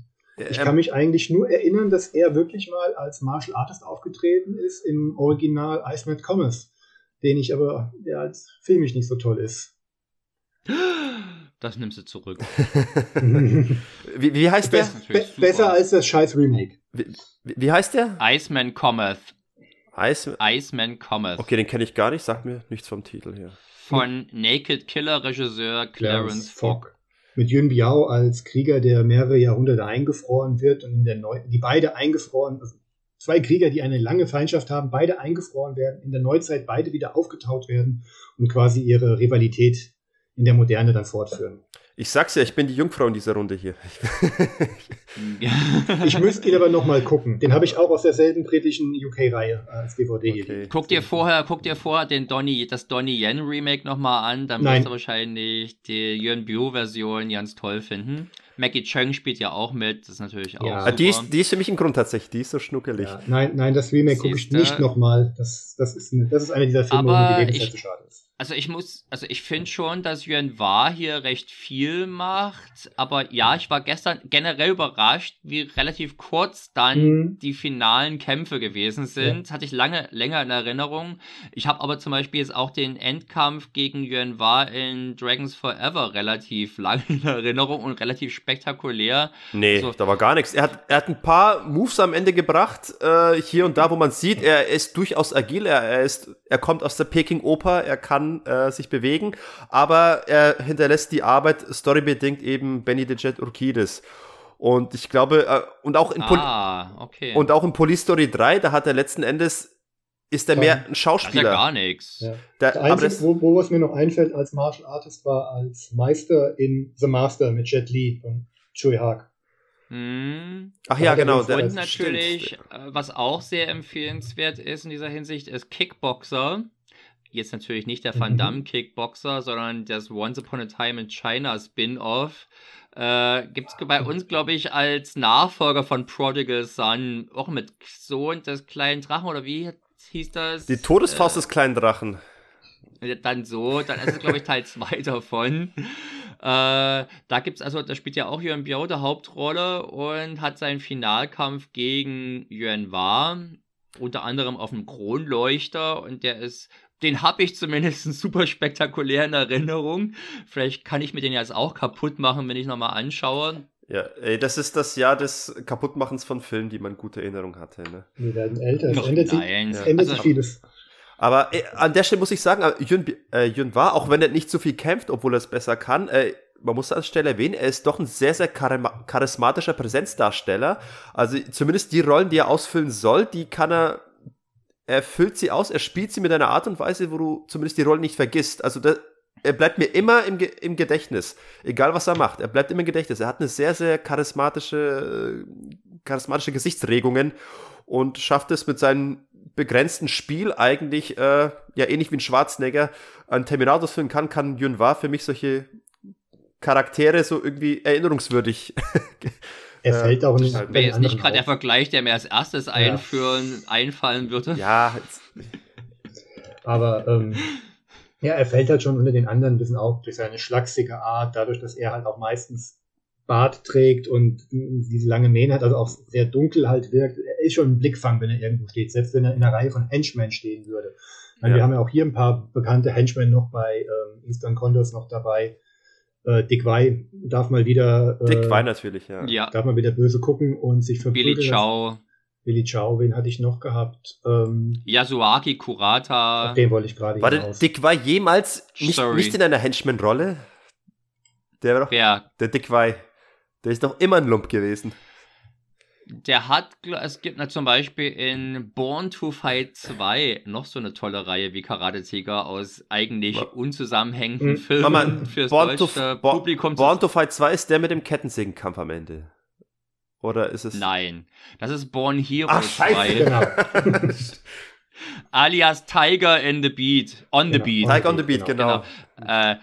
Ich kann mich eigentlich nur erinnern, dass er wirklich mal als Martial Artist aufgetreten ist im Original Iceman Commerce, den ich aber, der als filmisch nicht so toll ist. Das nimmst du zurück. wie, wie heißt der? Be besser als das scheiß Remake. Wie, wie heißt der? Iceman Cometh. Ice Iceman Cometh. Okay, den kenne ich gar nicht, sagt mir nichts vom Titel hier. Von Naked Killer Regisseur Clarence Fogg. Mit Yun Biao als Krieger, der mehrere Jahrhunderte eingefroren wird und in der Neu die beide eingefroren, also zwei Krieger, die eine lange Feindschaft haben, beide eingefroren werden, in der Neuzeit beide wieder aufgetaut werden und quasi ihre Rivalität in der Moderne dann fortführen. Ich sag's ja, ich bin die Jungfrau in dieser Runde hier. ich müsste ihn aber nochmal gucken. Den habe ich auch aus derselben britischen UK-Reihe als DVD okay. hier. Guck dir vorher, guck dir vorher den Donny, das Donny Yen Remake nochmal an, dann wirst du wahrscheinlich die Yuan Bio-Version ganz toll finden. Maggie Chung spielt ja auch mit, das ist natürlich auch. Ja, super. Die, ist, die ist für mich ein Grund tatsächlich, die ist so schnuckelig. Ja, nein, nein, das Remake gucke ich nicht nochmal. Das, das, ist, das ist einer dieser Filme, wo die Lebenszeit zu schade ist. Also ich muss, also ich finde schon, dass Yuan War hier recht viel macht, aber ja, ich war gestern generell überrascht, wie relativ kurz dann mhm. die finalen Kämpfe gewesen sind. Ja. Hatte ich lange, länger in Erinnerung. Ich habe aber zum Beispiel jetzt auch den Endkampf gegen Yuan War in Dragons Forever relativ lange in Erinnerung und relativ spektakulär. Nee, also, da war gar nichts. Er hat, er hat ein paar Moves am Ende gebracht, äh, hier und da, wo man sieht, er ist durchaus agil, er, er ist, er kommt aus der Peking Oper, er kann äh, sich bewegen, aber er hinterlässt die Arbeit storybedingt eben Benny the Jet Urquidez. Und ich glaube, äh, und auch in Pol ah, okay. und auch in Police Story 3, da hat er letzten Endes ist er mehr ein Schauspieler. Das ist ja gar nichts. Ja. Das Einzige, wo, wo es mir noch einfällt als Martial Artist war als Meister in The Master mit Jet Li und Chui Haag. Hm. Ach ja, genau. Und natürlich, stimmt. Äh, was auch sehr empfehlenswert ist in dieser Hinsicht, ist Kickboxer. Jetzt natürlich nicht der Van mhm. Damme Kickboxer, sondern das Once Upon a Time in China Spin-off. Äh, Gibt es bei uns, glaube ich, als Nachfolger von Prodigal Son, auch mit Sohn des kleinen Drachen oder wie hieß das? Die Todesfaust äh, des kleinen Drachen. Dann so, dann ist es, glaube ich, Teil 2 davon. Äh, da gibt es also, da spielt ja auch Yuan Biao der Hauptrolle und hat seinen Finalkampf gegen Yuan Wa, unter anderem auf dem Kronleuchter und der ist den habe ich zumindest super spektakulär in Erinnerung. Vielleicht kann ich mir den jetzt auch kaputt machen, wenn ich nochmal anschaue. Ja, ey, das ist das Jahr des Kaputtmachens von Filmen, die man gute Erinnerung hatte. Ne? Wir werden älter, es ändert, sich, es ändert also, sich vieles. Aber ey, an der Stelle muss ich sagen, Jun, äh, Jun war, auch wenn er nicht so viel kämpft, obwohl er es besser kann, äh, man muss an der Stelle erwähnen, er ist doch ein sehr, sehr charismatischer Präsenzdarsteller. Also zumindest die Rollen, die er ausfüllen soll, die kann er er füllt sie aus, er spielt sie mit einer Art und Weise, wo du zumindest die Rolle nicht vergisst. Also das, er bleibt mir immer im, im Gedächtnis, egal was er macht. Er bleibt immer im Gedächtnis. Er hat eine sehr, sehr charismatische, charismatische Gesichtsregungen und schafft es mit seinem begrenzten Spiel eigentlich, äh, ja ähnlich wie ein Schwarzenegger, ein Terminator führen kann, kann Yun Wa für mich solche Charaktere so irgendwie erinnerungswürdig Er äh, fällt auch nicht. Wäre jetzt nicht gerade der Vergleich, der mir als erstes ja. einführen, einfallen würde. Ja. Aber ähm, ja, er fällt halt schon unter den anderen ein bisschen auf durch seine schlachsige Art, dadurch, dass er halt auch meistens Bart trägt und diese lange Mähne hat, also auch sehr dunkel halt wirkt. Er ist schon ein Blickfang, wenn er irgendwo steht, selbst wenn er in einer Reihe von Henchmen stehen würde. Ja. Wir haben ja auch hier ein paar bekannte Henchmen noch bei ähm, Eastern Condors noch dabei. Äh, Dick Wei darf mal wieder. Äh, Dick Wei natürlich, ja. ja. Darf mal wieder böse gucken und sich verprügeln. Billy Chow. Billy Chow, wen hatte ich noch gehabt? Ähm, Yasuaki Kurata. Auf den wollte ich gerade War der Dick Wei jemals nicht, nicht in einer Henchman-Rolle? Der war doch. Wer? Der Dick Wei. Der ist doch immer ein Lump gewesen der hat, es gibt na, zum Beispiel in Born to Fight 2 noch so eine tolle Reihe wie Karate Tiger aus eigentlich unzusammenhängenden hm. Filmen Mama, fürs Born deutsche to, Publikum. Born to Fight 2 ist der mit dem Kettensägenkampf am Ende. Oder ist es. Nein, das ist Born Hero Ach, 2. Genau. Alias Tiger in the Beat. On the genau. Beat. Tiger on the Beat, genau. genau. Äh,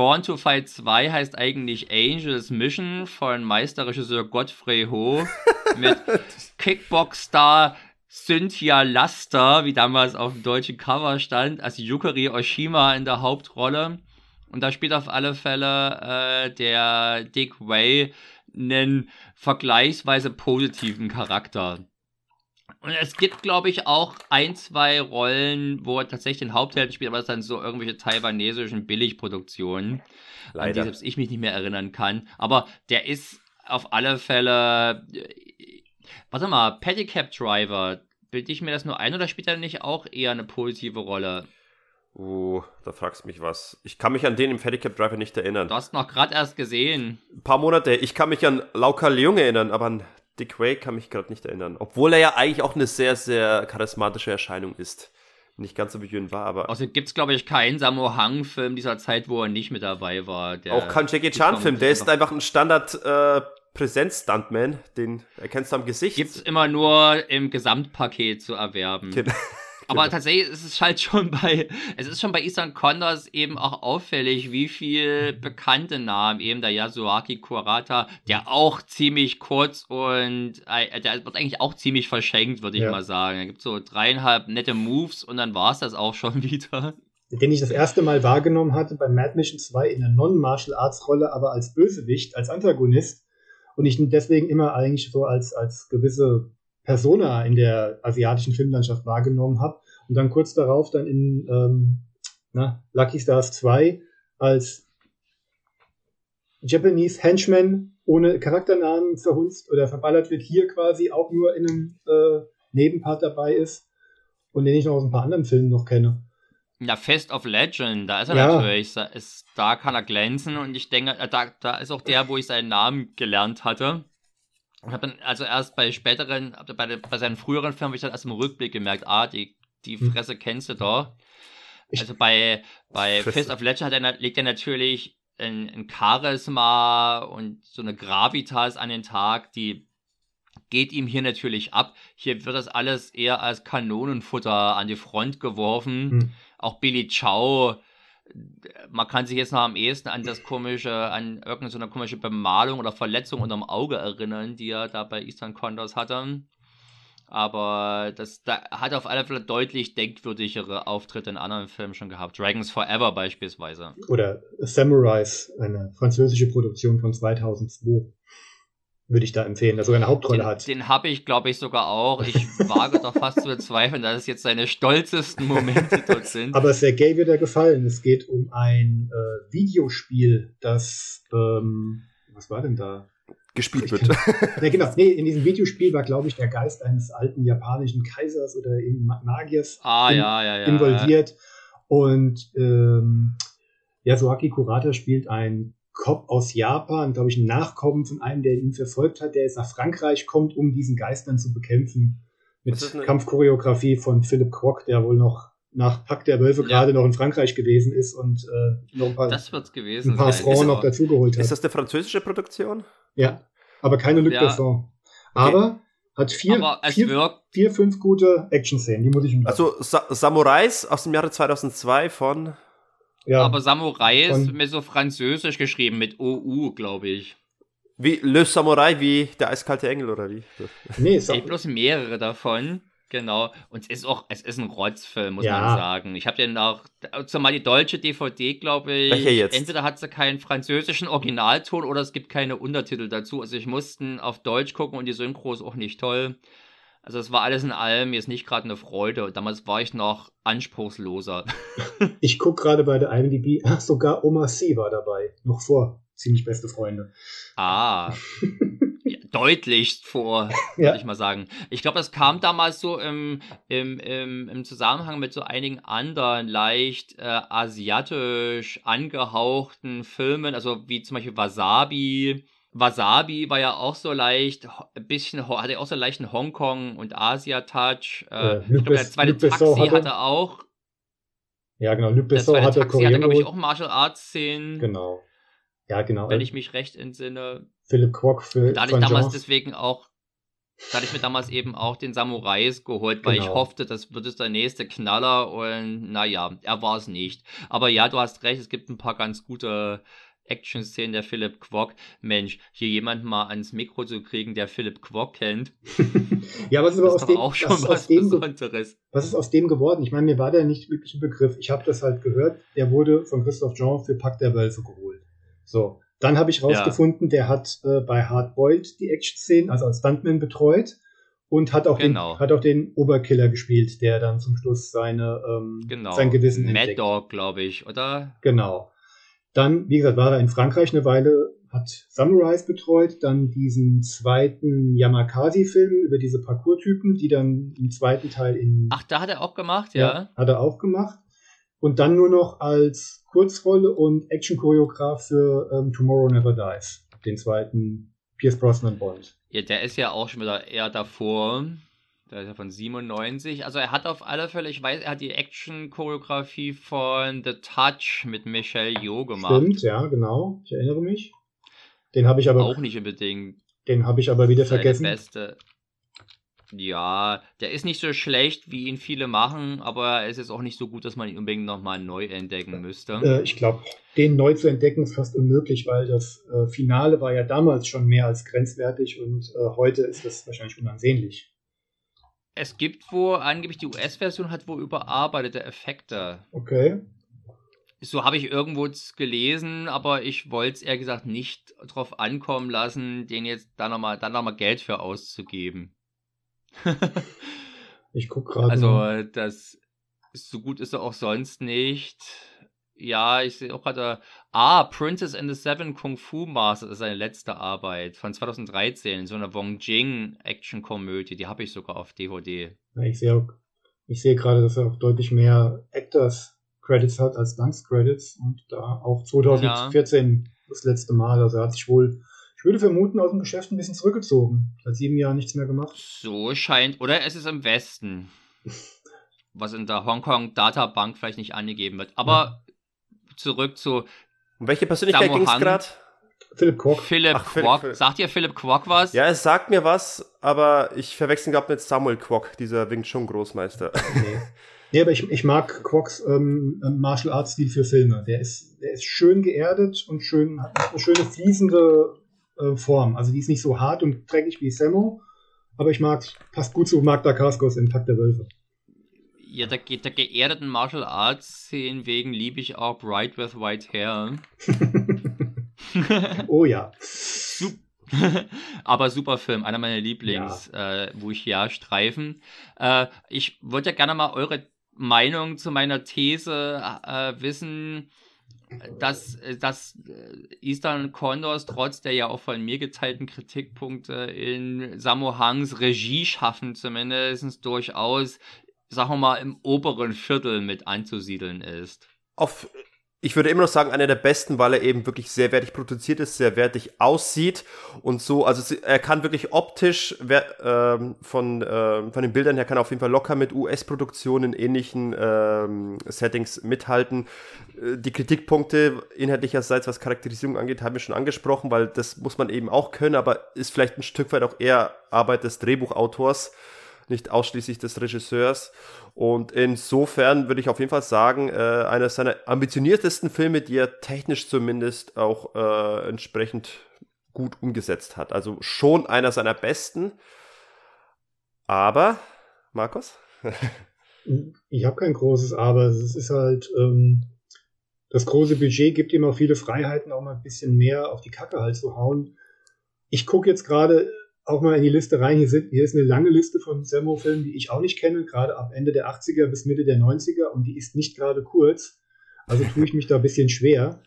Born to Fight 2 heißt eigentlich Angels Mission von Meisterregisseur Godfrey Ho mit Kickbox-Star Cynthia Laster, wie damals auf dem deutschen Cover stand, als Yukari Oshima in der Hauptrolle. Und da spielt auf alle Fälle äh, der Dick Way einen vergleichsweise positiven Charakter. Und es gibt, glaube ich, auch ein, zwei Rollen, wo er tatsächlich den Hauptheld spielt, aber das sind so irgendwelche taiwanesischen Billigproduktionen, Leider. an die selbst ich mich nicht mehr erinnern kann. Aber der ist auf alle Fälle. Äh, warte mal, Pedicab Driver, bilde ich mir das nur ein oder spielt er nicht auch eher eine positive Rolle? Uh, da fragst du mich was. Ich kann mich an den im Pedicab Driver nicht erinnern. Du hast noch gerade erst gesehen. Ein paar Monate. Ich kann mich an Lauka Leung erinnern, aber an Dick Way kann mich gerade nicht erinnern. Obwohl er ja eigentlich auch eine sehr, sehr charismatische Erscheinung ist. Nicht ganz so wie Yun war, aber. Außerdem gibt es, glaube ich, keinen Sammo Hang-Film dieser Zeit, wo er nicht mit dabei war. auch kein Jackie Chan-Film. Der ist einfach ein Standard. Äh, Präsenz-Stuntman, den erkennst du am Gesicht. Gibt es immer nur im Gesamtpaket zu erwerben. Genau. Aber genau. tatsächlich ist es halt schon bei, es ist schon bei Isan Condos eben auch auffällig, wie viel bekannte Namen, eben der Yasuaki Kurata, der auch ziemlich kurz und äh, der wird eigentlich auch ziemlich verschenkt, würde ich ja. mal sagen. Da gibt so dreieinhalb nette Moves und dann war es das auch schon wieder. Den ich das erste Mal wahrgenommen hatte bei Mad Mission 2 in der Non-Martial Arts Rolle, aber als Bösewicht, als Antagonist und ich ihn deswegen immer eigentlich so als, als gewisse Persona in der asiatischen Filmlandschaft wahrgenommen habe und dann kurz darauf dann in ähm, na, Lucky Stars 2 als Japanese Henchman ohne Charakternamen verhunzt oder verballert wird, hier quasi auch nur in einem äh, Nebenpart dabei ist und den ich noch aus ein paar anderen Filmen noch kenne. Ja, Fest of Legend, da ist er ja. natürlich, da, ist, da kann er glänzen und ich denke, äh, da, da ist auch der, wo ich seinen Namen gelernt hatte. Ich habe dann also erst bei späteren, bei, bei seinen früheren Filmen habe ich dann erst im Rückblick gemerkt, ah, die, die hm. Fresse kennst du doch. Also bei, bei Fist of Legend hat er, legt er natürlich ein, ein Charisma und so eine Gravitas an den Tag, die geht ihm hier natürlich ab. Hier wird das alles eher als Kanonenfutter an die Front geworfen. Hm. Auch Billy Chow man kann sich jetzt noch am ehesten an das komische, an irgendeine so eine komische Bemalung oder Verletzung unterm Auge erinnern, die er da bei Eastern Condors hatte. Aber das da hat auf alle Fälle deutlich denkwürdigere Auftritte in anderen Filmen schon gehabt. Dragons Forever beispielsweise. Oder Samurais, eine französische Produktion von 2002 würde ich da empfehlen, dass er eine Hauptrolle den, hat. Den habe ich, glaube ich, sogar auch. Ich wage doch fast zu bezweifeln, dass es jetzt seine stolzesten Momente dort sind. Aber Sergei wird er gefallen. Es geht um ein äh, Videospiel, das, ähm, was war denn da? Gespielt wird. ne, genau. Nee, in diesem Videospiel war, glaube ich, der Geist eines alten japanischen Kaisers oder Magiers ah, in, ja, ja, ja, involviert. Und ähm, Yasuaki Kurata spielt ein Cop aus Japan, glaube ich, ein Nachkommen von einem, der ihn verfolgt hat, der jetzt nach Frankreich kommt, um diesen Geistern zu bekämpfen. Mit Kampfchoreografie von Philipp Krock, der wohl noch nach Pack der Wölfe ja. gerade noch in Frankreich gewesen ist und äh, noch ein paar, das wird's gewesen ein paar Frauen noch dazugeholt hat. Ist das eine französische Produktion? Ja, aber keine Luc ja. Besson. Aber okay. hat vier, vier, vier, fünf gute Action-Szenen, die muss ich Also Sa Samurais aus dem Jahre 2002 von ja. Aber Samurai ist mit so französisch geschrieben, mit OU, glaube ich. Wie Le Samurai, wie der eiskalte Engel, oder wie? Nee, es gibt bloß mehrere davon. Genau. Und es ist auch, es ist ein Rotzfilm, muss ja. man sagen. Ich habe den auch, zumal die deutsche DVD, glaube ich, Welche jetzt? entweder hat sie keinen französischen Originalton oder es gibt keine Untertitel dazu. Also ich musste auf Deutsch gucken und die Synchro ist auch nicht toll. Also es war alles in allem jetzt nicht gerade eine Freude. Damals war ich noch anspruchsloser. ich gucke gerade bei der IMDb, ach, sogar Oma C war dabei. Noch vor. Ziemlich beste Freunde. Ah. ja, deutlichst vor, würde ja. ich mal sagen. Ich glaube, das kam damals so im, im, im, im Zusammenhang mit so einigen anderen leicht äh, asiatisch angehauchten Filmen, also wie zum Beispiel Wasabi Wasabi war ja auch so leicht, ein bisschen, hatte auch so einen leichten Hongkong- und Asia-Touch. Äh, ich glaube, der zweite Luc Taxi hatte, hatte, auch. Ja, genau. Luc Besson hatte Taxi hatte, glaube ich, auch Martial Arts-Szenen. Genau. Ja, genau. Wenn ich mich recht entsinne. Philipp Kwok für. Da hatte ich damals deswegen auch. Da hatte ich mir damals eben auch den Samurais geholt, weil genau. ich hoffte, das wird es der nächste Knaller und naja, er war es nicht. Aber ja, du hast recht, es gibt ein paar ganz gute Action-Szenen der Philip Quok. Mensch, hier jemanden mal ans Mikro zu kriegen, der Philip Quok kennt. ja, was ist aber aus dem, auch schon was, was dem Besonderes. Was ist aus dem geworden? Ich meine, mir war der nicht wirklich ein Begriff. Ich habe das halt gehört. Der wurde von Christoph Jean für Pack der Wölfe geholt. So. Dann habe ich rausgefunden, ja. der hat äh, bei Hardboiled die Action-Szenen, also als Stuntman betreut und hat auch, genau. den, hat auch den Oberkiller gespielt, der dann zum Schluss seine, ähm, genau. sein Gewissen Mad entdeckt. Dog, glaube ich, oder? Genau. Dann, wie gesagt, war er in Frankreich eine Weile, hat Samurais betreut, dann diesen zweiten Yamakasi-Film über diese Parcours-Typen, die dann im zweiten Teil in. Ach, da hat er auch gemacht, ja. ja hat er auch gemacht. Und dann nur noch als Kurzrolle und Action-Choreograf für ähm, Tomorrow Never Dies, den zweiten Pierce Brosnan Bond. Ja, der ist ja auch schon wieder eher davor. Der ist ja von 97. Also er hat auf alle Fälle, ich weiß, er hat die Action-Choreografie von The Touch mit Michelle Yeoh gemacht. Stimmt, ja, genau. Ich erinnere mich. Den habe ich aber auch nicht unbedingt. Den habe ich aber wieder vergessen. Beste. Ja, der ist nicht so schlecht, wie ihn viele machen, aber es ist auch nicht so gut, dass man ihn unbedingt nochmal neu entdecken müsste. Äh, ich glaube, den neu zu entdecken ist fast unmöglich, weil das äh, Finale war ja damals schon mehr als grenzwertig und äh, heute ist das wahrscheinlich unansehnlich. Es gibt wo, angeblich die US-Version hat wo überarbeitete Effekte. Okay. So habe ich irgendwo gelesen, aber ich wollte es eher gesagt nicht drauf ankommen lassen, den jetzt da nochmal noch Geld für auszugeben. ich gucke gerade. Also, das so gut ist er auch sonst nicht. Ja, ich sehe auch gerade. Ah, Princess and the Seven Kung Fu Masters ist seine letzte Arbeit von 2013, so eine Wong Jing Action-Komödie. Die habe ich sogar auf DVD. Ich sehe ich sehe gerade, dass er auch deutlich mehr Actors Credits hat als Dance Credits und da auch 2014 ja. das letzte Mal. Also er hat sich wohl ich würde vermuten, aus dem Geschäft ein bisschen zurückgezogen. Seit sieben Jahren nichts mehr gemacht. So scheint. Oder es ist im Westen. was in der Hongkong Databank vielleicht nicht angegeben wird. Aber. Zurück zu. Um welche Persönlichkeit ging es gerade? Philipp Kwok. Philipp Ach, Kwok. Philipp. Sagt ihr Philipp Kwok was? Ja, es sagt mir was, aber ich verwechseln gerade mit Samuel Kwok, dieser Wing Chun Großmeister. Nee. nee, aber ich, ich mag Kwoks ähm, Martial Arts Stil für Filme. Der ist, der ist schön geerdet und schön, hat eine schöne fließende äh, Form. Also die ist nicht so hart und dreckig wie Sammo, aber ich mag, passt gut zu Magda Kaskos in Takt der Wölfe. Ja, der, der geerdeten Martial Arts Szenen wegen liebe ich auch Bright with White Hair. oh ja. Aber super Film, einer meiner Lieblings, ja. äh, wo ich ja streifen. Äh, ich würde ja gerne mal eure Meinung zu meiner These äh, wissen dass, äh, dass äh, Eastern Condors trotz der ja auch von mir geteilten Kritikpunkte in Sammo Hangs Regie schaffen, zumindest durchaus, sagen wir mal, im oberen Viertel mit anzusiedeln ist. Auf ich würde immer noch sagen, einer der besten, weil er eben wirklich sehr wertig produziert ist, sehr wertig aussieht und so. Also er kann wirklich optisch ähm, von, äh, von den Bildern her kann er auf jeden Fall locker mit US-Produktionen in ähnlichen ähm, Settings mithalten. Äh, die Kritikpunkte inhaltlicherseits, was Charakterisierung angeht, haben wir schon angesprochen, weil das muss man eben auch können, aber ist vielleicht ein Stück weit auch eher Arbeit des Drehbuchautors nicht ausschließlich des Regisseurs. Und insofern würde ich auf jeden Fall sagen, äh, einer seiner ambitioniertesten Filme, die er technisch zumindest auch äh, entsprechend gut umgesetzt hat. Also schon einer seiner besten. Aber, Markus? ich habe kein großes Aber. Es ist halt, ähm, das große Budget gibt auch viele Freiheiten, auch mal ein bisschen mehr auf die Kacke halt zu hauen. Ich gucke jetzt gerade auch mal in die Liste rein. Hier, sind, hier ist eine lange Liste von Sammo-Filmen, die ich auch nicht kenne, gerade ab Ende der 80er bis Mitte der 90er und die ist nicht gerade kurz. Also tue ich mich da ein bisschen schwer.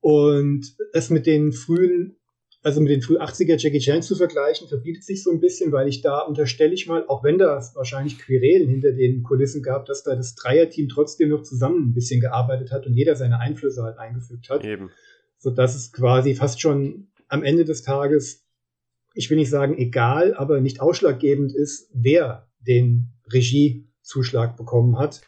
Und es mit den frühen, also mit den früh 80er Jackie Chan zu vergleichen, verbietet sich so ein bisschen, weil ich da unterstelle ich mal, auch wenn da wahrscheinlich Querelen hinter den Kulissen gab, dass da das Dreierteam trotzdem noch zusammen ein bisschen gearbeitet hat und jeder seine Einflüsse halt eingefügt hat. Eben. Sodass es quasi fast schon am Ende des Tages ich will nicht sagen egal, aber nicht ausschlaggebend ist, wer den Regiezuschlag bekommen hat.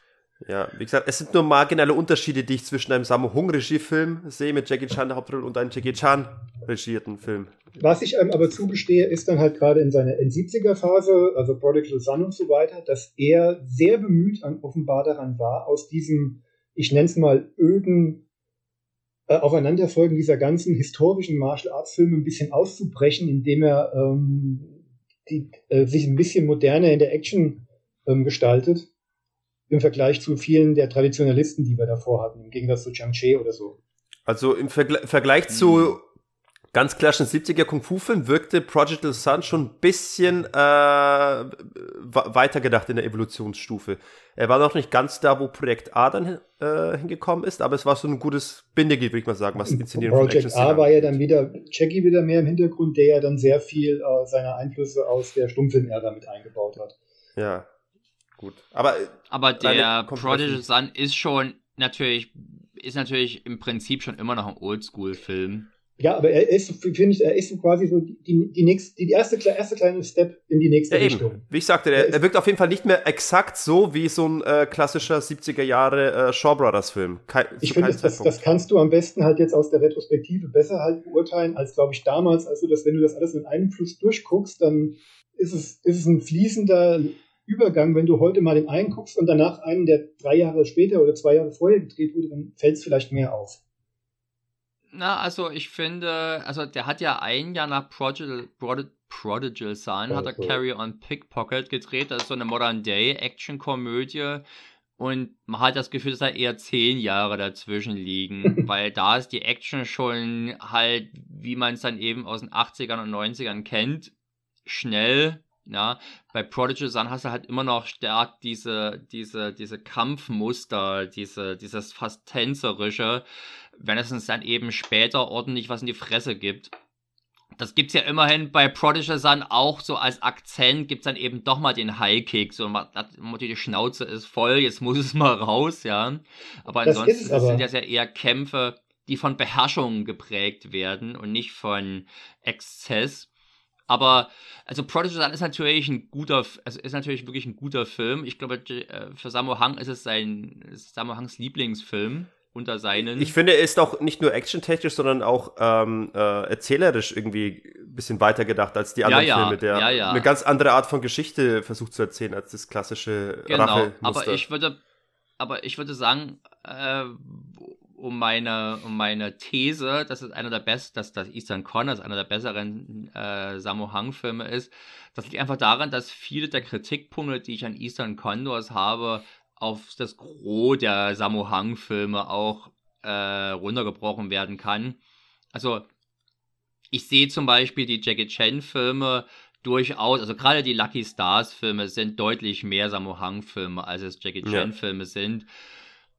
Ja, wie gesagt, es sind nur marginale Unterschiede, die ich zwischen einem Sammo Hung Regiefilm sehe mit Jackie Chan der Hauptrolle und einem Jackie Chan regierten Film. Was ich einem aber zugestehe, ist dann halt gerade in seiner N70er-Phase, also Prodigal Son und so weiter, dass er sehr bemüht an, offenbar daran war, aus diesem, ich nenne es mal, öden äh, Aufeinanderfolgen dieser ganzen historischen Martial Arts Filme ein bisschen auszubrechen, indem er ähm, die, äh, sich ein bisschen moderner in der Action ähm, gestaltet im Vergleich zu vielen der Traditionalisten, die wir davor hatten, im Gegensatz zu Chang Che oder so. Also im Vergle Vergleich zu ganz klassischen 70er Kung-Fu-Film wirkte Prodigal Son schon ein bisschen äh, weitergedacht in der Evolutionsstufe. Er war noch nicht ganz da, wo Projekt A dann äh, hingekommen ist, aber es war so ein gutes Bindeglied, würde ich mal sagen, was Inszenierung Project A war ja dann wieder Jackie wieder mehr im Hintergrund, der ja dann sehr viel äh, seiner Einflüsse aus der Stummfilm-Ära mit eingebaut hat. Ja, gut. Aber, äh, aber der Prodigal Son ist schon natürlich, ist natürlich im Prinzip schon immer noch ein Oldschool-Film. Ja, aber er ist, finde ich, er ist quasi so die, die, nächste, die erste, erste kleine Step in die nächste ja, Richtung. Eben. Wie ich sagte, er, er, wirkt auf jeden Fall nicht mehr exakt so wie so ein äh, klassischer 70er Jahre äh, Shaw Brothers Film. Kein, ich finde, das, das, kannst du am besten halt jetzt aus der Retrospektive besser halt beurteilen, als glaube ich damals. Also, dass wenn du das alles in einem Fluss durchguckst, dann ist es, ist es ein fließender Übergang. Wenn du heute mal den einen guckst und danach einen, der drei Jahre später oder zwei Jahre vorher gedreht wurde, dann fällt es vielleicht mehr auf. Na, also ich finde, also der hat ja ein Jahr nach Prodigal, Prodigal, Prodigal Son, hat er Carry on Pickpocket gedreht. Das ist so eine Modern-Day-Action-Komödie. Und man hat das Gefühl, dass da eher zehn Jahre dazwischen liegen, weil da ist die Action schon halt, wie man es dann eben aus den 80ern und 90ern kennt, schnell. Ja, bei Prodigal Son hast du halt immer noch stark diese, diese, diese Kampfmuster, diese, dieses fast tänzerische wenn es uns dann eben später ordentlich was in die Fresse gibt. Das gibt's ja immerhin bei Prodigal Son auch so als Akzent, gibt's dann eben doch mal den High-Kick, so die Schnauze ist voll, jetzt muss es mal raus, ja. Aber das ansonsten aber. sind das ja eher Kämpfe, die von Beherrschung geprägt werden und nicht von Exzess. Aber also Prodigal Son ist natürlich ein guter, also ist natürlich wirklich ein guter Film. Ich glaube, äh, für Sammo Hang ist es sein Sammo Hangs Lieblingsfilm unter seinen. Ich finde, er ist auch nicht nur actiontechnisch, sondern auch ähm, äh, erzählerisch irgendwie ein bisschen weiter gedacht als die anderen ja, ja. Filme, der ja, ja. eine ganz andere Art von Geschichte versucht zu erzählen als das klassische Genau, aber ich würde, aber ich würde sagen, äh, um meine, um meine These, dass es einer der besten, dass das Eastern Corners einer der besseren äh, Sammo Hang-Filme ist, das liegt einfach daran, dass viele der Kritikpunkte, die ich an Eastern Condors habe, auf das Gros der Sammo Hang-Filme auch äh, runtergebrochen werden kann. Also, ich sehe zum Beispiel die Jackie Chan-Filme durchaus, also gerade die Lucky Stars-Filme sind deutlich mehr Sammo Hang-Filme, als es Jackie Chan-Filme ja. sind.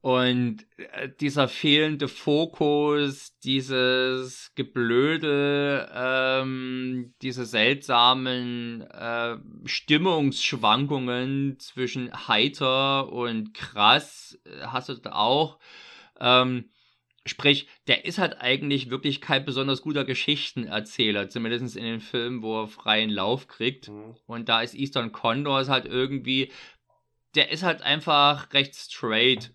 Und äh, dieser fehlende Fokus, dieses Geblöde, ähm, diese seltsamen äh, Stimmungsschwankungen zwischen heiter und krass, äh, hast du da auch. Ähm, sprich, der ist halt eigentlich wirklich kein besonders guter Geschichtenerzähler, zumindest in den Filmen, wo er freien Lauf kriegt. Mhm. Und da ist Eastern Condor halt irgendwie, der ist halt einfach recht straight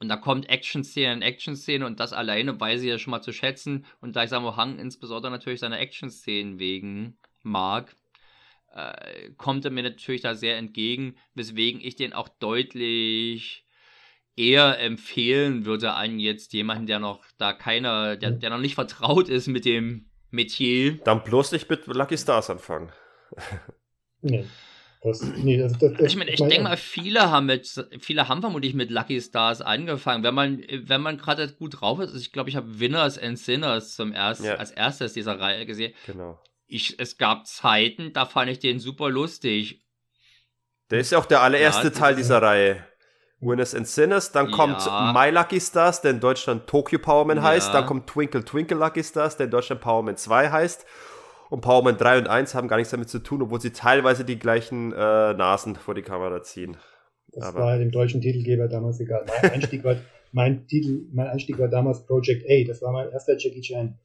und da kommt Action-Szene in Action-Szene und das alleine weiß ich ja schon mal zu schätzen. Und da ich Sammo Hang insbesondere natürlich seine Action-Szenen wegen mag, äh, kommt er mir natürlich da sehr entgegen, weswegen ich den auch deutlich eher empfehlen würde an jetzt jemanden, der noch da keiner, der, der noch nicht vertraut ist mit dem Metier. Dann bloß nicht mit Lucky Stars anfangen. nee. Das, nee, das, das, ich meine, ich denke mal, viele haben mit, viele haben vermutlich mit Lucky Stars angefangen. Wenn man, wenn man gerade gut drauf ist, ich glaube, ich habe Winners and Sinners zum ersten, ja. als erstes dieser Reihe gesehen. Genau. Ich, es gab Zeiten, da fand ich den super lustig. Der ist ja auch der allererste ja, Teil dieser Reihe. Winners and Sinners, dann kommt ja. My Lucky Stars, der in Deutschland Tokyo Powerman heißt, dann kommt Twinkle Twinkle Lucky Stars, der in Deutschland Powerman 2 heißt und Powerman 3 und 1 haben gar nichts damit zu tun, obwohl sie teilweise die gleichen äh, Nasen vor die Kamera ziehen. Das Aber war dem deutschen Titelgeber damals egal. Mein Einstieg, war, mein, Titel, mein Einstieg war damals Project A. Das war mein erster Jackie Chan.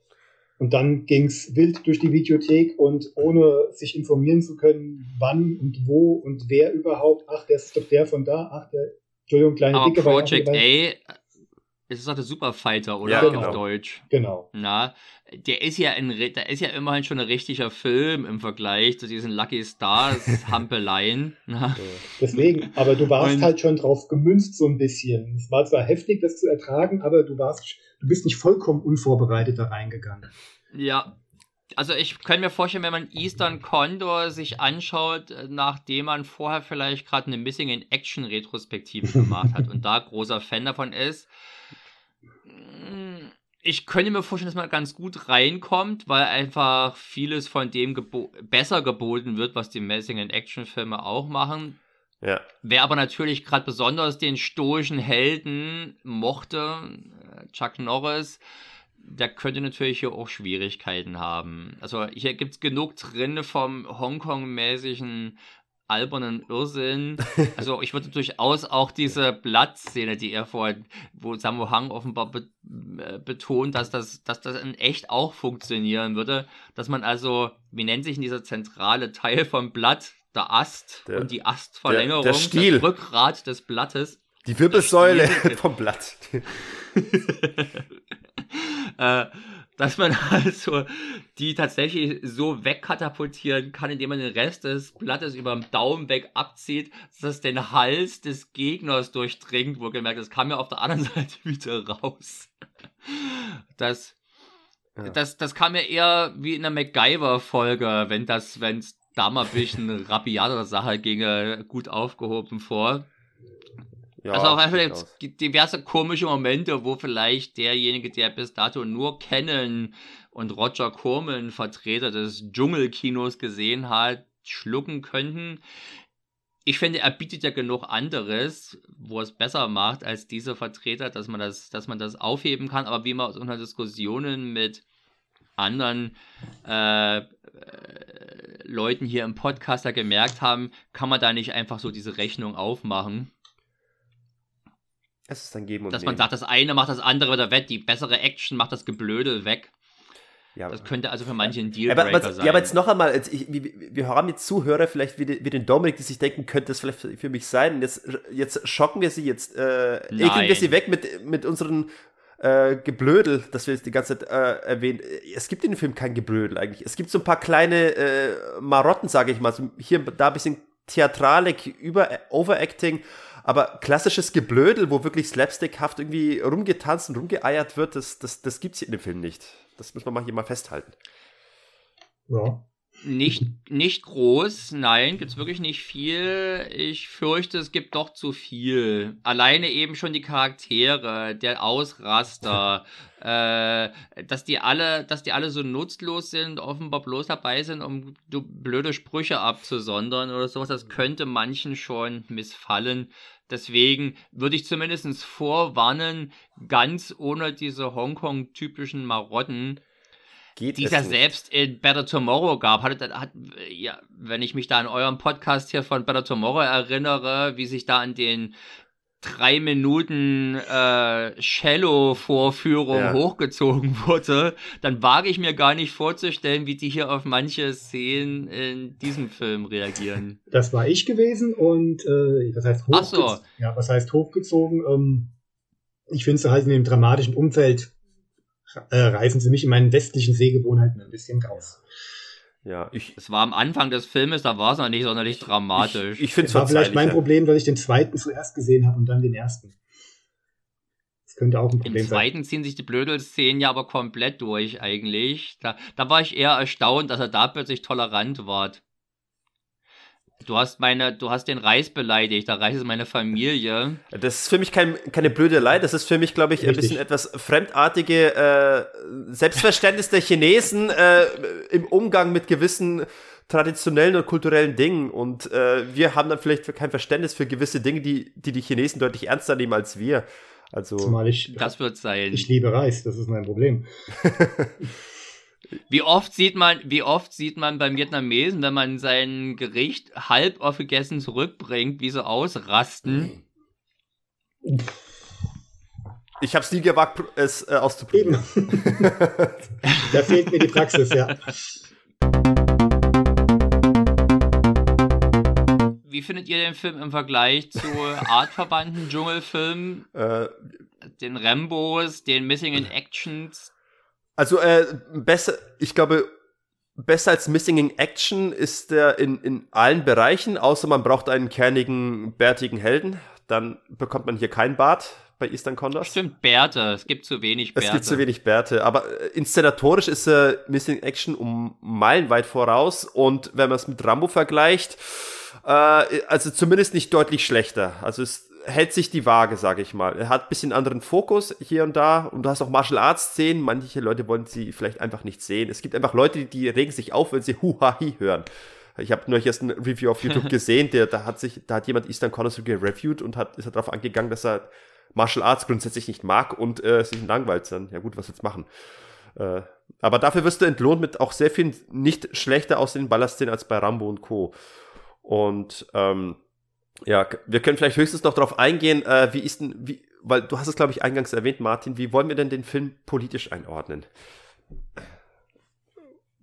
Und dann ging's wild durch die Videothek und ohne sich informieren zu können, wann und wo und wer überhaupt, ach, der ist doch der von da, ach, der Entschuldigung, kleine Aber Dicke. Project dabei. A ist es doch der Superfighter, oder? Ja, Auf genau. Deutsch. Genau. Na, der ist ja ein, der ist ja immerhin schon ein richtiger Film im Vergleich zu diesen Lucky Stars Hampeleien. Na, Deswegen, aber du warst Und- halt schon drauf gemünzt so ein bisschen. Es war zwar heftig, das zu ertragen, aber du warst, du bist nicht vollkommen unvorbereitet da reingegangen. ja. Also ich könnte mir vorstellen, wenn man Eastern Condor sich anschaut, äh, nachdem man vorher vielleicht gerade eine Missing in Action Retrospektive gemacht hat und da großer Fan davon ist, ich könnte mir vorstellen, dass man ganz gut reinkommt, weil einfach vieles von dem gebo besser geboten wird, was die Missing in Action Filme auch machen. Ja. Wer aber natürlich gerade besonders den stoischen Helden mochte, äh, Chuck Norris, der könnte natürlich hier auch Schwierigkeiten haben. Also hier gibt es genug drin vom Hongkong-mäßigen albernen Irrsinn. Also ich würde durchaus auch diese Blattszene, die er vorhin, wo Sammo Hang offenbar be äh, betont, dass das, dass das in echt auch funktionieren würde. Dass man also, wie nennt sich denn dieser zentrale Teil vom Blatt? Der Ast Der- und die Astverlängerung, der- der Stiel. das Rückgrat des Blattes. Die Wirbelsäule vom Blatt. äh, dass man also die tatsächlich so wegkatapultieren kann, indem man den Rest des Blattes über dem Daumen weg abzieht, dass das den Hals des Gegners durchdringt, wo gemerkt, das kam ja auf der anderen Seite wieder raus. Das, Ja. das, das kam ja eher wie in einer MacGyver-Folge, wenn das, wenn es da mal ein bisschen rabiatere Sache ginge, gut aufgehoben vor. Ja, Also auch einfach jetzt diverse komische Momente, wo vielleicht derjenige, der bis dato nur Kennen und Roger Corman, Vertreter des Dschungelkinos gesehen hat, schlucken könnten. Ich finde, er bietet ja genug anderes, wo es besser macht als diese Vertreter, dass man das, dass man das aufheben kann. Aber wie wir aus unseren Diskussionen mit anderen äh, äh, Leuten hier im Podcast ja gemerkt haben, kann man da nicht einfach so diese Rechnung aufmachen. Es ist ein Geben und Dass man Nehmen. sagt, das eine macht das andere wieder wett, die bessere Action macht das Geblödel weg. ja, Das könnte also für manche ein Ja, aber, Dealbreaker aber, sein. ja, aber jetzt noch einmal, jetzt, ich, wir, haben jetzt Zuhörer, vielleicht wie, den- wie den Dominik, die sich denken, könnte das vielleicht für, mich sein. Jetzt, jetzt schocken wir sie, jetzt äh, ekeln wir sie weg mit, mit unseren äh, Geblödel, das wir jetzt die ganze Zeit äh, erwähnen. Es gibt in dem Film kein Geblödel eigentlich. Es gibt so ein paar kleine äh, Marotten, sage ich mal. So hier, da ein bisschen Theatralik, über Overacting, aber klassisches Geblödel, wo wirklich slapstickhaft irgendwie rumgetanzt und rumgeeiert wird, das, das, das gibt es in dem Film nicht. Das müssen wir mal hier mal festhalten. Ja. Nicht, nicht groß, nein, gibt's wirklich nicht viel. Ich fürchte, es gibt doch zu viel. Alleine eben schon die Charaktere, der Ausraster, äh, dass die alle, dass die alle so nutzlos sind, offenbar bloß dabei sind, um du blöde Sprüche abzusondern oder sowas, das könnte manchen schon missfallen. Deswegen würde ich zumindest vorwarnen, ganz ohne diese Hongkong-typischen Marotten, Geht die es ja selbst in Better Tomorrow gab. Hat, hat, ja, wenn ich mich da an eurem Podcast hier von Better Tomorrow erinnere, wie sich da an den drei Minuten äh, Shallow-Vorführung Ja. hochgezogen wurde, dann wage ich mir gar nicht vorzustellen, wie die hier auf manche Szenen in diesem Film reagieren. Das war ich gewesen und äh, was heißt Ach so. hochgezogen? Ja, was heißt hochgezogen? Ähm, ich finde sie halt in dem dramatischen Umfeld äh, reißen sie mich in meinen westlichen Sehgewohnheiten ein bisschen raus. Ja, ich, Es war am Anfang des Filmes, da war es noch nicht sonderlich dramatisch. ich, ich finde Das es war vielleicht mein. Problem, dass ich den zweiten zuerst gesehen habe und dann den ersten. Das könnte auch ein Im Problem sein. zweiten ziehen sich die Blödel-Szenen ja aber komplett durch eigentlich. Da, da war ich eher erstaunt, dass er da plötzlich tolerant war. Du hast meine, du hast den Reis beleidigt, der Reis ist meine Familie. Das ist für mich kein, keine blöde das ist für mich, glaube ich, ein Richtig. bisschen etwas fremdartige äh, Selbstverständnis der Chinesen äh, im Umgang mit gewissen traditionellen und kulturellen Dingen. Und äh, wir haben dann vielleicht kein Verständnis für gewisse Dinge, die die, die Chinesen deutlich ernster nehmen als wir. Also, Zumal ich, Das wird sein. ich liebe Reis, das ist mein Problem. Wie oft sieht man, wie oft sieht man beim Vietnamesen, wenn man sein Gericht halb aufgegessen zurückbringt, wie sie ausrasten? ich habe es nie gewagt, es äh, auszuprobieren. Da fehlt mir die Praxis, ja. wie findet ihr den Film im Vergleich zu artverwandten Dschungelfilmen? Äh, den Rambos, den Missing in Actions? Also, äh, besser, ich glaube, besser als Missing in Action ist der in, in allen Bereichen, außer man braucht einen kernigen, bärtigen Helden. Dann bekommt man hier keinen Bart bei Eastern Condors. Stimmt, Bärte. Es gibt zu wenig Bärte. Es gibt zu wenig Bärte. Aber äh, inszenatorisch ist äh, Missing Action um meilenweit voraus. Und wenn man es mit Rambo vergleicht, äh, also zumindest nicht deutlich schlechter. Also es hält sich die Waage, sage ich mal. Er hat ein bisschen anderen Fokus hier und da. Und du hast auch Martial Arts Szenen. Manche Leute wollen sie vielleicht einfach nicht sehen. Es gibt einfach Leute, die regen sich auf, wenn sie Hu-Ha-Hi hören. Ich habe nur erst ein Review auf YouTube gesehen, der, da hat sich, da hat jemand Eastern Condors gereviewt und hat, ist darauf angegangen, dass er Martial Arts grundsätzlich nicht mag und äh, sich langweilt dann. Ja gut, was jetzt machen? Äh, aber dafür wirst du entlohnt mit auch sehr vielen nicht schlechter aussehenden Ballerszenen als bei Rambo und Co. Und ähm, ja, wir können vielleicht höchstens noch darauf eingehen, äh, wie ist denn, wie, weil du hast es, glaube ich, eingangs erwähnt, Martin, wie wollen wir denn den Film politisch einordnen?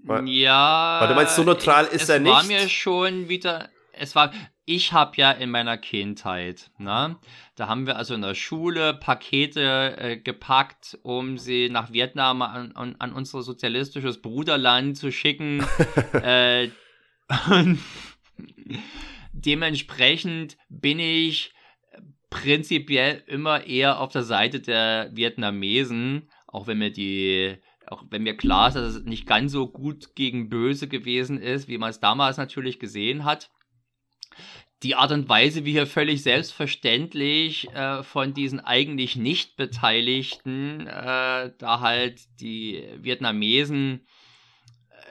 Weil, ja. Weil du meinst, so neutral ist er nicht. Es war mir schon wieder, es war, ich habe ja in meiner Kindheit, ne, da haben wir also in der Schule Pakete äh, gepackt, um sie nach Vietnam an, an, an unser sozialistisches Bruderland zu schicken. äh, dementsprechend bin ich prinzipiell immer eher auf der Seite der Vietnamesen, auch wenn mir die auch wenn mir klar ist, dass es nicht ganz so gut gegen böse gewesen ist, wie man es damals natürlich gesehen hat. Die Art und Weise, wie hier völlig selbstverständlich äh, von diesen eigentlich nicht Beteiligten, äh, da halt die Vietnamesen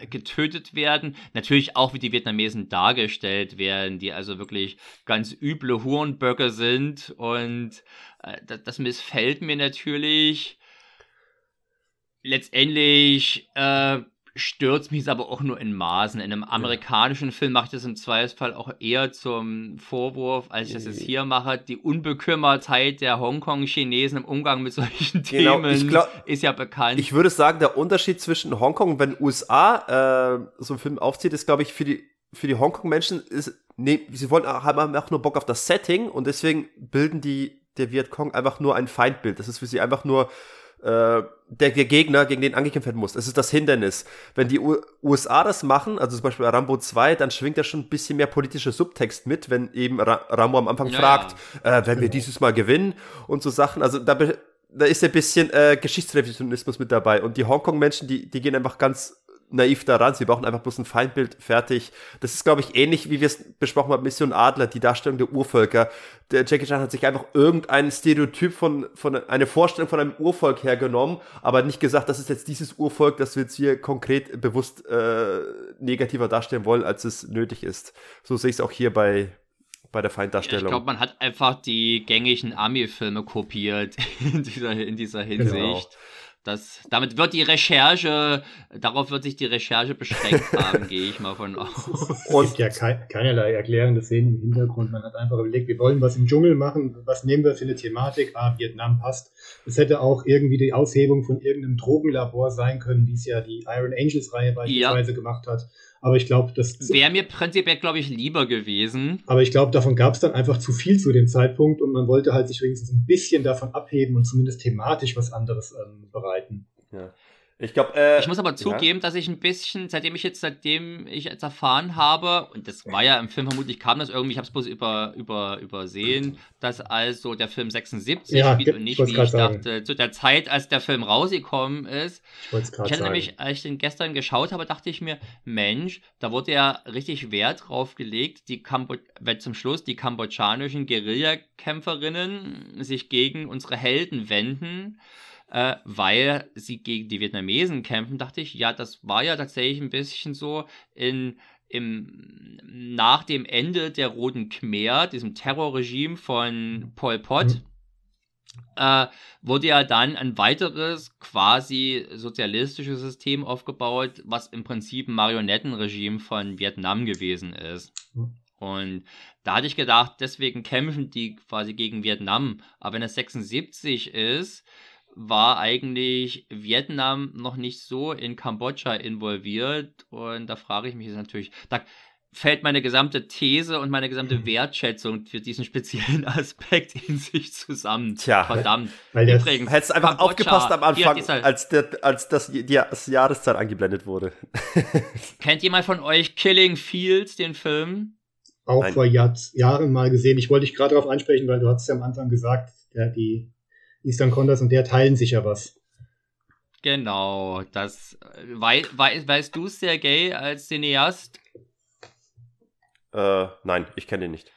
getötet werden. Natürlich auch, wie die Vietnamesen dargestellt werden, die also wirklich ganz üble Hurenböcke sind. Und äh, das, das, missfällt mir natürlich letztendlich äh, stört mich aber auch nur in Maßen. In einem amerikanischen ja. Film mache ich das im Zweifelsfall auch eher zum Vorwurf, als ich das jetzt hier mache. Die Unbekümmertheit der Hongkong-Chinesen im Umgang mit solchen genau, Themen glaub, ist ja bekannt. Ich würde sagen, der Unterschied zwischen Hongkong, wenn USA äh, so einen Film aufzieht, ist, glaube ich, für die, für die Hongkong-Menschen ist, nee, sie wollen haben auch nur Bock auf das Setting und deswegen bilden die der Vietcong einfach nur ein Feindbild. Das ist für sie einfach nur äh, der, der Gegner, gegen den angekämpft werden muss. Das ist das Hindernis. Wenn die U USA das machen, also zum Beispiel Rambo 2, dann schwingt da schon ein bisschen mehr politischer Subtext mit, wenn eben Ra Rambo am Anfang ja, fragt, ja. Äh, wenn wir dieses Mal gewinnen und so Sachen. Also da, da ist ein bisschen äh, Geschichtsrevisionismus mit dabei. Und die Hongkong-Menschen, die, die gehen einfach ganz naiv daran. Sie brauchen einfach bloß ein Feindbild fertig. Das ist, glaube ich, ähnlich, wie wir es besprochen haben, Mission Adler, die Darstellung der Urvölker. Der Jackie Chan hat sich einfach irgendein Stereotyp von, von eine Vorstellung von einem Urvolk hergenommen, aber nicht gesagt, das ist jetzt dieses Urvolk, das wir jetzt hier konkret bewusst äh, negativer darstellen wollen, als es nötig ist. So sehe ich es auch hier bei, bei der Feinddarstellung. Ich glaube, man hat einfach die gängigen Army-Filme kopiert in dieser, in dieser genau. Hinsicht. Genau. Das, damit wird die Recherche, darauf wird sich die Recherche beschränkt haben, gehe ich mal von aus. Und es gibt ja kein, keinerlei erklärende Szenen im Hintergrund. Man hat einfach überlegt, wir wollen was im Dschungel machen, was nehmen wir für eine Thematik? Ah, Vietnam passt. Es hätte auch irgendwie die Aushebung von irgendeinem Drogenlabor sein können, wie es ja die Iron Angels Reihe beispielsweise ja. gemacht hat. Aber ich glaube, das wäre mir prinzipiell, glaube ich, lieber gewesen. Aber ich glaube, davon gab es dann einfach zu viel zu dem Zeitpunkt und man wollte halt sich wenigstens ein bisschen davon abheben und zumindest thematisch was anderes ähm, bereiten. Ja. Ich, glaub, äh, ich muss aber zugeben, ja. dass ich ein bisschen, seitdem ich jetzt, seitdem ich jetzt erfahren habe, und das war ja im Film vermutlich kam das irgendwie, ich habe es bloß über, über, übersehen, dass also der Film 76 ja, spielt und nicht, wie ich sagen. dachte, zu der Zeit, als der Film rausgekommen ist. Ich, ich hatte sagen. nämlich, als ich den gestern geschaut habe, dachte ich mir, Mensch, da wurde ja richtig Wert drauf gelegt, die Kambo wenn zum Schluss die kambodschanischen Guerillakämpferinnen sich gegen unsere Helden wenden äh, weil sie gegen die Vietnamesen kämpfen, dachte ich, ja, das war ja tatsächlich ein bisschen so in im, nach dem Ende der Roten Khmer, diesem Terrorregime von Pol Pot, mhm. äh, wurde ja dann ein weiteres quasi sozialistisches System aufgebaut, was im Prinzip ein Marionettenregime von Vietnam gewesen ist. Mhm. Und da hatte ich gedacht, deswegen kämpfen die quasi gegen Vietnam. Aber wenn es 76 ist, war eigentlich Vietnam noch nicht so in Kambodscha involviert. Und da frage ich mich jetzt natürlich, da, fällt meine gesamte These und meine gesamte Wertschätzung für diesen speziellen Aspekt in sich zusammen. Tja. Verdammt. Weil das- Du hättest einfach Kambodscha, aufgepasst am Anfang, dieser- als, der, als das, die, das Jahreszeit angeblendet wurde. Kennt jemand von euch Killing Fields, den Film? Auch Nein. vor Jahr, Jahren mal gesehen. Ich wollte dich gerade darauf ansprechen, weil du hast ja am Anfang gesagt, der, die Eastern Condas und der teilen sich ja was. Genau, das wei wei weißt du, Sergej, als Cineast, Äh, nein, ich kenne den nicht.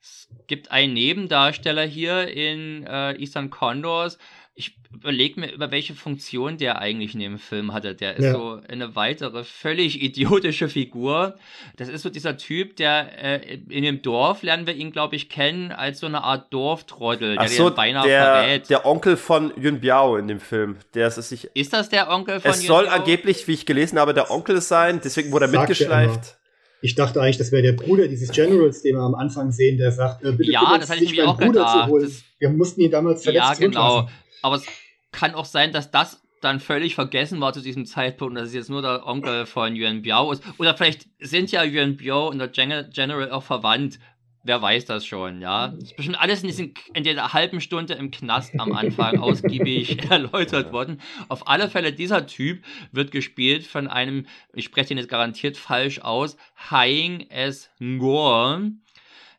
es gibt einen Nebendarsteller hier in äh, Eastern Condors. Ich überlege mir, über welche Funktion der eigentlich in dem Film hatte. Der ist Ja. so eine weitere völlig idiotische Figur. Das ist so dieser Typ, der äh, in dem Dorf lernen wir ihn, glaube ich, kennen als so eine Art Dorftrottel, der so, den beinahe der, verrät. der Onkel von Yun Biao in dem Film. Der ist es sich. ist das der Onkel von Es soll Yuen Biao? angeblich, wie ich gelesen habe, der Onkel sein, deswegen wurde er Sagt er mitgeschleift. Ich dachte eigentlich, das wäre der Bruder dieses Generals, den wir am Anfang sehen, der sagt, äh, bitte, Ja, bitte, das hatte ich sich mir meinen auch Bruder gedacht. zu holen. Das- Wir mussten ihn damals verletzt Ja, genau. Aber es kann auch sein, dass das dann völlig vergessen war zu diesem Zeitpunkt, dass es jetzt nur der Onkel von Yuan Biao ist. Oder vielleicht sind ja Yuan Biao und der Gen- General auch verwandt. Wer weiß das schon, ja. Das ist bestimmt alles in, diesen, in der halben Stunde im Knast am Anfang ausgiebig erläutert worden. Auf alle Fälle, dieser Typ wird gespielt von einem, ich spreche den jetzt garantiert falsch aus, Haing S. Ngor,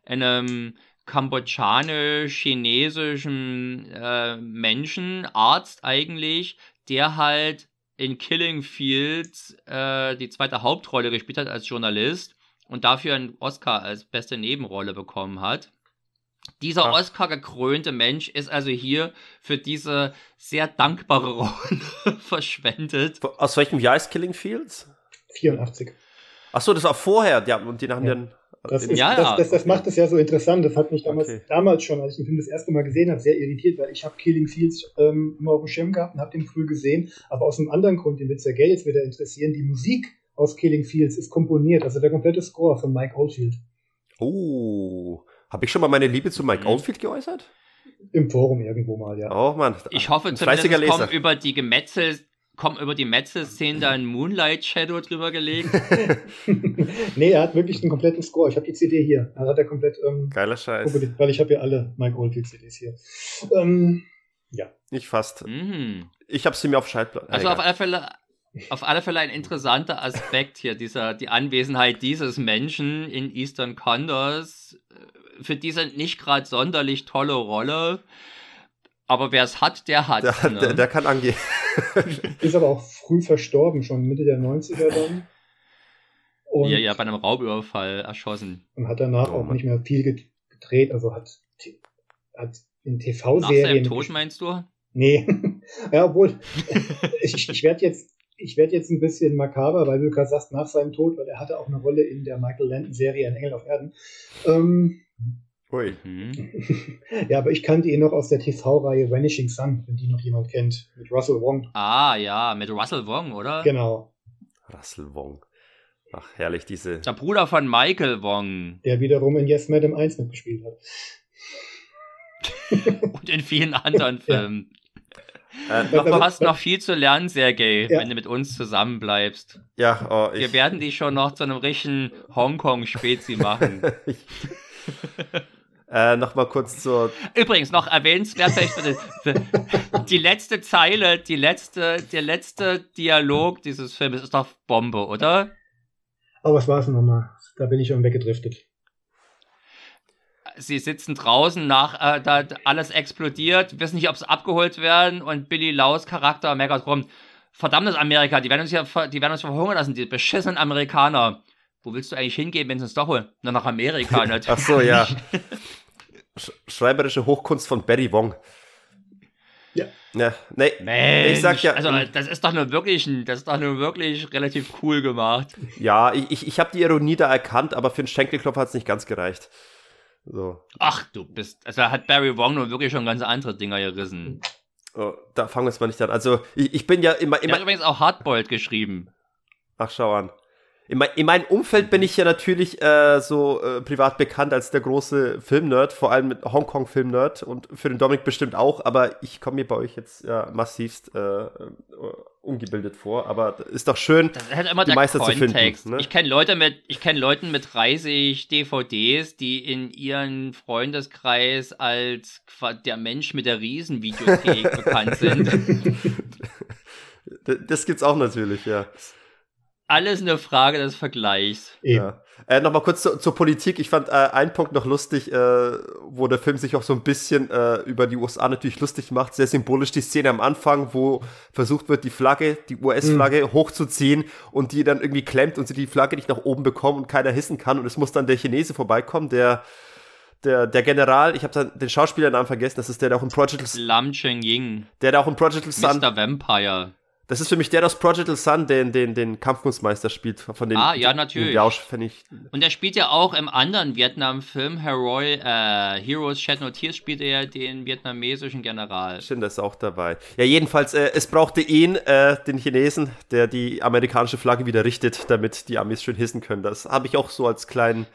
einem kambodschanisch-chinesischen äh, Menschen, Arzt eigentlich, der halt in Killing Fields äh, die zweite Hauptrolle gespielt hat als Journalist und dafür einen Oscar als beste Nebenrolle bekommen hat. Dieser Ach. Oscar-gekrönte Mensch ist also hier für diese sehr dankbare Rolle verschwendet. Aus welchem Jahr ist Killing Fields? 84. Achso, das war vorher. Ja, und den haben Ja. dann. Das, ist, Ja, das, das, das macht es ja so interessant. Das hat mich damals, Okay. damals schon, als ich den Film das erste Mal gesehen habe, sehr irritiert, weil ich habe Killing Fields ähm, immer auf dem Schirm gehabt und habe den früh gesehen. Aber aus einem anderen Grund, den wird Sergei jetzt wieder interessieren, die Musik aus Killing Fields ist komponiert, also der komplette Score von Mike Oldfield. Oh. Habe ich schon mal meine Liebe zu Mike Mhm. Oldfield geäußert? Im Forum irgendwo mal, ja. Oh Mann. Ich hoffe zumindest, es kommen Leser. über die Gemetzel, kommen über die Metzel-Szenen da ein Moonlight Shadow drüber gelegt. nee, er hat wirklich den kompletten Score. Ich habe die CD hier. Er hat er komplett, ähm, Geiler Scheiß. weil ich habe ja alle Mike Oldfield CDs hier. Ähm, Nicht fast. Mhm. Ich habe sie mir auf Schallplatte. Also auf alle Fälle, auf alle Fälle ein interessanter Aspekt hier, dieser, die Anwesenheit dieses Menschen in Eastern Condors für diese nicht gerade sonderlich tolle Rolle. Aber wer es hat, der hat. der, ne? der, der kann angehen. ist aber auch früh verstorben, schon Mitte der 90er dann. Und, ja, ja, bei einem Raubüberfall erschossen. und hat danach Oh, auch nicht mehr viel ge- gedreht, also hat, hat in Nach seinem TV-Serien. Tod meinst du? Nee. ja, obwohl, ich, ich werde jetzt, ich werde jetzt ein bisschen makaber, weil du gerade sagst, nach seinem Tod, weil er hatte auch eine Rolle in der Michael Landon-Serie Ein Engel auf Erden. Ähm, Ui. Mhm. ja, aber ich kannte ihn noch aus der TV-Reihe Vanishing Sun, wenn die noch jemand kennt, mit Russell Wong. Ah, ja, mit Russell Wong, oder? Genau. Russell Wong. Ach, herrlich, diese. Der Bruder von Michael Wong. Der wiederum in Yes Madam 1 mitgespielt hat. Und in vielen anderen Ja. Filmen. Äh, Ja, Du aber- hast noch viel zu lernen, Sergej, Ja. wenn du mit uns zusammenbleibst. ja, oh, ich, Wir werden dich schon noch zu einem richtigen Hongkong-Spezi machen. äh, noch mal kurz zur. Übrigens, noch erwähnenswert vielleicht für die, für die letzte Zeile, die letzte, der letzte Dialog dieses Films ist doch Bombe, oder? Aber was war es nochmal? Da bin ich schon weggedriftet. Sie sitzen draußen, nach äh, da alles explodiert, wissen nicht, ob sie abgeholt werden und Billy Laus Charakter meckert rum. Verdammtes Amerika, die werden uns ja die werden uns verhungern lassen, die beschissenen Amerikaner. Wo willst du eigentlich hingehen, wenn sie uns doch holen? Na, nach Amerika natürlich. Ach so, ja. Sch schreiberische Hochkunst von Barry Wong. Ja. Ja, nee, Mensch, Ich sag ja- also das ist doch nur wirklich, das ist doch nur wirklich relativ cool gemacht. ja, ich, ich, ich habe die Ironie da erkannt, aber für einen Schenkelklopfer hat es nicht ganz gereicht. So, Ach, du bist, also da hat Barry Wong nun wirklich schon ganz andere Dinger gerissen. oh, da fangen wir jetzt mal nicht an. Also, ich, ich bin ja immer, Er hat immer, übrigens auch Hardboiled geschrieben. ach, schau an. In, mein, in meinem Umfeld bin ich ja natürlich äh, so äh, privat bekannt als der große Filmnerd, vor allem mit Hongkong-Filmnerd und für den Dominik bestimmt auch, aber ich komme mir bei euch jetzt ja, massivst äh, ungebildet vor, aber ist doch schön, das ist halt immer die der Meister Kontext. zu finden. Ne? Ich kenne Leute mit, ich kenne Leuten mit 30 DVDs, die in ihren Freundeskreis als der Mensch mit der Riesenvideothek bekannt sind. das gibt's auch natürlich, ja. Alles eine Frage des Vergleichs. Ja. Äh, Nochmal kurz zu, zur Politik. Ich fand äh, einen Punkt noch lustig, äh, wo der Film sich auch so ein bisschen äh, über die USA natürlich lustig macht. Sehr symbolisch die Szene am Anfang, wo versucht wird, die Flagge, die US-Flagge mhm. hochzuziehen und die dann irgendwie klemmt und sie die Flagge nicht nach oben bekommen und keiner hissen kann. Und es muss dann der Chinese vorbeikommen, der der, der General, ich habe den Schauspielernamen vergessen, das ist der, der auch im Project Lam Cheng Ying. Der, der auch im Project Sun. Mr. Vampire. Das ist für mich der aus Prodigal Sun, den, den, den Kampfkunstmeister spielt. Von den, ah, ja, natürlich. Jausch, ich. Und er spielt ja auch im anderen Vietnam-Film, Heroy, äh, Heroes Shed No Tears, spielt er den vietnamesischen General. Stimmt, der ist auch dabei. Ja, jedenfalls, äh, es brauchte ihn, äh, den Chinesen, der die amerikanische Flagge wieder richtet, damit die Amis schön hissen können. Das habe ich auch so als kleinen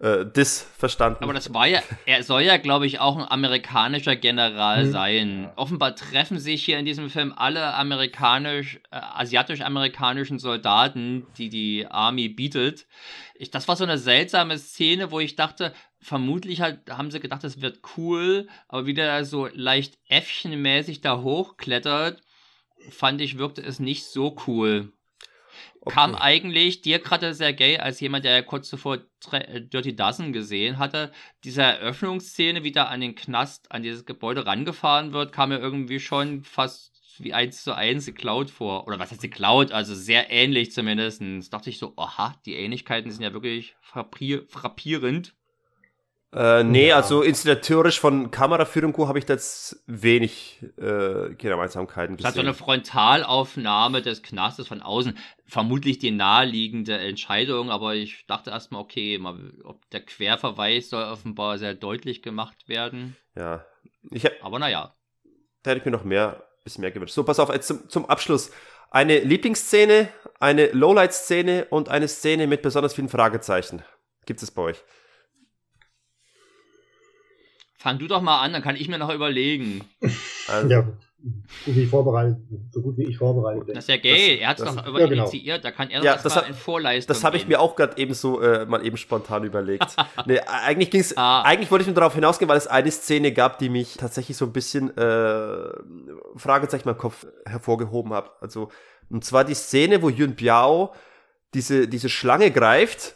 äh, Dis verstanden. Aber das war ja, er soll ja, glaube ich, auch ein amerikanischer General mhm. sein. Offenbar treffen sich hier in diesem Film alle amerikanisch, äh, asiatisch-amerikanischen Soldaten, die die Army bietet. Ich, das war so eine seltsame Szene, wo ich dachte, vermutlich halt, haben sie gedacht, es wird cool, aber wie der so leicht Äffchenmäßig da hochklettert, fand ich, wirkte es nicht so cool. Okay. Kam eigentlich dir gerade sehr gay, als jemand, der ja kurz zuvor äh, Dirty Dozen gesehen hatte, diese Eröffnungsszene, wie da an den Knast, an dieses Gebäude rangefahren wird, kam mir irgendwie schon fast wie eins zu eins geklaut vor. Oder was heißt geklaut? Also sehr ähnlich zumindest. Da dachte ich so, aha, die Ähnlichkeiten sind ja wirklich frappierend. Äh, nee, ja. also inszenatorisch von Kameraführung habe ich jetzt wenig äh, Gemeinsamkeiten gesehen. Das hat so eine Frontalaufnahme des Knastes von außen. Vermutlich die naheliegende Entscheidung, aber ich dachte erstmal, okay, mal, ob der Querverweis soll offenbar sehr deutlich gemacht werden. Ja. Ich hab, aber naja. Da hätte ich mir noch mehr, bisschen mehr gewünscht. So, pass auf, jetzt zum, zum Abschluss. Eine Lieblingsszene, eine Lowlight-Szene und eine Szene mit besonders vielen Fragezeichen. Gibt es bei euch? Fang du doch mal an, dann kann ich mir noch überlegen. Also, ja, gut wie ich vorbereitet, so gut wie ich vorbereitet bin. Das ist ja gay, das, er hat es doch über ja, genau. initiiert, da kann er ja, doch das mal in Vorleistung Das habe ich mir auch gerade eben so äh, mal eben spontan überlegt. nee, eigentlich ging's, ah. eigentlich wollte ich nur darauf hinausgehen, weil es eine Szene gab, die mich tatsächlich so ein bisschen äh, Fragezeichen meinem Kopf hervorgehoben hat. Also, und zwar die Szene, wo Yun Biao diese, diese Schlange greift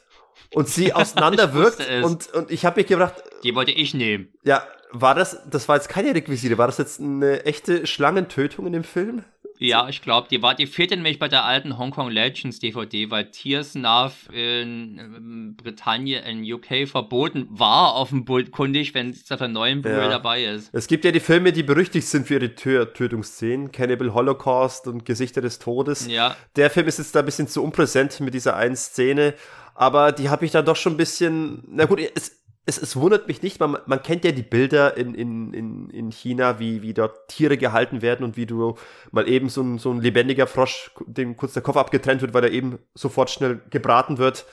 und sie auseinanderwirkt. und, und ich habe mir gedacht. Die wollte ich nehmen. Ja, war das, das war jetzt keine Requisite, war das jetzt eine echte Schlangentötung in dem Film? Ja, ich glaube, die war, die fehlte nämlich bei der alten Hong Kong Legends DVD, weil Tears Nav in, in Britannien, in UK verboten war, offenkundig, wenn es auf der neuen Blu-ray ja. dabei ist. Es gibt ja die Filme, die berüchtigt sind für ihre Tö Tötungsszenen, Cannibal Holocaust und Gesichter des Todes. Ja. Der Film ist jetzt da ein bisschen zu unpräsent mit dieser einen Szene, aber die habe ich dann doch schon ein bisschen, na gut, es, es, es wundert mich nicht, man, man kennt ja die Bilder in, in, in, in China, wie, wie dort Tiere gehalten werden und wie du mal eben so ein, so ein lebendiger Frosch, dem kurz der Kopf abgetrennt wird, weil er eben sofort schnell gebraten wird.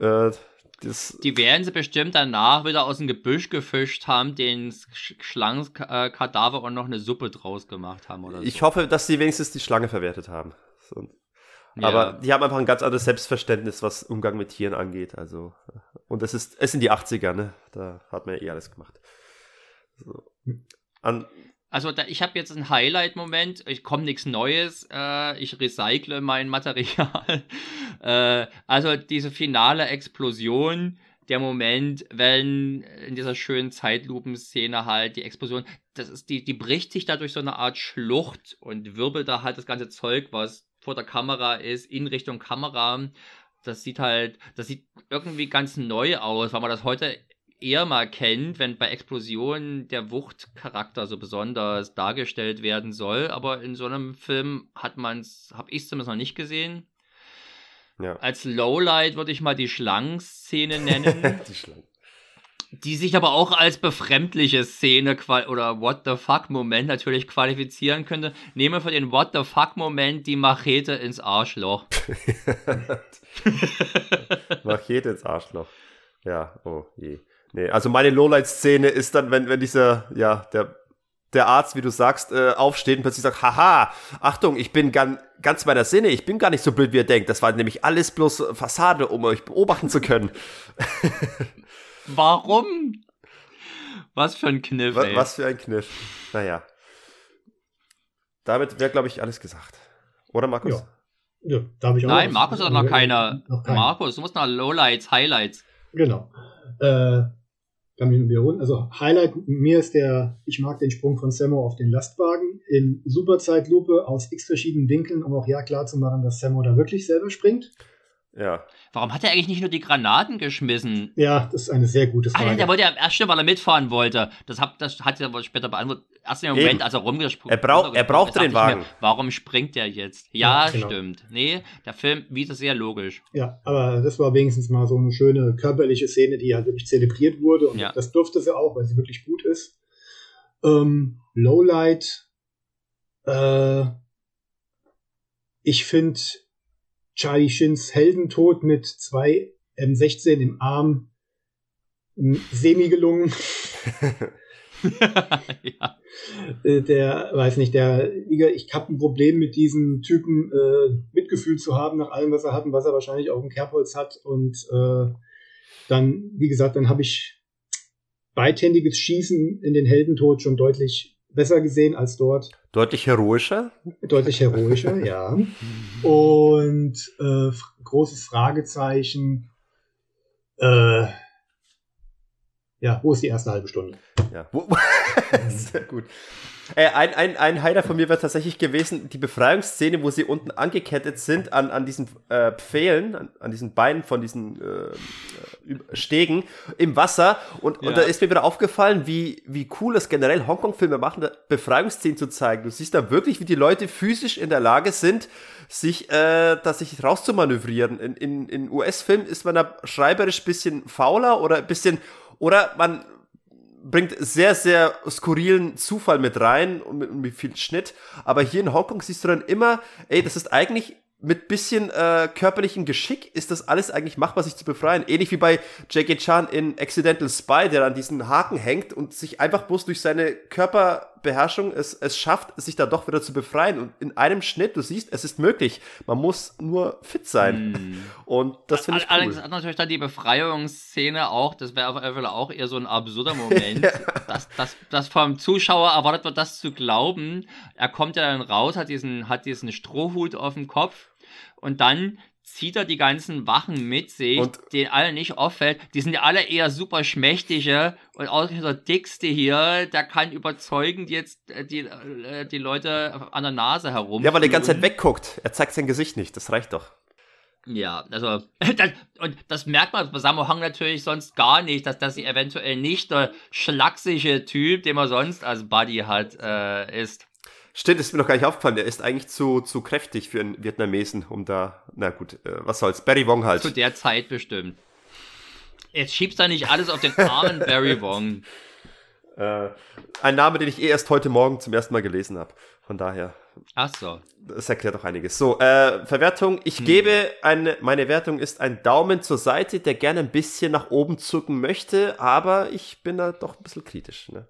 Äh, das die werden sie bestimmt danach wieder aus dem Gebüsch gefischt haben, den Schlangenkadaver und noch eine Suppe draus gemacht haben oder so. Ich hoffe, dass sie wenigstens die Schlange verwertet haben. So. Aber die haben einfach ein ganz anderes Selbstverständnis, was Umgang mit Tieren angeht. Also, und es ist, es sind die 80er, ne? Da hat man ja eh alles gemacht. So. An, also da, ich habe jetzt einen Highlight-Moment, ich komme nichts Neues, äh, ich recycle mein Material. äh, also diese finale Explosion, der Moment, wenn in dieser schönen Zeitlupenszene halt die Explosion, das ist, die, die bricht sich da durch so eine Art Schlucht und wirbelt da halt das ganze Zeug, was vor der Kamera ist, in Richtung Kamera. Das sieht halt, das sieht irgendwie ganz neu aus, weil man das heute eher mal kennt, wenn bei Explosionen der Wuchtcharakter so besonders dargestellt werden soll. Aber in so einem Film hat man es, habe ich es zumindest noch nicht gesehen. Ja. Als Lowlight würde ich mal die Schlangenszene nennen. die Schlangen die sich aber auch als befremdliche Szene oder What the fuck Moment natürlich qualifizieren könnte. Nehme für den What the fuck Moment die Machete ins Arschloch. Machete ins Arschloch. Ja, oh je. Nee, also meine Lowlight-Szene ist dann, wenn, wenn dieser, ja, der der Arzt, wie du sagst, äh, aufsteht und plötzlich sagt, haha, Achtung, ich bin ganz, ganz meiner Sinne, ich bin gar nicht so blöd, wie ihr denkt. Das war nämlich alles bloß Fassade, um euch beobachten zu können. Warum? Was für ein Kniff, was, ey. was für ein Kniff. Naja. Damit wäre, glaube ich, alles gesagt. Oder, Markus? Ja. Ja, da habe ich auch Nein, was- Markus hat noch keine. Noch keine. Markus, du musst noch Lowlights, Highlights. Genau. Äh, kann mich nur wiederholen. Also Highlight mir ist der, ich mag den Sprung von Sammo auf den Lastwagen in Superzeitlupe aus x verschiedenen Winkeln, um auch ja klar zu machen, dass Sammo da wirklich selber springt. Ja. Warum hat er eigentlich nicht nur die Granaten geschmissen? Ja, das ist eine sehr gute Frage. ja, der wollte ja erst weil er mitfahren wollte. Das, hab, das hat er wohl später beantwortet. Erst im Moment, Eben. als er rumgesprungen Er brauch- er brauchte den Wagen. warum springt der jetzt? Ja, Ja, genau. stimmt. Nee, der Film wieder sehr logisch. Ja, aber das war wenigstens mal so eine schöne körperliche Szene, die halt wirklich zelebriert wurde. Und Ja. das durfte sie auch, weil sie wirklich gut ist. Ähm, Lowlight. Äh, ich finde Charlie Shins Heldentod mit zwei M16 im Arm semi gelungen. ja. Äh, der, weiß nicht, der, ich habe ein Problem mit diesem Typen, äh, Mitgefühl zu haben nach allem, was er hat und was er wahrscheinlich auch im Kerbholz hat. Und äh, dann, wie gesagt, dann habe ich beidhändiges Schießen in den Heldentod schon deutlich besser gesehen als dort. Deutlich heroischer. Deutlich heroischer, ja. Und äh, großes Fragezeichen. Äh, ja, wo ist die erste halbe Stunde? Ja. Sehr gut. Äh, ein, ein, ein Highlight von mir wäre tatsächlich gewesen, die Befreiungsszene, wo sie unten angekettet sind an, an diesen äh, Pfählen, an, an diesen Beinen von diesen äh, äh, Stegen im Wasser. Und, Ja. und da ist mir wieder aufgefallen, wie, wie cool es generell Hongkong-Filme machen, Befreiungsszenen zu zeigen. Du siehst da wirklich, wie die Leute physisch in der Lage sind, sich, äh, da sich rauszumanövrieren. In, in, in US-Filmen ist man da schreiberisch ein bisschen fauler oder ein bisschen, oder man bringt sehr, sehr skurrilen Zufall mit rein und mit, mit viel Schnitt. Aber hier in Hongkong siehst du dann immer, ey, das ist eigentlich mit bisschen äh, körperlichem Geschick ist das alles eigentlich machbar, sich zu befreien. Ähnlich wie bei Jackie Chan in Accidental Spy, der an diesen Haken hängt und sich einfach bloß durch seine Körperbeherrschung es, es schafft, sich da doch wieder zu befreien. Und in einem Schnitt, du siehst, es ist möglich. Man muss nur fit sein. Hm. Und das finde ich Allerdings cool. hat natürlich dann die Befreiungsszene auch, das wäre auf jeden auch eher so ein absurder Moment, dass, dass, dass vom Zuschauer erwartet wird, das zu glauben. Er kommt ja dann raus, hat diesen, hat diesen Strohhut auf dem Kopf und dann zieht er die ganzen Wachen mit sich, Und- denen allen nicht auffällt. Die sind ja alle eher super schmächtige und auch der Dickste hier, der kann überzeugend jetzt äh, die, äh, die Leute an der Nase herum. Ja, weil er die ganze Zeit wegguckt. Er zeigt sein Gesicht nicht. Das reicht doch. Ja, also, das, und das merkt man bei Sammo Hong natürlich sonst gar nicht, dass das eventuell nicht der schlachsige Typ, den man sonst als Buddy hat, äh, ist. Stimmt, ist mir noch gar nicht aufgefallen. Der ist eigentlich zu, zu kräftig für einen Vietnamesen, um da. Na gut, äh, was soll's. Barry Wong halt. Zu der Zeit bestimmt. Jetzt schiebst du nicht alles auf den armen Barry Wong. Äh, ein Name, den ich eh erst heute Morgen zum ersten Mal gelesen habe. Von daher, Ach so. das erklärt doch einiges. So, äh, Verwertung. Ich gebe eine, meine Wertung ist ein Daumen zur Seite, der gerne ein bisschen nach oben zucken möchte, aber ich bin da doch ein bisschen kritisch. Ne?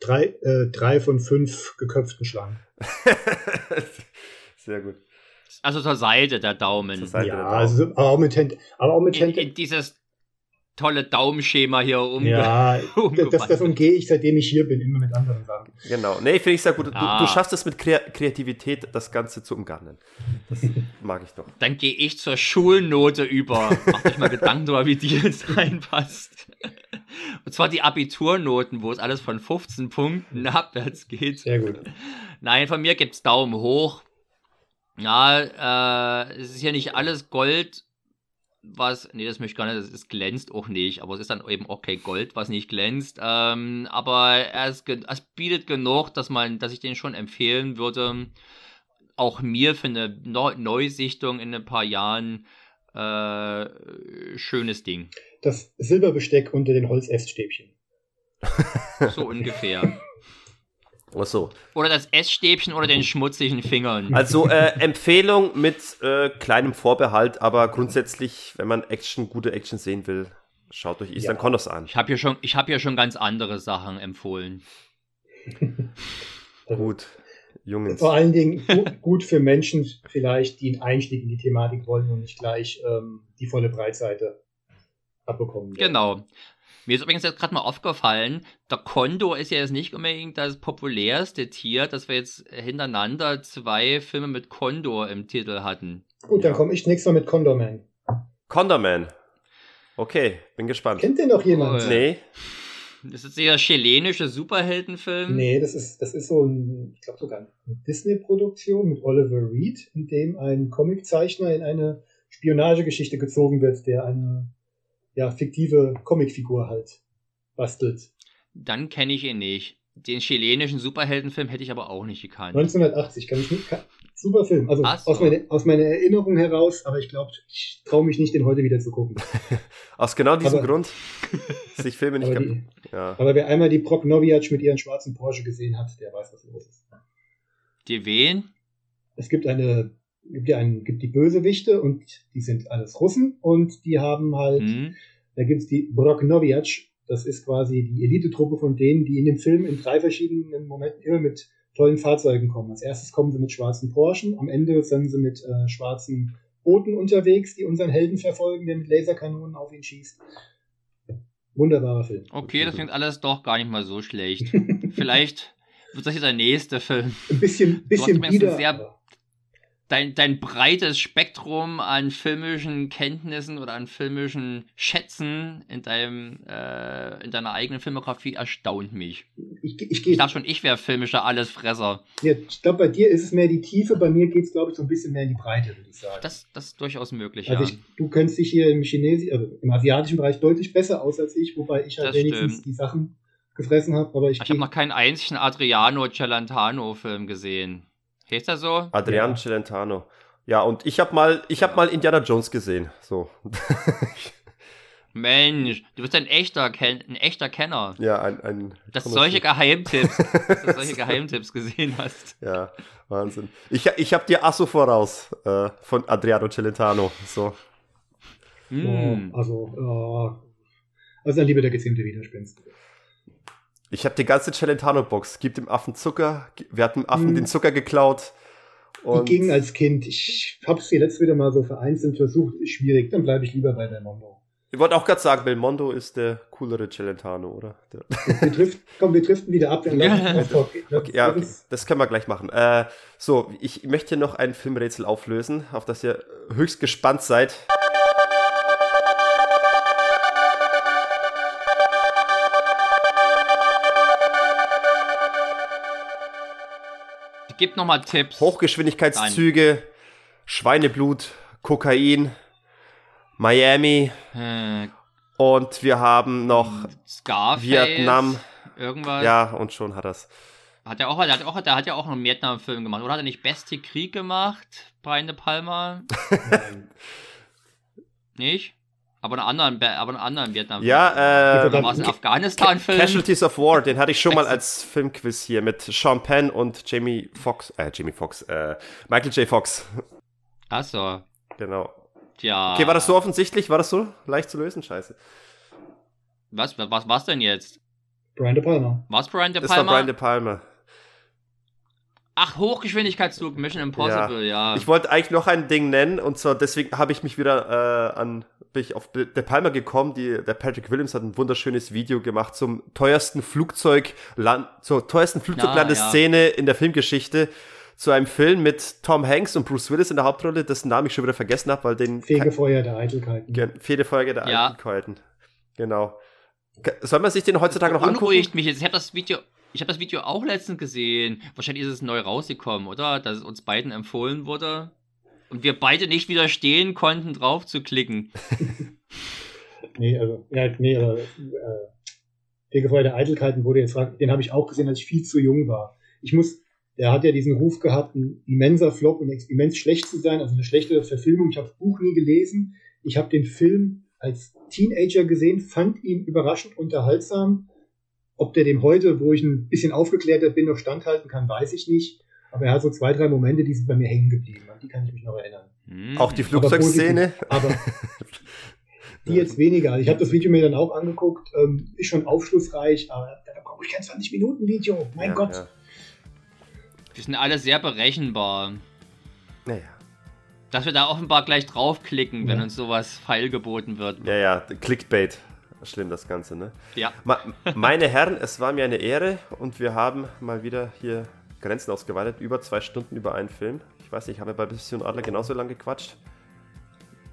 Drei, äh, drei von fünf geköpften Schlangen. Sehr gut. Also zur Seite der Daumen. Seite. ja, der Daumen. also, aber auch mit, Hand, aber auch mit In, Hand, in dieses tolle Daumenschema hier umge Ja, das, das umgehe ich, seitdem ich hier bin, immer mit anderen Sachen. Genau. Nee, finde ich sehr gut. Du, Ah. du schaffst es mit Krea Kreativität, das Ganze zu umgarnen. Das mag ich doch. Dann gehe ich zur Schulnote über. Macht euch mal Gedanken darüber, wie die jetzt reinpasst. Und zwar die Abiturnoten, wo es alles von 15 Punkten abwärts geht. Sehr gut. Nein, von mir gibt's Daumen hoch. Ja, äh, es ist hier nicht alles Gold, was, nee, das möchte ich gar nicht, es glänzt auch nicht, aber es ist dann eben auch kein Gold, was nicht glänzt. Ähm, aber er ge- es bietet genug, dass man, dass ich den schon empfehlen würde. Auch mir für eine Neu Neusichtung in ein paar Jahren äh, schönes Ding. Das Silberbesteck unter den Holzäststäbchen. So ungefähr. Ach so. Oder das Essstäbchen oder den schmutzigen Fingern. Also äh, Empfehlung mit äh, kleinem Vorbehalt, aber grundsätzlich, wenn man Action, gute Action sehen will, schaut euch Eastern Ja. Condos an. Ich habe hier schon, ich habe hier schon ganz andere Sachen empfohlen. Gut, Jungs. Vor allen Dingen gut, für Menschen vielleicht, die einen Einstieg in die Thematik wollen und nicht gleich ähm, die volle Breitseite abbekommen. Genau. Mir ist übrigens jetzt gerade mal aufgefallen, der Kondor ist ja jetzt nicht unbedingt das populärste Tier, dass wir jetzt hintereinander zwei Filme mit Kondor im Titel hatten. Gut, dann komme ich nächstes Mal mit Condorman. Condorman. Okay, bin gespannt. Kennt den noch jemand? Cool. Nee, Das ist der chilenische Superheldenfilm. Nee, das ist, das ist so ein, ich glaube sogar eine Disney-Produktion mit Oliver Reed, in dem ein Comiczeichner in eine Spionagegeschichte gezogen wird, der eine ja, fiktive Comicfigur halt bastelt. Dann kenne ich ihn nicht. Den chilenischen Superheldenfilm hätte ich aber auch nicht gekannt. 1980, kann ich nicht, kann, super Film. Also so. aus, meine, aus meiner Erinnerung heraus, aber ich glaube, ich traue mich nicht, den heute wieder zu gucken. aus genau diesem Aber- Grund. Sich Filme nicht Aber, kaputt. die, Ja. aber wer einmal die Prognovic mit ihren schwarzen Porsche gesehen hat, der weiß, was los ist. Die wen? es gibt eine, gibt ja einen, gibt die Bösewichte und die sind alles Russen und die haben halt, Hm? da gibt's die Broknoviac, das ist quasi die Elitetruppe von denen, die in dem Film in drei verschiedenen Momenten immer mit tollen Fahrzeugen kommen. Als erstes kommen sie mit schwarzen Porschen, am Ende sind sie mit äh, schwarzen Booten unterwegs, die unseren Helden verfolgen, der mit Laserkanonen auf ihn schießt. Wunderbarer Film. Okay, das klingt alles doch gar nicht mal so schlecht. Vielleicht wird das jetzt der nächste Film. Ein bisschen, bisschen wieder. sehr- Dein, dein breites Spektrum an filmischen Kenntnissen oder an filmischen Schätzen in, deinem, äh, in deiner eigenen Filmografie erstaunt mich. ich, ich, Ich dachte schon, ich wäre filmischer Allesfresser. Ja, ich glaube, bei dir ist es mehr die Tiefe, bei mir geht es, glaube ich, so ein bisschen mehr in die Breite, würde ich sagen. Das, das ist durchaus möglich, also ja. ich, du kennst dich hier im Chinesi also im asiatischen Bereich deutlich besser aus als ich, wobei ich halt Das wenigstens stimmt. die Sachen gefressen habe, aber ich, Ich habe noch keinen einzigen Adriano Celentano-Film gesehen. Heißt er so? Adrian Ja. Celentano. Ja, und ich habe mal, ich habe mal Indiana Jones gesehen. So. Mensch, du bist ein echter, Ken ein echter Kenner. ja, ein, ein Dass du solche Geheimtipps, dass du solche Geheimtipps gesehen hast. Ja, Wahnsinn. Ich, ich habe dir Asso voraus äh, von Adriano Celentano. So. Hm. Oh, also, äh, also dann lieber der gezähmte Widerspinst. Ich habe die ganze Celentano-Box. Gib dem Affen Zucker. Wir hatten dem Affen Hm. den Zucker geklaut. Die Und ging als Kind. Ich habe es jetzt wieder mal so vereinzelt versucht. Ist schwierig. Dann bleibe ich lieber bei Belmondo. ich wollte auch gerade sagen, Belmondo ist der coolere Celentano, oder? Der, Wir drift, komm, wir driften wieder ab. Lassen Ja. uns auf- okay, ja, okay, das können wir gleich machen. Äh, so, ich möchte noch ein Filmrätsel auflösen, auf das ihr höchst gespannt seid. Gib nochmal Tipps. Hochgeschwindigkeitszüge, Schweineblut, Kokain, Miami Äh, und wir haben noch Scarface. Vietnam. Irgendwas. Ja, und schon hat er's. Hat er auch, der hat auch, der hat ja auch einen Vietnam-Film gemacht. Oder hat er nicht Beste Krieg gemacht? Brian De Palma? Nein. Nicht? Aber einen anderen, Be- aber einen anderen Vietnam-Film. Ja, Oder äh, war es ein Afghanistan-Film? Casualties of War, den hatte ich schon mal als Filmquiz hier mit Sean Penn und Jamie Foxx, äh, Jamie Foxx, äh, Michael J. Fox. Achso. Genau. Tja. Okay, war das so offensichtlich? War das so leicht zu lösen? Scheiße. Was, was war's denn jetzt? Brian De Palma. War's Brian De Das war Palma? Brian De Palma. Ach, Hochgeschwindigkeitszug, Mission Impossible, ja. Ich wollte eigentlich noch ein Ding nennen und zwar deswegen habe ich mich wieder äh, an bin ich auf De Palma gekommen. Die, der Patrick Williams hat ein wunderschönes Video gemacht zum teuersten Flugzeug zur teuersten Flugzeuglandeszene in der Filmgeschichte. Zu einem Film mit Tom Hanks und Bruce Willis in der Hauptrolle, dessen Namen ich schon wieder vergessen habe, weil den Fegefeuer der Eitelkeiten. Fegefeuer der Ja. Eitelkeiten. Genau. Soll man sich den heutzutage noch angucken? Mich jetzt. Ich habe das Video, ich habe das Video auch letztens gesehen. Wahrscheinlich ist es neu rausgekommen, oder? Dass es uns beiden empfohlen wurde. Und wir beide nicht widerstehen konnten, drauf zu klicken. Nee, also, ja, nee, aber äh, Fegefeuer der Eitelkeiten wurde jetzt, den habe ich auch gesehen, als ich viel zu jung war. Ich muss, der hat ja diesen Ruf gehabt, ein immenser Flop und immens schlecht zu sein, also eine schlechte Verfilmung. Ich habe das Buch nie gelesen. Ich habe den Film als Teenager gesehen, fand ihn überraschend unterhaltsam. Ob der dem heute, wo ich ein bisschen aufgeklärter bin, noch standhalten kann, weiß ich nicht. Aber er hat so zwei, drei Momente, die sind bei mir hängen geblieben. An die kann ich mich noch erinnern. Hm. Auch die Flugzeugszene. Aber die jetzt weniger. Also ich habe das Video mir dann auch angeguckt, ähm, ist schon aufschlussreich, aber da brauche ich kein 20-Minuten-Video. Mein Ja, Gott. ja. Die sind alle sehr berechenbar. Naja. Dass wir da offenbar gleich draufklicken, wenn Ja. uns sowas feilgeboten wird. Ja, ja, Clickbait. Schlimm das Ganze, ne? Ja. Ma meine Herren, es war mir eine Ehre und wir haben mal wieder hier Grenzen ausgeweitet. Über zwei Stunden über einen Film. Ich weiß nicht, haben wir bei Mission Adler genauso lange gequatscht?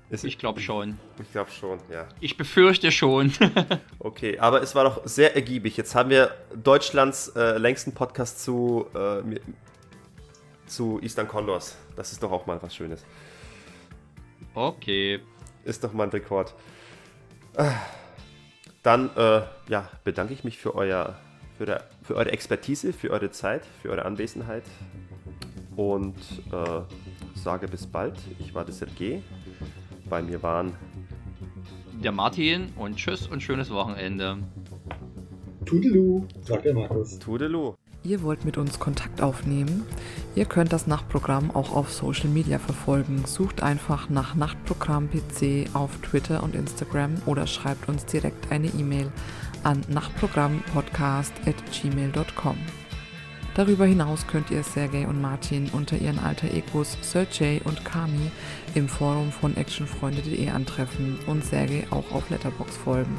Ist, Ich glaube schon. Ich glaube schon, ja. Ich befürchte schon. Okay, aber es war doch sehr ergiebig. Jetzt haben wir Deutschlands äh, längsten Podcast zu, äh, zu Eastern Condors. Das ist doch auch mal was Schönes. okay. Ist doch mal ein Rekord. Ah. Dann äh, ja, bedanke ich mich für, euer, für, der, für eure Expertise, für eure Zeit, für eure Anwesenheit und äh, sage bis bald. Ich war der Sergej. Bei mir waren Der Martin und tschüss und schönes Wochenende. Tudelu, sagt der Markus. Tudelu. Ihr wollt mit uns Kontakt aufnehmen? Ihr könnt das Nachtprogramm auch auf Social Media verfolgen. Sucht einfach nach Nachtprogramm PC auf Twitter und Instagram oder schreibt uns direkt eine E-Mail an nachtprogrammpodcast.gmail.com. Darüber hinaus könnt ihr Sergej und Martin unter ihren alter Egos Sergej und Kami im Forum von actionfreunde.de antreffen und Sergej auch auf Letterbox folgen.